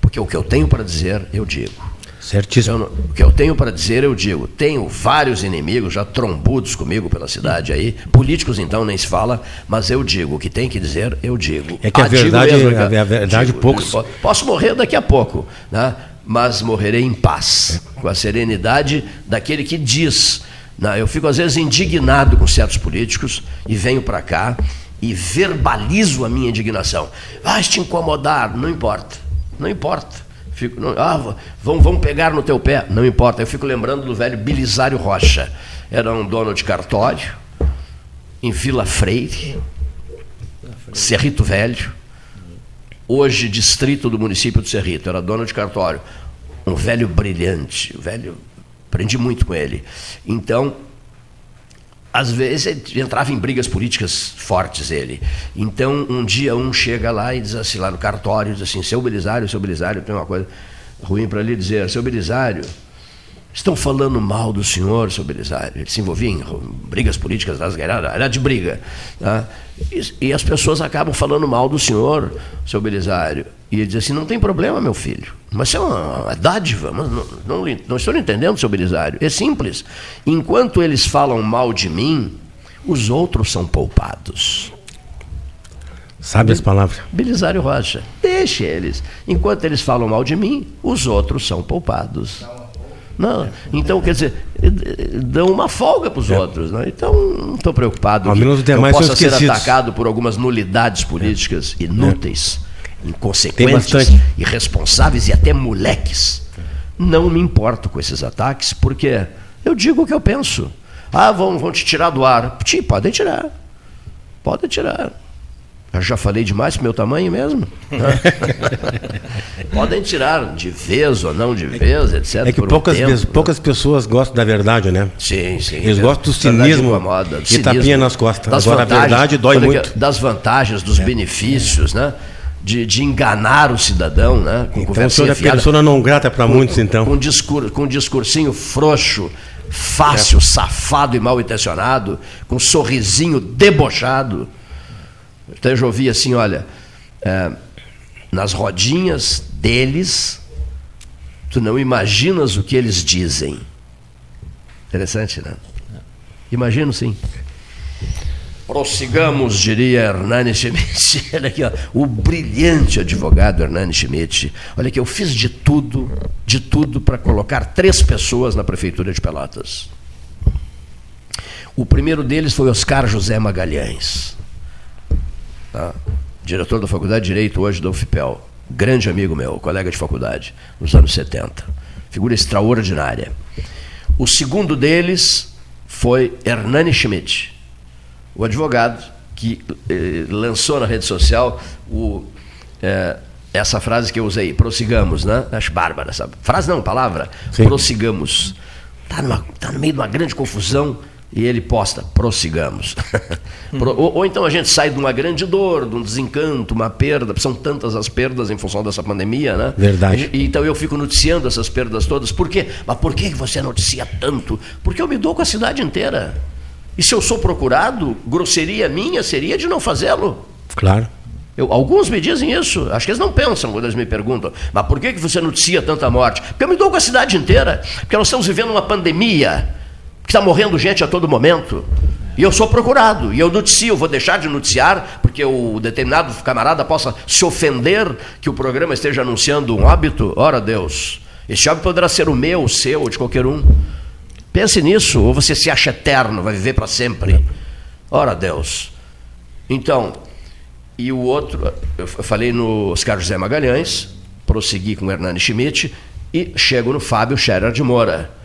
Porque o que eu tenho para dizer, eu digo. Certíssimo. Eu o que eu tenho para dizer, eu digo. Tenho vários inimigos já trombudos comigo pela cidade aí. Políticos, então, nem se fala. Mas eu digo. O que tem que dizer, eu digo. É que a Ah, verdade- mesmo, a- cara. a verdade, Digo, poucos- po- Posso morrer daqui a pouco, né? mas morrerei em paz, com a serenidade daquele que diz. Eu fico, às vezes, indignado com certos políticos e venho para cá e verbalizo a minha indignação. Vai te incomodar, não importa, não importa. Fico, não, ah, vão, vão pegar no teu pé, não importa. Eu fico lembrando do velho Belisário Rocha. Era um dono de cartório, em Vila Freire, Cerrito Velho, hoje distrito do município de Cerrito, era dono de cartório. Um velho brilhante, um velho, aprendi muito com ele. Então, às vezes entrava em brigas políticas fortes ele. Então, um dia um chega lá e diz assim, lá no cartório, diz assim, seu Belisário, seu Belisário, tem uma coisa ruim para lhe dizer, seu Belisário, Estão falando mal do senhor, seu Belisário. Ele se envolvia em brigas políticas, era de briga. Tá? E, e as pessoas acabam falando mal do senhor, seu Belisário. E ele diz assim: não tem problema, meu filho. Mas isso é uma, uma dádiva. Mas não, não, não estou entendendo, seu Belisário. É simples. Enquanto eles falam mal de mim, os outros são poupados. Sabe as palavras? Belisário Rocha, deixe eles. Enquanto eles falam mal de mim, os outros são poupados. Não, então quer dizer, dão uma folga para os outros. Né? Então, não estou preocupado Ao menos eu são possa ser atacado por algumas nulidades políticas inúteis, Tem inconsequentes, irresponsáveis e até moleques. Não me importo com esses ataques, porque eu digo o que eu penso. Ah, vão, vão te tirar do ar. Te, podem tirar. Podem tirar. Eu já falei demais pro meu tamanho mesmo. Podem tirar de vez ou não de vez, etc. É que por um poucas, tempo, vezes- poucas pessoas gostam da verdade, né? Sim, sim. Eles gostam do cinismo incomoda, do e cinismo, tapinha nas costas. das Agora a verdade dói muito. É. aqui, Das vantagens, dos benefícios, né? De, de enganar o cidadão, né? Com Então o conversa senhor é persona não grata para muitos, então. Com, discur, com discursinho frouxo, fácil, safado e mal intencionado, com um sorrisinho debochado. Então eu já ouvi assim, olha, é, nas rodinhas deles, tu não imaginas o que eles dizem. Interessante, né? Imagino sim. Prossigamos, diria Hernani Schmidt. Olha aqui, ó, o brilhante advogado Hernani Schmidt. Olha aqui, eu fiz de tudo, de tudo para colocar três pessoas na prefeitura de Pelotas. O primeiro deles foi Oscar José Magalhães, tá? diretor da Faculdade de Direito hoje da UFPEL. Grande amigo meu, colega de faculdade, nos anos 70. Figura extraordinária. O segundo deles foi Hernani Schmidt, o advogado que eh, lançou na rede social o, eh, essa frase que eu usei, prossigamos, né? Acho bárbara essa frase, não, palavra, prossigamos. Está tá no meio de uma grande confusão e ele posta, prossigamos. Pro- ou, ou então a gente sai de uma grande dor, de um desencanto, uma perda, são tantas as perdas em função dessa pandemia, né? Verdade. E- então eu fico noticiando essas perdas todas. Por quê? Mas por que você noticia tanto? Porque eu me dou com a cidade inteira. E se eu sou procurado, grosseria minha seria de não fazê-lo. Claro. Eu, alguns me dizem isso, acho que eles não pensam quando eles me perguntam, mas por que, que você noticia tanta morte? Porque eu me dou com a cidade inteira, porque nós estamos vivendo uma pandemia, que está morrendo gente a todo momento. E eu sou procurado, e eu noticio, vou deixar de noticiar, porque o determinado camarada possa se ofender que o programa esteja anunciando um óbito. Ora Deus, esse óbito poderá ser o meu, o seu, ou de qualquer um. Pense nisso, ou você se acha eterno, vai viver para sempre. Ora Deus. Então, e o outro, eu falei no Oscar José Magalhães, prossegui com o Hernani Schmidt e chego no Fábio Scherer de Moura.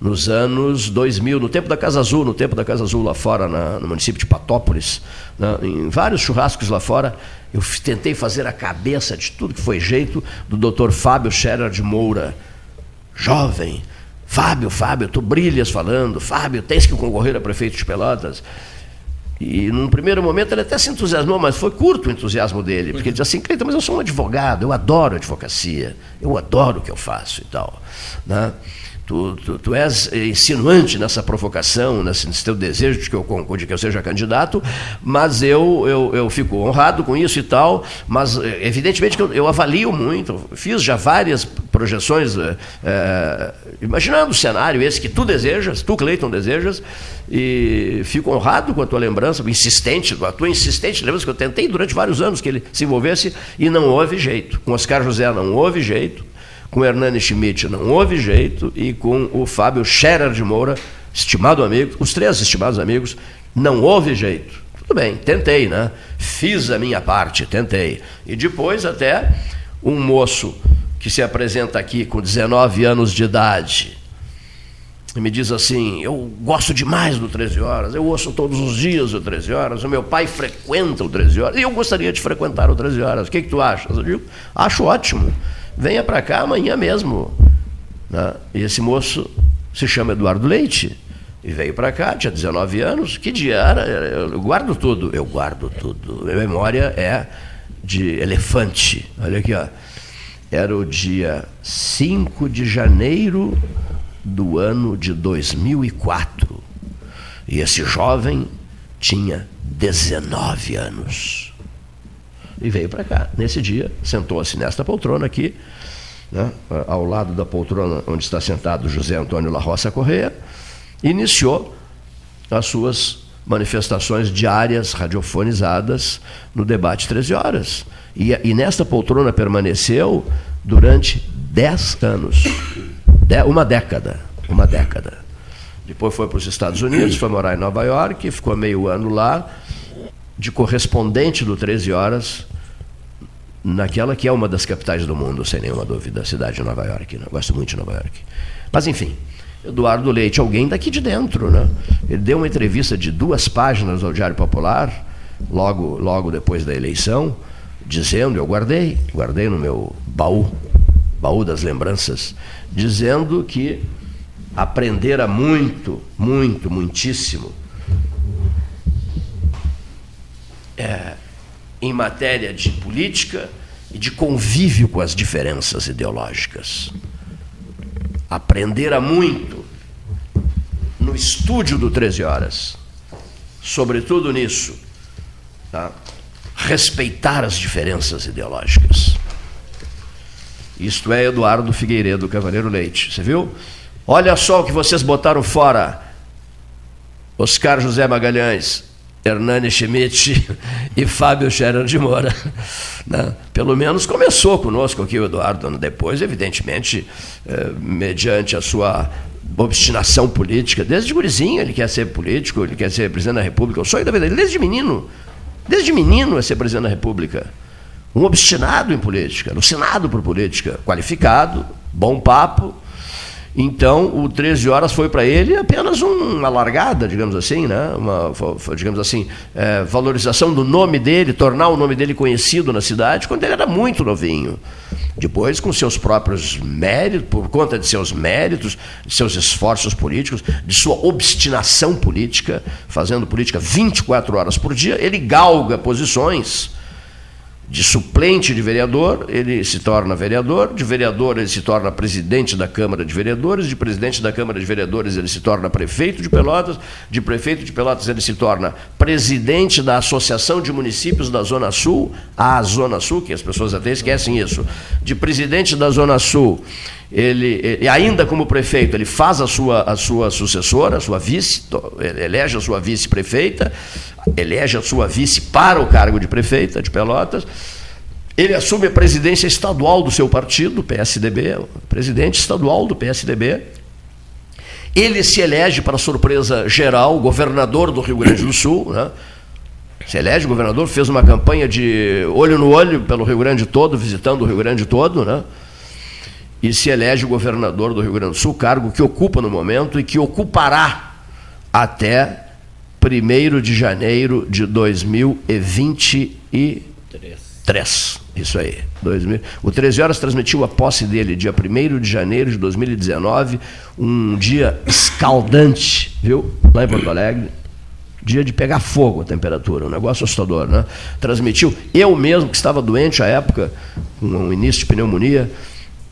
Nos anos 2000, no tempo da Casa Azul, no tempo da Casa Azul lá fora, na, no município de Patópolis, na, em vários churrascos lá fora, eu tentei fazer a cabeça de tudo que foi jeito do Dr. Fábio Scherer de Moura. Jovem, Fábio, Fábio, tu brilhas falando, Fábio, tens que concorrer a prefeito de Pelotas. E num primeiro momento ele até se entusiasmou, mas foi curto o entusiasmo dele, porque ele disse assim, Cleiton, mas eu sou um advogado, eu adoro advocacia, eu adoro o que eu faço e tal. Né? Tu, tu, tu, és insinuante nessa provocação, nesse, teu desejo de que, eu, de que eu seja candidato, mas eu, eu, eu fico honrado com isso e tal, mas eh, evidentemente que eu, eu avalio muito, fiz já várias projeções, é, imaginando o cenário esse que tu desejas, tu, Cleiton, desejas, e fico honrado com a tua lembrança, insistente, a tua insistente lembrança que eu tentei durante vários anos que ele se envolvesse e não houve jeito. Com Oscar José não houve jeito com Hernani Schmidt não houve jeito e com o Fábio Scherer de Moura, estimado amigo, os três estimados amigos, não houve jeito. Tudo bem, tentei, né? Fiz a minha parte, tentei. E depois até um moço que se apresenta aqui com 19 anos de idade e me diz assim: Eu gosto demais do 13 Horas, eu ouço todos os dias o 13 Horas, o meu pai frequenta o 13 Horas e eu gostaria de frequentar o 13 Horas. O que, que tu achas? Eu digo: Acho ótimo venha para cá amanhã mesmo. Né? E esse moço se chama Eduardo Leite. E veio para cá, tinha 19 anos. Que dia era? Eu guardo tudo. Eu guardo tudo. Minha memória é de elefante. Olha aqui, ó. Era o dia 5 de janeiro do ano de 2004. E esse jovem tinha 19 anos e veio para cá. Nesse dia, sentou-se nesta poltrona aqui, né, ao lado da poltrona onde está sentado José Antônio La Roça Correia, iniciou as suas manifestações diárias radiofonizadas no debate 13 horas. E, e nesta poltrona permaneceu durante 10 anos, uma década, uma década. Depois foi para os Estados Unidos, foi morar em Nova York, ficou meio ano lá, de correspondente do 13 Horas, naquela que é uma das capitais do mundo, sem nenhuma dúvida, a cidade de Nova York. Né? Gosto muito de Nova York. Mas, enfim, Eduardo Leite, alguém daqui de dentro. Né? Ele deu uma entrevista de duas páginas ao Diário Popular, logo, logo depois da eleição, dizendo, eu guardei, guardei no meu baú, baú das lembranças, dizendo que aprendera muito, muito, muitíssimo é, em matéria de política e de convívio com as diferenças ideológicas. Aprendera muito no estúdio do 13 Horas, sobretudo nisso, tá? respeitar as diferenças ideológicas. Isto é Eduardo Figueiredo Cavaleiro Leite. Você viu? Olha só o que vocês botaram fora. Oscar José Magalhães, Hernani Schmidt e Fábio Scherer de Moura. Né? Pelo menos começou conosco aqui o Eduardo, depois, evidentemente, eh, mediante a sua obstinação política, desde gurizinho ele quer ser político, ele quer ser presidente da República, o sonho da vida dele, desde menino, desde menino é ser presidente da República. Um obstinado em política, alucinado por política, qualificado, bom papo, então, o 13 horas foi para ele apenas uma largada, digamos assim, né? uma, digamos assim, é, valorização do nome dele, tornar o nome dele conhecido na cidade, quando ele era muito novinho. Depois, com seus próprios méritos, por conta de seus méritos, de seus esforços políticos, de sua obstinação política, fazendo política 24 horas por dia, ele galga posições de suplente de vereador, ele se torna vereador, de vereador ele se torna presidente da Câmara de Vereadores, de presidente da Câmara de Vereadores ele se torna prefeito de Pelotas, de prefeito de Pelotas ele se torna presidente da Associação de Municípios da Zona Sul, a Zona Sul, que as pessoas até esquecem isso, de presidente da Zona Sul, ele, ele ainda como prefeito, ele faz a sua, a sua sucessora, a sua vice, elege a sua vice-prefeita, elege a sua vice para o cargo de prefeita de Pelotas. Ele assume a presidência estadual do seu partido, PSDB, presidente estadual do PSDB. Ele se elege, para surpresa geral, governador do Rio Grande do Sul. Né? Se elege governador, fez uma campanha de olho no olho pelo Rio Grande todo, visitando o Rio Grande todo. Né? E se elege governador do Rio Grande do Sul, cargo que ocupa no momento e que ocupará até 1 de janeiro de 2023. Isso aí. 2000. O 13 Horas transmitiu a posse dele dia 1 de janeiro de 2019, um dia escaldante, viu? Lá em Porto Alegre. Dia de pegar fogo a temperatura, um negócio assustador, né? Transmitiu. Eu mesmo, que estava doente à época, com um início de pneumonia,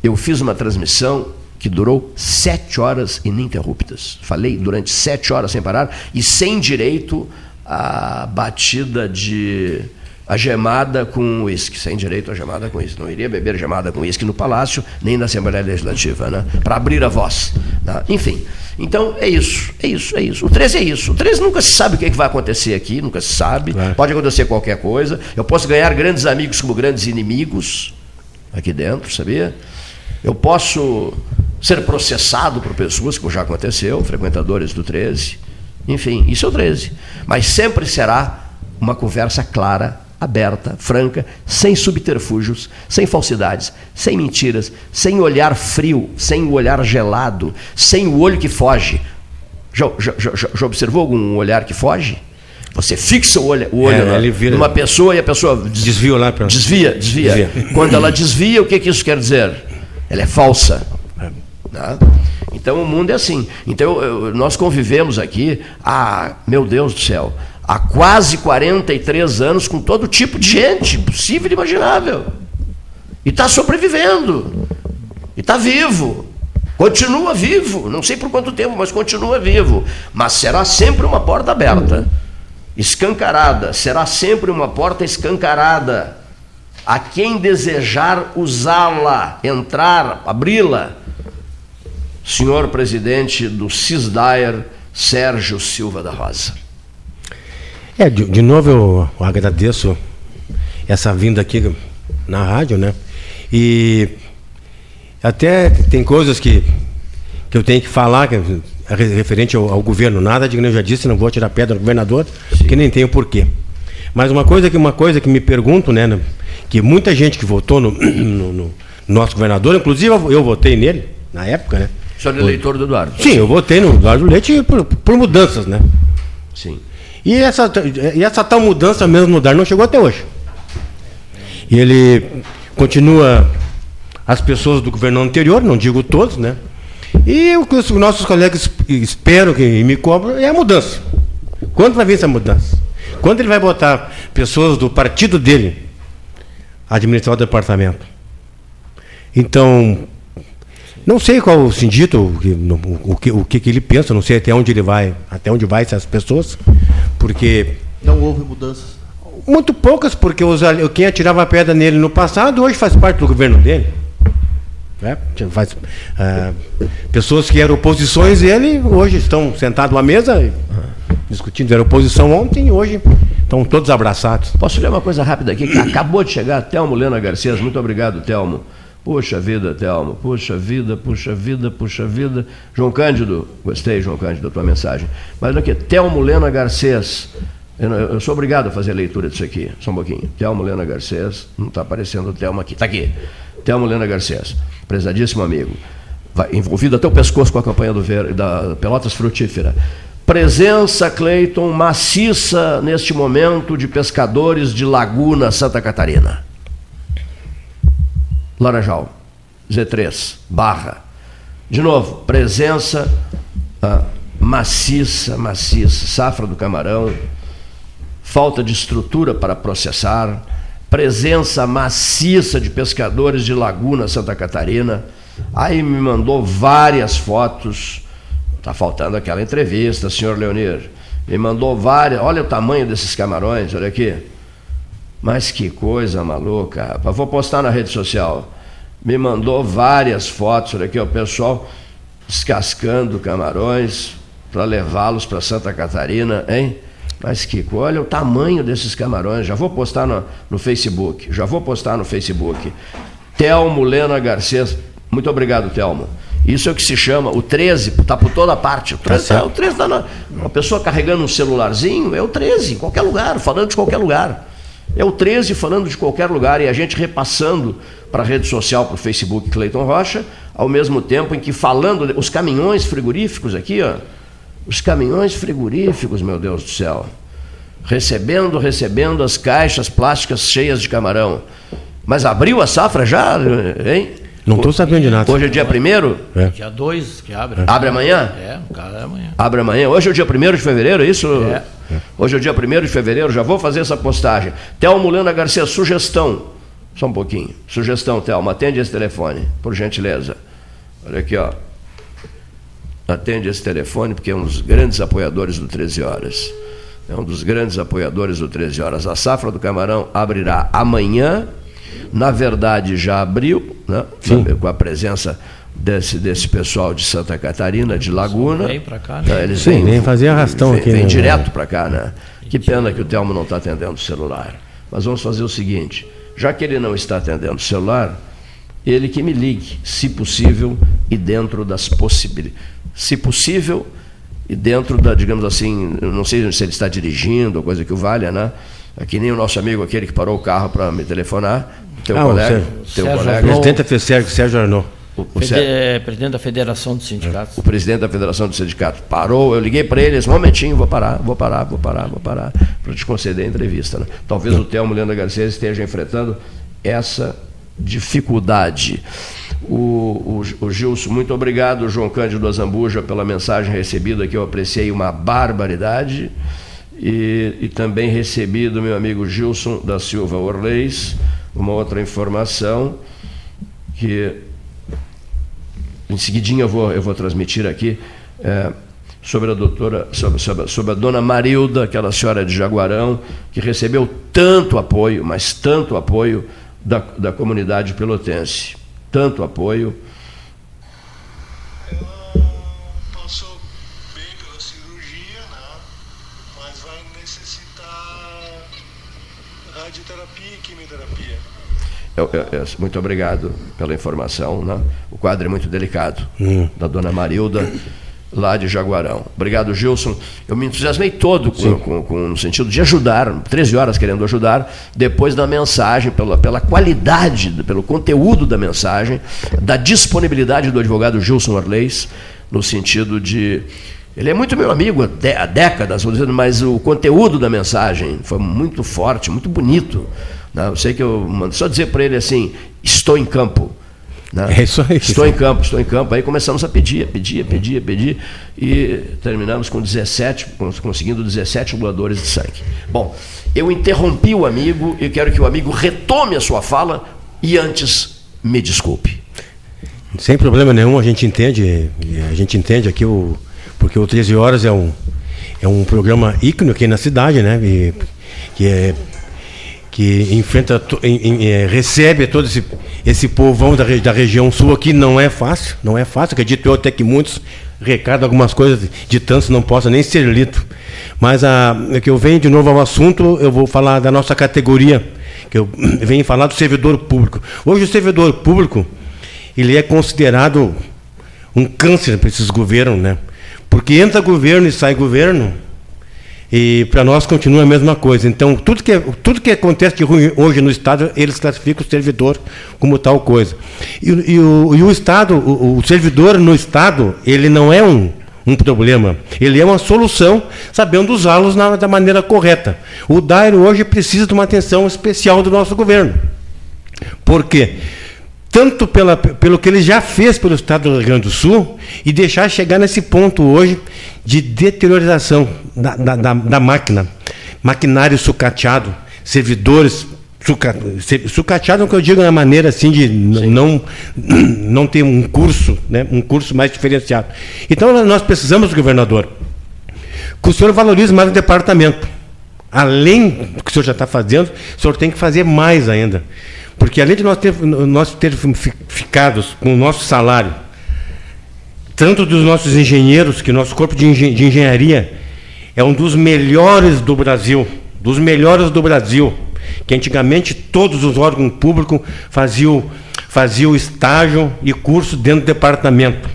eu fiz uma transmissão que durou sete horas ininterruptas. Falei durante sete horas sem parar e sem direito à batida de a gemada com uísque, sem direito a gemada com uísque. Não iria beber gemada com uísque no Palácio, nem na Assembleia Legislativa, né? para abrir a voz. Né? Enfim, então é isso, é isso, é isso. O 13 é isso. O 13 nunca se sabe o que, é que vai acontecer aqui, nunca se sabe. Claro. Pode acontecer qualquer coisa. Eu posso ganhar grandes amigos como grandes inimigos aqui dentro, sabia? Eu posso ser processado por pessoas, como já aconteceu, frequentadores do 13. Enfim, isso é o 13. Mas sempre será uma conversa clara, aberta, franca, sem subterfúgios, sem falsidades, sem mentiras, sem olhar frio, sem o olhar gelado, sem o olho que foge. Já, já, já, já observou algum olhar que foge? Você fixa o olho, o olho é, vira, numa pessoa e a pessoa desvia lá para desvia, desvia, desvia. Quando ela desvia, o que, que isso quer dizer? Ela é falsa. Tá? Então o mundo é assim. Então eu, nós convivemos aqui há, meu Deus do céu, há quase 43 anos com todo tipo de gente possível e imaginável. E está sobrevivendo. E está vivo. Continua vivo. Não sei por quanto tempo, mas continua vivo. Mas será sempre uma porta aberta. Escancarada. Será sempre uma porta escancarada a quem desejar usá-la, entrar, abri-la. Senhor presidente do CISDAER, Sérgio Silva da Rosa. É, de, de novo eu, agradeço essa vinda aqui na rádio, né? E até tem coisas que, que eu tenho que falar que, referente ao, ao, governo. Nada de que eu já disse, não vou tirar pedra do governador, Sim. porque nem tenho porquê. Mas uma coisa que uma coisa que me pergunto, né? Que muita gente que votou no, no, no nosso governador, inclusive eu votei nele, na época, né? O senhor é eleitor do Eduardo? Sim, eu votei no Eduardo Leite por, por mudanças, né? Sim. E essa, e essa tal mudança mesmo no DAR não chegou até hoje. E ele continua as pessoas do governo anterior, não digo todos, né? E o que os nossos colegas esperam que me cobram é a mudança. Quando vai vir essa mudança? Quando ele vai botar pessoas do partido dele administrar o departamento. Então, não sei qual o sentido, o, o, que, o que, ele pensa, não sei até onde ele vai, até onde vai essas pessoas, porque. Não houve mudanças. Muito poucas, porque os, quem atirava a pedra nele no passado hoje faz parte do governo dele. Né? Faz, ah, pessoas que eram oposições ele hoje estão sentados à mesa discutindo, era oposição ontem e hoje Estão todos abraçados. Posso ler uma coisa rápida aqui? Acabou de chegar, Telmo Lena Garcias. Muito obrigado, Telmo. Puxa vida, Telmo. Puxa vida, puxa vida, puxa vida. João Cândido, gostei, João Cândido, da tua mensagem. Mas aqui, Telmo Lena Garcês. Eu, eu, sou obrigado a fazer a leitura disso aqui. Só um pouquinho. Telmo Lena Garcês. Não está aparecendo o Telmo aqui. Está aqui. Telmo Lena Garcês. Prezadíssimo amigo. Vai, envolvido até o pescoço com a campanha do Ver, da Pelotas Frutífera. Presença, Cleiton, maciça neste momento de pescadores de Laguna, Santa Catarina. Laranjal, Z3, Barra. De novo, presença ah, maciça, maciça, safra do camarão, falta de estrutura para processar, presença maciça de pescadores de Laguna, Santa Catarina. Aí me mandou várias fotos. Está faltando aquela entrevista, senhor Leonir. Me mandou várias. Olha o tamanho desses camarões, olha aqui. Mas que coisa maluca, rapaz. Vou postar na rede social. Me mandou várias fotos, olha aqui, o pessoal descascando camarões para levá-los para Santa Catarina, hein? Mas Kiko, olha o tamanho desses camarões. Já vou postar no, no Facebook. Já vou postar no Facebook. Telmo Lena Garcês. Muito obrigado, Telmo. Isso é o que se chama, o 13, está por toda parte. O 13, tá o 13 tá na, uma pessoa carregando um celularzinho, é o 13, em qualquer lugar, falando de qualquer lugar. É o 13 falando de qualquer lugar e a gente repassando para a rede social, para o Facebook Cleiton Rocha, ao mesmo tempo em que falando, os caminhões frigoríficos aqui, ó, os caminhões frigoríficos, meu Deus do céu, recebendo, recebendo as caixas plásticas cheias de camarão. Mas abriu a safra já, hein? Não estou sabendo de nada. Hoje é dia primeiro? É. Dia 2 que abre. Abre amanhã? É, o cara é amanhã. Abre amanhã. Hoje é o dia 1 de fevereiro, é isso? É. Hoje é o dia 1 de fevereiro, já vou fazer essa postagem. Thelmo Lana Garcia, sugestão. Só um pouquinmo. Sugestão, Thelma, atende esse telefone, por gentileza. Olha aqui, ó. Atende esse telefone, porque é um dos grandes apoiadores do 13 Horas. É um dos grandes apoiadores do 13 Horas. A safra do camarão abrirá amanhã. Na verdade, já abriu, né? com a presença desse, desse pessoal de Santa Catarina, de Laguna. Vem para cá, né? Eles Sim, vêm, vem fazer arrastão vem, aqui. Vem né? direto para cá, né? Que pena que o Telmo não está atendendo o celular. Mas vamos fazer o seguinte: já que ele não está atendendo o celular, ele que me ligue, se possível, e dentro das possibilidades. Se possível, e dentro da, digamos assim, não sei se ele está dirigindo ou coisa que o valha, né? É que nem o nosso amigo aquele que parou o carro para me telefonar, teu Ah, o colega, Sérgio- teu Sérgio colega. Arnaud. Presidente da FESERG, Sérgio Arnaud. O, o Fede- Sérgio- é, presidente da Federação dos Sindicatos. o presidente da Federação do Sindicato parou, eu liguei para ele, disse, um momentinho, vou parar, vou parar, vou parar, vou parar, para te conceder a entrevista. Né? Talvez o Telmo Leandro Garcia esteja enfrentando essa dificuldade. O, o, o Gilson, muito obrigado, João Cândido Azambuja, pela mensagem recebida, que eu apreciei uma barbaridade. E, e também recebi do meu amigo Gilson da Silva Orleis uma outra informação que em seguidinha eu vou, eu vou transmitir aqui é, sobre a doutora, sobre, sobre, sobre a dona Marilda, aquela senhora de Jaguarão, que recebeu tanto apoio, mas tanto apoio da, da comunidade pelotense. Tanto apoio. passou bem pela cirurgia, né? Mas vai necessitar radioterapia e quimioterapia. Eu- eu- eu- muito obrigado pela informação. Né? O quadro é muito delicado, Hum. da dona Marilda, lá de Jaguarão. Obrigado, Gilson. Eu me entusiasmei todo com, com- com- no sentido de ajudar, 13 horas querendo ajudar, depois da mensagem, pela, pela qualidade, pelo conteúdo da mensagem, da disponibilidade do advogado Gilson Orleis, no sentido de. Ele é muito meu amigo há dé- há décadas, mas o conteúdo da mensagem foi muito forte, muito bonito. Né? Eu sei que eu mando só dizer para ele assim: estou em campo. né? É isso aí. Estou em campo, estou em campo. Aí começamos a pedir, a pedir, a pedir, a pedir. E terminamos com 17, cons- conseguindo 17 doadores de sangue. Bom, eu interrompi o amigo e quero que o amigo retome a sua fala e antes me desculpe. Sem problema nenhum, a gente entende, a gente entende aqui o porque o 13 horas é um é um programa ícone aqui na cidade, né? E, que é que enfrenta em- em- é, recebe todo esse esse povão da, da região sul aqui não é fácil, não é fácil. Acredito eu até que muitos recadam algumas coisas de tantos não possa nem ser lido. Mas a é que eu venho de novo ao assunto, eu vou falar da nossa categoria, que eu venho falar do servidor público. Hoje o servidor público ele é considerado um câncer para esses governos, né? Porque entra governo e sai governo, e para nós continua a mesma coisa. Então, tudo que, tudo que acontece de ruim hoje no Estado, eles classificam o servidor como tal coisa. E, e o, e o Estado, o, o servidor no Estado, ele não é um, um problema, ele é uma solução, sabendo usá-los da maneira correta. O Dairo hoje precisa de uma atenção especial do nosso governo. Por quê? Tanto pela, pelo que ele já fez pelo Estado do Rio Grande do Sul e deixar chegar nesse ponto hoje de deteriorização da, da, da- da máquina, maquinário sucateado, servidores suca, ser- sucateado é o que eu digo na maneira assim de não não ter um curso, né, um curso mais diferenciado. Então nós precisamos do governador que o senhor valorize mais o departamento. Além do que o senhor já está fazendo, o senhor tem que fazer mais ainda. Porque além de nós nós ter fi- ficados com o nosso salário, tanto dos nossos engenheiros, que nosso corpo de, engen- de engenharia é um dos melhores do Brasil, dos melhores do Brasil, que antigamente todos os órgãos públicos faziam, faziam estágio e curso dentro do departamento.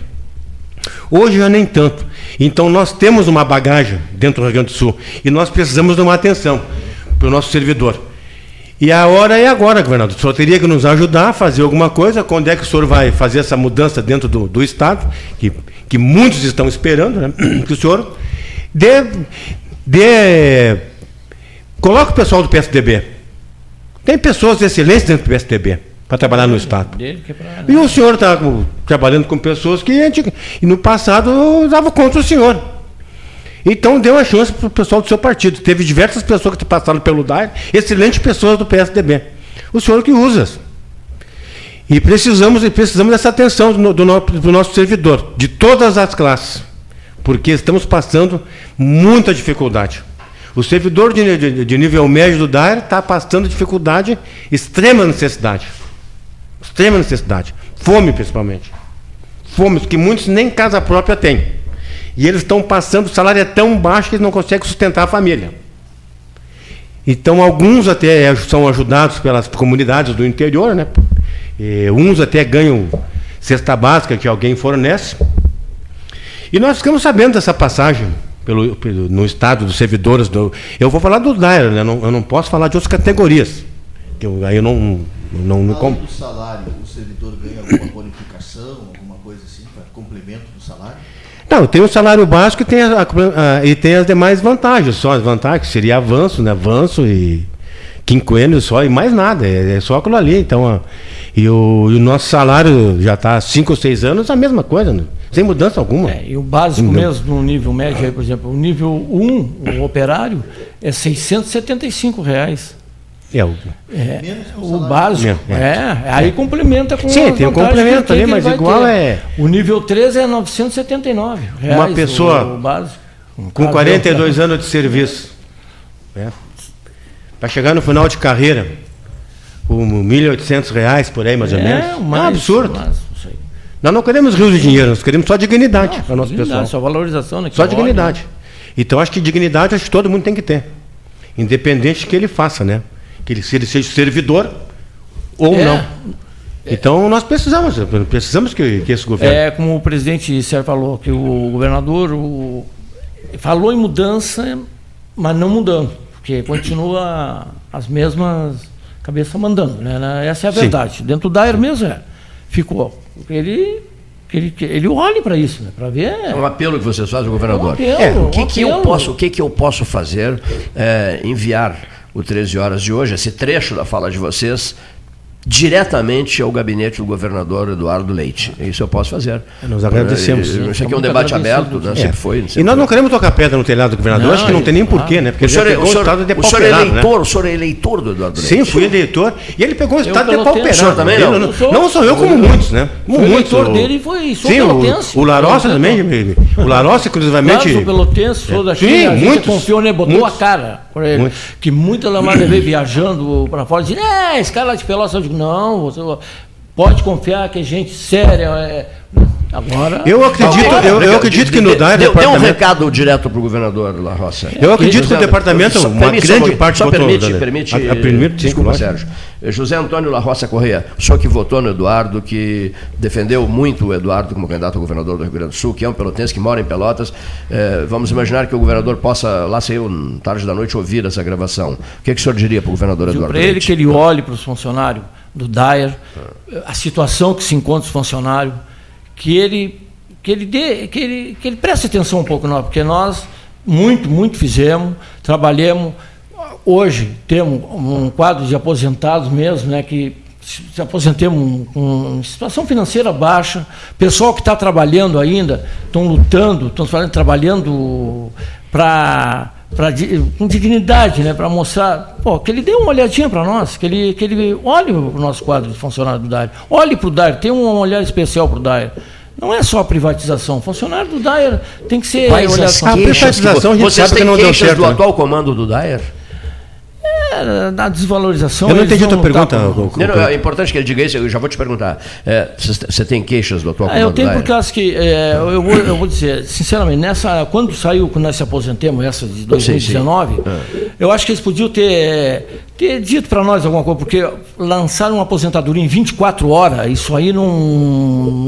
Hoje já nem tanto. Então nós temos uma bagagem dentro do Rio Grande do Sul e nós precisamos de uma atenção para o nosso servidor. E a hora é agora, governador. O senhor teria que nos ajudar a fazer alguma coisa. Quando é que o senhor vai fazer essa mudança dentro do, do Estado, que, que muitos estão esperando, né? que o senhor dê, dê. Coloque o pessoal do PSDB. Tem pessoas excelentes dentro do PSDB para trabalhar no Estado. É E o senhor está trabalhando com pessoas que e no passado eu dava contra o senhor. Então deu a chance para o pessoal do seu partido. Teve diversas pessoas que passaram pelo DAI, excelentes pessoas do PSDB. O senhor que usa. E precisamos, e precisamos dessa atenção do, do do nosso servidor, de todas as classes, porque estamos passando muita dificuldade. O servidor de, de- de nível médio do DAIR está passando dificuldade, extrema necessidade. Extrema necessidade. Fome, principalmente. Fome, que muitos nem casa própria têm. E eles estão passando, o salário é tão baixo que eles não conseguem sustentar a família. Então, alguns até é- são ajudados pelas comunidades do interior, né? E uns até ganham cesta básica que alguém fornece. E nós ficamos sabendo dessa passagem pelo, pelo- no estado dos servidores. Do, eu vou falar do DAIR, né? não, eu não posso falar de outras categorias. Que eu, aí eu não. não, não com- do salário, o servidor ganha alguma bonificação, alguma coisa assim, para complemento do salário? Não, tem o salário básico e tem, a- a- e tem as demais vantagens. Só as vantagens, que seria avanço, né? Avanço e quinquênio só, e mais nada. É, é só aquilo ali. Então, a- e, o, e o nosso salário já está há 5 ou 6 anos, a mesma coisa, né? sem mudança alguma. E o básico Não. mesmo, no nível médio, aí, por exemplo, o nível 1, o operário, é 675 reais. É, o, É, o básico. É, É, é. aí complementa com Sim, tem o vantagens complemento ali, mas igual ter. é- O nível 3 é 979 reais. Uma pessoa o, o básico. com Caso 42 eu- anos de serviço, para chegar no final de carreira, com 1.800 reais por aí, mais ou É, menos. é um absurdo. Nós não queremos rios de dinheiro, nós queremos só dignidade para o nosso dignidade, pessoal. só valorização, né, que Só é dignidade. Então acho que dignidade acho que todo mundo tem que ter. Independente de que ele faça, né? Que ele, se ele seja servidor ou É. não. Então nós precisamos, precisamos que, que esse governo. É como o presidente Sérgio falou, que o governador o- falou em mudança, mas não mudando, porque continua as mesmas cabeças mandando, né? Essa é a Sim. verdade. Dentro do Dair mesmo é. Ficou. Ele, que ele, que ele olhe para isso, né? Para ver. É um apelo que vocês fazem ao governador. Um apelo, É, o um que, que eu posso, o que, que eu posso fazer? É, enviar o 13 horas de hoje, esse trecho da fala de vocês, diretamente ao gabinete do governador Eduardo Leite. Isso eu posso fazer. Nós agradecemos. Isso aqui é um debate aberto, né? É. sempre foi. E sempre nós não queremos tocar pedra no telhado do governador, Não, acho que não tem nem porquê, né? Porque o ele senhor, já é- pegou o o senhor- estado o senhor é né? eleitor, o senhor é eleitor do Eduardo Sim, Leite? fui eleitor. E ele pegou o estado pelotense. depauperado. O senhor também Ele não? não, sou- não sou eu como muitos, né? Como muitos. eleitor o- dele e foi- sou Sim, pelotense. o, o Larossa também. O Larossa, inclusivamente. Claro, sou pelotense, sou da Sim, China, gente muitos, confiou, né? Botou a cara para ele. Que muita lamada veio viajando para fora e disse, é, esse cara lá de Pelotas, eu digo, não, você pode confiar que é gente séria. é." Agora. Eu acredito- agora- eu- eu acredito que no DAE, Deu, deu um recado direto para o governador La Roça. Eu acredito que o departamento, só uma permite, grande só- parte Só permite, Daniel. permite. A- a primeiro, sim, desculpa. Sérgio. José Antônio La Roça Correia, o senhor que votou no Eduardo, que defendeu muito o Eduardo como candidato a governador do Rio Grande do Sul, que é um pelotense que mora em Pelotas. eh, vamos imaginar que o governador possa, lá saiu tarde da noite, ouvir essa gravação. O que, que o senhor diria para o governador Eduardo para ele que ele olhe para os funcionários do DAIR, a situação que se encontra os funcionários, que ele, que ele, dê, que ele, que ele preste atenção um pouco nós, porque nós muito, muito fizemos, trabalhamos. Hoje temos um quadro de aposentados mesmo, né, que se aposentemos com situação financeira baixa, pessoal que está trabalhando ainda, estão lutando, estão trabalhando para pra, com dignidade, né, para mostrar, pô, que ele dê uma olhadinha para nós, que ele, que ele olhe o nosso quadro de funcionário do DAIR. Olhe para o DAIR, tem um olhar especial para o DAIR. Não é só a privatização. Funcionário do DAIR tem que ser Quais olhado as com- queixas que vo- Vocês têm queixas certo, do né? atual comando do Dyer? É, da desvalorização. Eu não entendi a tua pergunta, por- Cu- Não, não, é importante que ele diga isso, eu já vou te perguntar. É, Você você tem queixas do atual Ah, eu tenho por causa que, é, eu, vou, eu vou dizer, sinceramente, nessa, quando saiu, quando nós se aposentemos, essa de 2019, Sim, sim. eu acho que eles podiam ter, ter dito para nós alguma coisa, porque lançaram uma aposentadoria em 24 horas, isso aí não,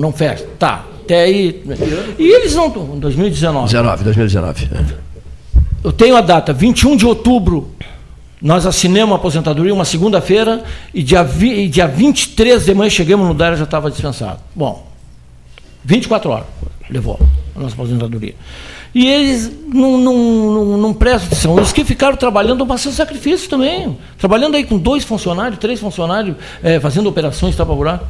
não fecha. Tá, até aí. E eles não. 2019. 19, 2019. é. Eu tenho a data, 21 de outubro, nós assinamos a aposentadoria uma segunda-feira e dia, vi, e dia 23 de manhã chegamos no DARA já estava dispensado. Bom, 24 horas levou a nossa aposentadoria. E eles não, não, não, prestam atenção. Os que ficaram trabalhando passando sacrifício também. Trabalhando aí com dois funcionários, três funcionários, eh, fazendo operações tapa buraco.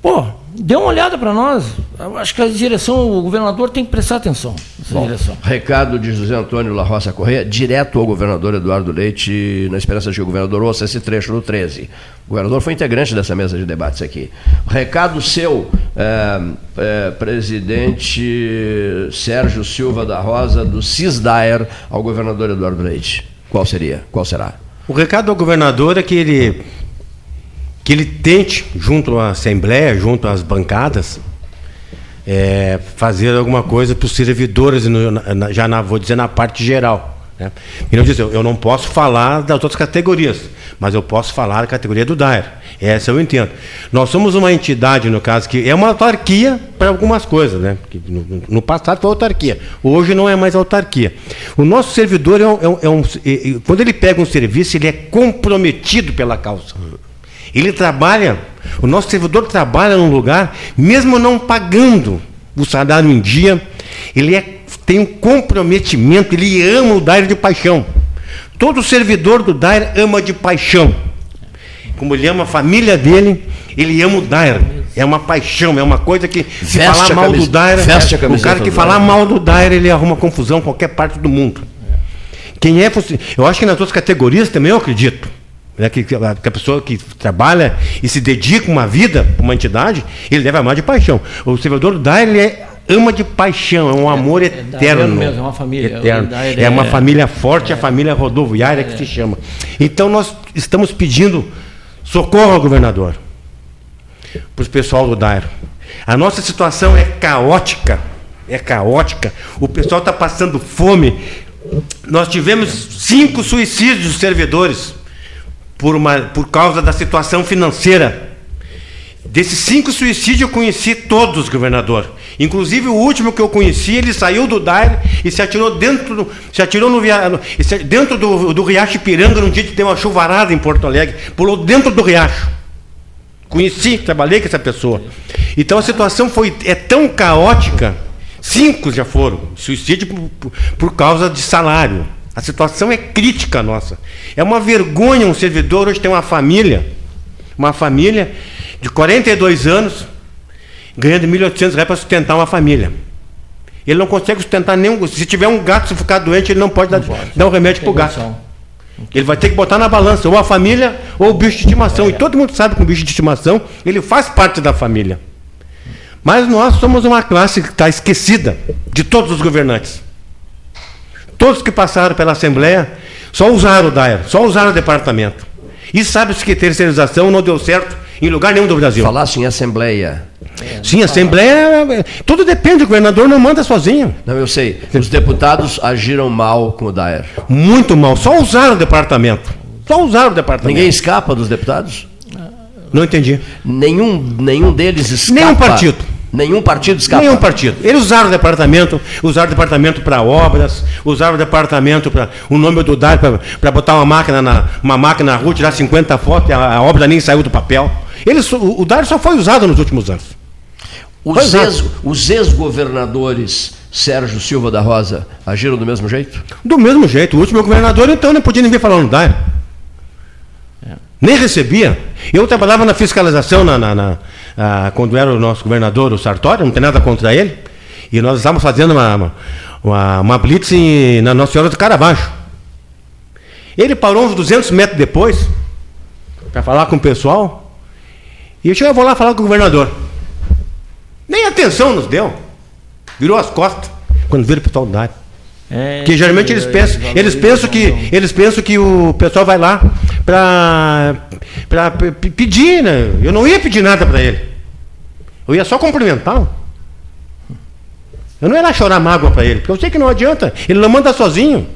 Pô, dê uma olhada para nós. Eu acho que a direção, o governador tem que prestar atenção nessa Bom, direção. recado de José Antônio La Roça Correia, direto ao governador Eduardo Leite, na esperança de que o governador ouça esse trecho no 13. O governador foi integrante dessa mesa de debates aqui. Recado seu, é, é, presidente Sérgio Silva da Rosa, do CISDAER, ao governador Eduardo Leite. Qual seria? Qual será? O recado ao governador é que ele que ele tente, junto à Assembleia, junto às bancadas, é, fazer alguma coisa para os servidores, já na, vou dizer na parte geral. Né? E não diz, eu, eu não posso falar das outras categorias, mas eu posso falar da categoria do DAER. Essa eu entendo. Nós somos uma entidade, no caso, que é uma autarquia para algumas coisas. Né? No, no- passado foi autarquia, hoje não é mais autarquia. O nosso servidor, é um, é um- é um- quando ele pega um serviço, ele é comprometido pela causa. Ele trabalha, o nosso servidor trabalha num lugar, mesmo não pagando o salário em dia, ele é- tem um comprometimento, ele ama o DAIR de paixão. Todo servidor do DAIR ama de paixão. Como ele ama a família dele, ele ama o DAIR. É uma paixão, é uma coisa que se Veste falar a mal camisa- do DAIR, o cara que falar mal do DAIR, ele arruma confusão em qualquer parte do mundo. Quem é, eu acho que nas outras categorias também eu acredito. Né, que, que a pessoa que trabalha e se dedica uma vida para uma entidade, ele deve amar de paixão. O servidor do DAIR, ele é- ama de paixão, é um amor eterno. mesmo, é uma família. Eterno. É uma é- família forte, a família rodoviária que se chama. Então nós estamos pedindo socorro ao governador, para o pessoal do DAIR. A nossa situação é caótica, é caótica. O pessoal está passando fome. Nós tivemos cinco suicídios de servidores por, uma, por causa da situação financeira. Desses cinco suicídios eu conheci todos, governador. Inclusive o último que eu conheci, ele saiu do DAIR e se atirou dentro do, se atirou no, dentro do, do Riacho Ipiranga num dia que tem uma chuvarada em Porto Alegre. Pulou dentro do riacho. Conheci, trabalhei com essa pessoa. Então a situação foi é tão caótica. Cinco já foram suicídio por- por causa de salário. A situação é crítica nossa. É uma vergonha um servidor hoje ter uma família, uma família de 42 anos, ganhando 1.800 reais para sustentar uma família. Ele não consegue sustentar nenhum. Se tiver um gato, se ficar doente, ele não pode, dar, dar um remédio para o gato. Ele vai ter que botar na balança ou a família ou o bicho de estimação. E todo mundo sabe que o bicho de estimação ele faz parte da família. Mas nós somos uma classe que está esquecida de todos os governantes. Todos que passaram pela Assembleia só usaram o DAER, só usaram o departamento. E sabe-se que terceirização não deu certo em lugar nenhum do Brasil. Falasse em Assembleia. Sim, Assembleia. Tudo depende, o governador não manda sozinho. Não, eu sei. Os deputados agiram mal com o Daer. Muito mal, só usaram o departamento. Só usaram o departamento. Ninguém escapa dos deputados? Não entendi. Nenhum, nenhum deles escapa. Nenhum partido. Nenhum partido escapa. Nenhum partido. Eles usaram o departamento, usaram o departamento para obras, usaram o departamento para o nome do DAR para botar uma máquina na uma máquina na rua, tirar 50 fotos, e a, a obra nem saiu do papel. Eles, o, o só foi usado nos últimos anos. Os ex- Os ex-governadores Sérgio Silva da Rosa agiram do mesmo jeito? Do mesmo jeito. O último governador, então, nem podia nem vir falar no DAR. Nem recebia. Eu trabalhava na fiscalização na, na- na- ah, quando era o nosso governador, o Sartori, não tem nada contra ele. E nós estávamos fazendo uma, uma, uma, blitz em- na Nossa Senhora do Caravaggio. Ele parou uns 200 metros depois para falar com o pessoal. E eu cheguei, eu vou lá falar com o governador. Nem atenção nos deu. Virou as costas quando viram o pessoal da área. É, Que geralmente eles pensam, eles pensam que eles pensam que o pessoal vai lá para para pedir, né? Eu não ia pedir nada para ele. Eu ia só cumprimentá-lo. Eu não ia lá chorar mágoa para ele, porque eu sei que não adianta. Ele não manda sozinho.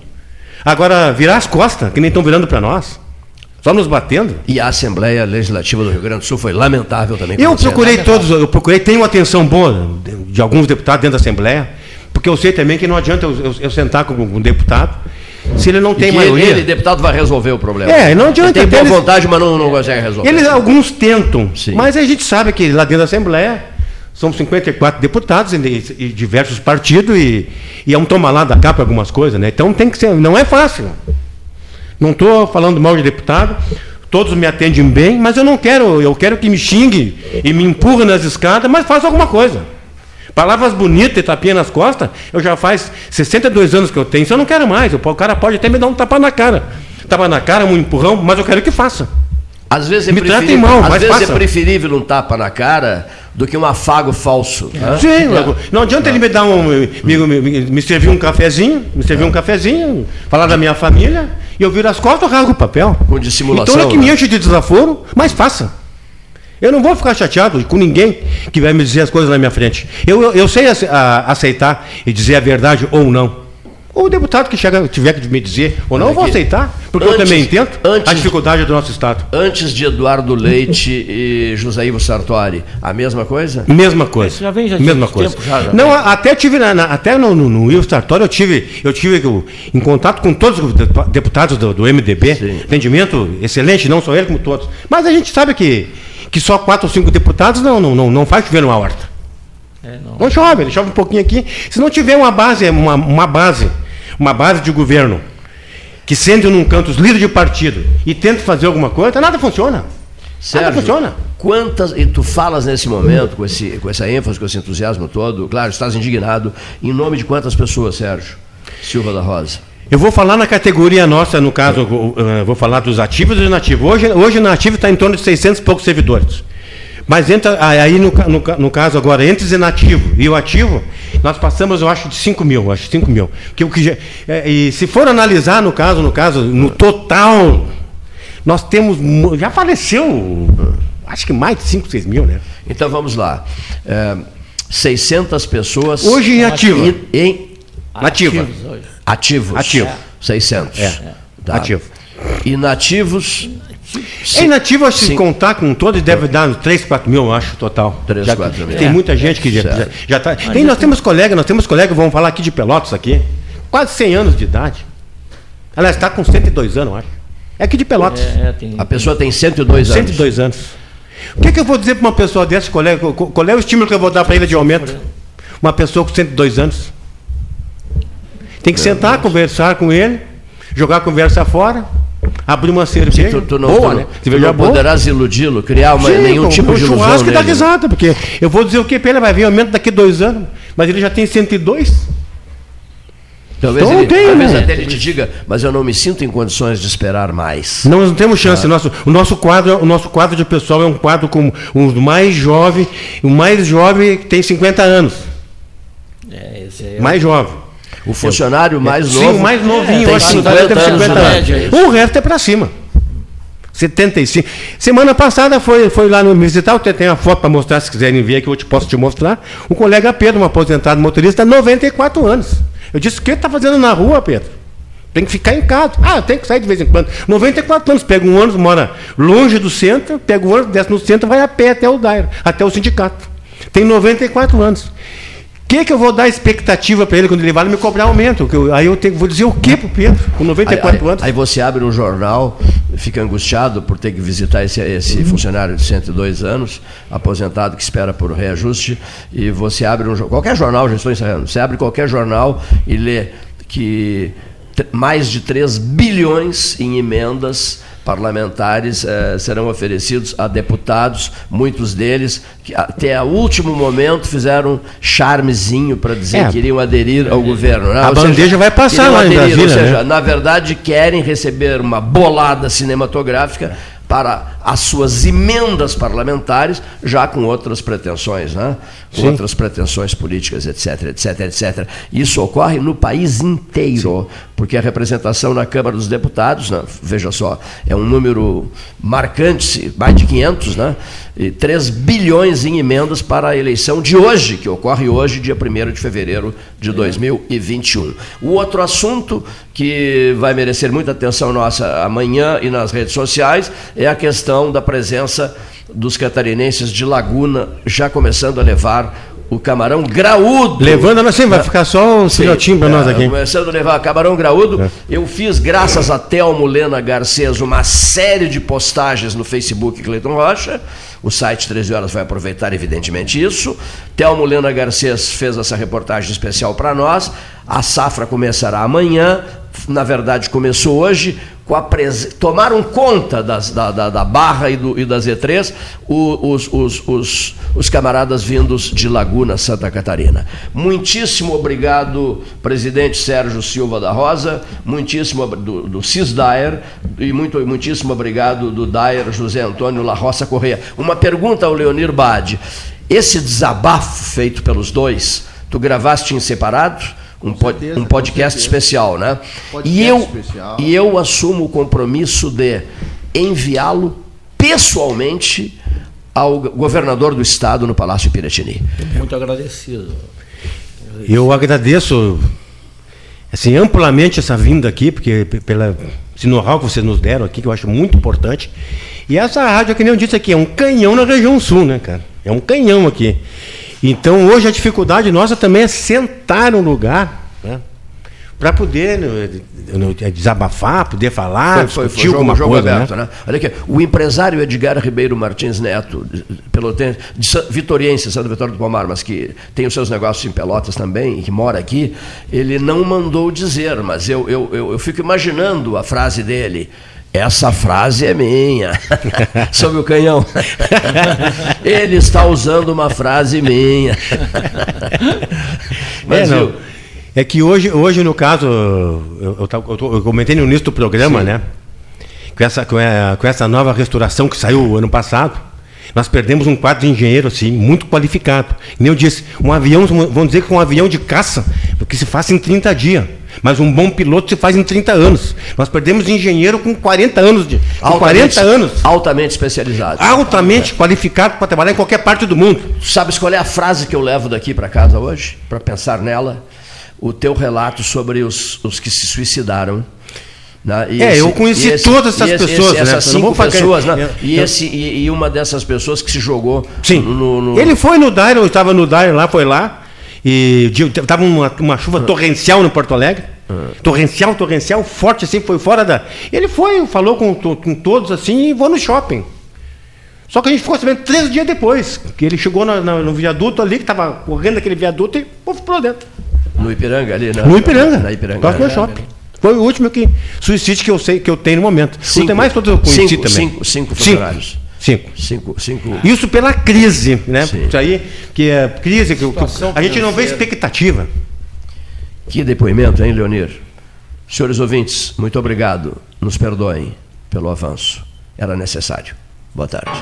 Agora virar as costas, que nem estão virando para nós, só nos batendo. E a Assembleia Legislativa do Rio Grande do Sul foi lamentável também. Eu procurei todos, eu procurei, tenho uma atenção boa de, de alguns deputados dentro da Assembleia, porque eu sei também que não adianta eu, eu- eu sentar com um deputado se ele não E tem que maioria. Ele, deputado, vai resolver o problema. É, não adianta, Ele tem boa eles- vontade, mas não, não consegue resolver. Eles, alguns tentam, mas a gente sabe que lá dentro da Assembleia são 54 deputados e, e diversos partidos e, e é um toma lá da cá para algumas coisas, né? Então tem que ser, não é fácil. Não estou falando mal de deputado, todos me atendem bem, mas eu não quero, eu quero que me xingue e me empurre nas escadas, mas faça alguma coisa. Palavras bonitas e tapinha nas costas, eu já faz 62 anos que eu tenho, isso eu não quero mais. O cara pode até me dar um tapa na cara. Tapa na cara, um empurrão, mas eu quero que faça. Às vezes é Me preferível, mal, às vezes é preferível um tapa na cara do que um afago falso. né? Sim, É. não adianta ele me dar um. Me, me, me- servir um cafezinho, me servir um cafezinho, falar da minha família, e eu viro as costas e rasgo o papel. Com dissimulação. Então é que me né? enche de desaforo, mas faça. Eu não vou ficar chateado com ninguém que vai me dizer as coisas na minha frente. Eu, eu, eu sei ace- a- aceitar e dizer a verdade ou não. O deputado que chega, tiver que me dizer ou não, eu vou aceitar, porque eu Antes- também entendo a antes- dificuldade do nosso Estado. Antes de Eduardo Leite e José Ivo Sartori, a mesma coisa? Mesma coisa. já vem já mesma tempo coisa. já, já não, vem. a- até tive na, na- até no, no, no Will Sartori eu tive, eu tive em contato com todos os depu- deputados do, do MDB, atendimento excelente, não só ele como todos. Mas a gente sabe que, que só quatro ou cinco deputados não não, não, não faz chover numa horta. É, não. Não chove, ele chove um pouquinho aqui. Se não tiver uma base, uma, uma base, uma base de governo que sente num canto os líderes de partido e tenta fazer alguma coisa, nada funciona. nada Sérgio, funciona. Quantas, e tu falas nesse momento, com, esse, com essa ênfase, com esse entusiasmo todo, claro, estás indignado, em nome de quantas pessoas, Sérgio? Silva da Rosa. Eu vou falar na categoria nossa, no caso, eu, eh, vou falar dos ativos e dos inativos. Hoje, hoje na ativa está em torno de 600 e poucos servidores. Mas entra, aí, no, no, no caso agora, entre os inativos e o ativo, nós passamos, eu acho, de 5 mil, acho 5 mil. Que, o que já- eh, e se for analisar, no caso, no caso, no total, nós temos, já faleceu, acho que mais de 5, 6 mil, né? Então vamos lá. É, 600 pessoas. Hoje em ativa. Em, em Nativa. ativos. Ativo. 600. É. Tá. Ativo. Inativos. É inativo, acho que se Sim. contar com todos, deve dar uns 3, 4 mil, eu acho, total. 3, Já- 4 mil. Tem É. muita gente que já, já, já tá. Tem, nós temos colegas, nós temos colegas, vamos falar aqui de Pelotas aqui, quase 100 anos de idade. Ela está com 102 anos, eu acho. É aqui de Pelotas. É, tem- A pessoa tem 102 anos. 102 anos. O que, que eu vou dizer para uma pessoa dessa, colega? Qual- Qual é o estímulo que eu vou dar para ele de aumento? Uma pessoa com 102 anos. Tem que sentar, conversar com ele, jogar a conversa fora, abrir uma cerveja. Tu, tu não, boa, tu não- né? tu não boa. poderás iludi-lo, criar uma, Sim, nenhum tipo com de ilusão churrasco dá nele, né? risada, porque eu vou dizer o que para ele, vai vir aumento daqui a dois anos, mas ele já tem 102. Talvez, Então ele, tem, talvez né? até ele te diga, mas eu não me sinto em condições de esperar mais. Nós não temos Ah. chance. Nosso, o, nosso quadro, o nosso quadro de pessoal é um quadro com o mais jovem, o mais jovem tem 50 anos. É, esse aí é Mais jovem. O funcionário mais Sim, novo. o mais novinho, tem eu acho que 50 deve ter anos 50 na anos. é isso. O resto é para cima. 75. Semana passada foi, foi lá no visitar, eu tenho a foto para mostrar, se quiserem ver aqui, eu te, posso te mostrar. O colega Pedro, um aposentado motorista, 94 anos. Eu disse, o que está fazendo na rua, Pedro? Tem que ficar em casa. Ah, tenho que sair de vez em quando. 94 anos, pega um ônibus, mora longe do centro, pega o ônibus, desce no centro, vai a pé até o Dairo, até o sindicato. Tem 94 anos. O que, que eu vou dar expectativa para ele quando ele vai me cobrar aumento? Que eu- aí eu tenho, vou dizer o que para o Pedro, com 94 aí, aí- anos? Aí você abre um jornal, fica angustiado por ter que visitar esse, esse Uhum. funcionário de 102 anos, aposentado que espera por reajuste, e você abre um qualquer jornal, já estou encerrando, você abre qualquer jornal e lê que mais de 3 bilhões em emendas parlamentares eh, serão oferecidos a deputados, muitos deles que até o último momento fizeram um charmezinho para dizer É. que iriam aderir ao governo. né? A Ou seja, bandeja vai passar lá em aderir, Brasília, Ou seja, né? na verdade querem receber uma bolada cinematográfica para as suas emendas parlamentares, já com outras pretensões, né? com Sim. outras pretensões políticas, etc, etc, etc. Isso ocorre no país inteiro, porque a representação na Câmara dos Deputados, né? veja só, é um número marcante, mais de 500, né? E 3 bilhões em emendas para a eleição de hoje, que ocorre hoje, dia 1 de fevereiro de 2021. O outro assunto que vai merecer muita atenção nossa amanhã e nas redes sociais é a questão da presença dos catarinenses de Laguna, já começando a levar o camarão graúdo. Levando assim, vai ficar só um filhotinho para nós É, aqui. Começando a levar camarão graúdo. Eu fiz, graças a Telmo Lena Garcês, uma série de postagens no Facebook Cleiton Rocha. O site 13 Horas vai aproveitar, evidentemente, isso. Telmo Lena Garcês fez essa reportagem especial para nós. A safra começará amanhã. Na verdade, começou hoje. Prese... Tomaram conta das- da, da- da Barra e, do- e da Z3 o- os, os- os- os camaradas vindos de Laguna, Santa Catarina. Muitíssimo obrigado, presidente Sérgio Silva da Rosa, muitíssimo do, do Cis Daer e muito, muitíssimo obrigado do Daer José Antônio La Roça Correia. Uma pergunta ao Leonir Bade. Esse desabafo feito pelos dois, tu gravaste em separado? Um, pod- certeza, um podcast especial, né? Podcast e, eu, especial. e eu assumo o compromisso de enviá-lo pessoalmente ao governador do estado no Palácio Piratini. Muito agradecido. Eu agradeço assim, amplamente essa vinda aqui, porque pela esse know-how que vocês nos deram aqui, que eu acho muito importante. E essa rádio, que nem eu disse aqui, é um canhão na região sul, né, cara? É um canhão aqui. Então, hoje a dificuldade nossa também é sentar no lugar, né? Para poder né, né, desabafar, poder falar, Foi, foi, foi discutir jogo, alguma jogo coisa, aberto, né? né? Olha aqui, o empresário Edgar Ribeiro Martins Neto, pelotense, de Sa- vitoriense, Santa Vitória do Palmar, mas que tem os seus negócios em Pelotas também, e que mora aqui, ele não mandou dizer, mas eu, eu, eu, eu fico imaginando a frase dele. Essa frase é minha. Sobre o canhão. ele está usando uma frase minha. Mas, é, não. viu, É que hoje, hoje no caso, eu, eu, eu eu comentei no início do programa, Sim. né? Com essa, com, a- com essa nova restauração que saiu ano passado, nós perdemos um quadro de engenheiro assim, muito qualificado. Nem eu disse, um avião, vamos dizer que um avião de caça, que se faz em 30 dias. Mas um bom piloto se faz em 30 anos. Nós perdemos engenheiro com 40 anos de. Com 40 anos. Altamente especializado. Altamente qualificado para trabalhar em qualquer parte do mundo. Sabes qual é a frase que eu levo daqui para casa hoje? Para pensar nela? O teu relato sobre os, os que se suicidaram. né? É, eu conheci todas essas esse- pessoas, esse- né? Essas cinco pessoas, né? E, esse, e, e uma dessas pessoas que se jogou Sim. no. no- Ele foi no Daire, eu estava no Daire lá, foi lá. E estava uma, uma chuva torrencial no Porto Alegre. Torrencial, torrencial, forte assim, foi fora da. Ele foi, falou com, com todos assim e vou no shopping. Só que a gente ficou sabendo três dias depois, que ele chegou na- na- no viaduto ali, que estava correndo aquele viaduto e puf, pulou dentro. No Ipiranga ali, né? no Ipiranga. Na Ipiranga. Próximo ao shopping. Foi o último que, suicídio que eu sei que eu tenho no momento. Cinco- demais todos eu conheci cinco- também. cinco- cinco funcionários. Cinco. Cinco, cinco. Isso pela crise, né? Isso aí, que é crise, que, que a gente não vê expectativa. Que depoimento, hein, Leonir? Senhores ouvintes, muito obrigado. Nos perdoem pelo avanço. Era necessário. Boa tarde.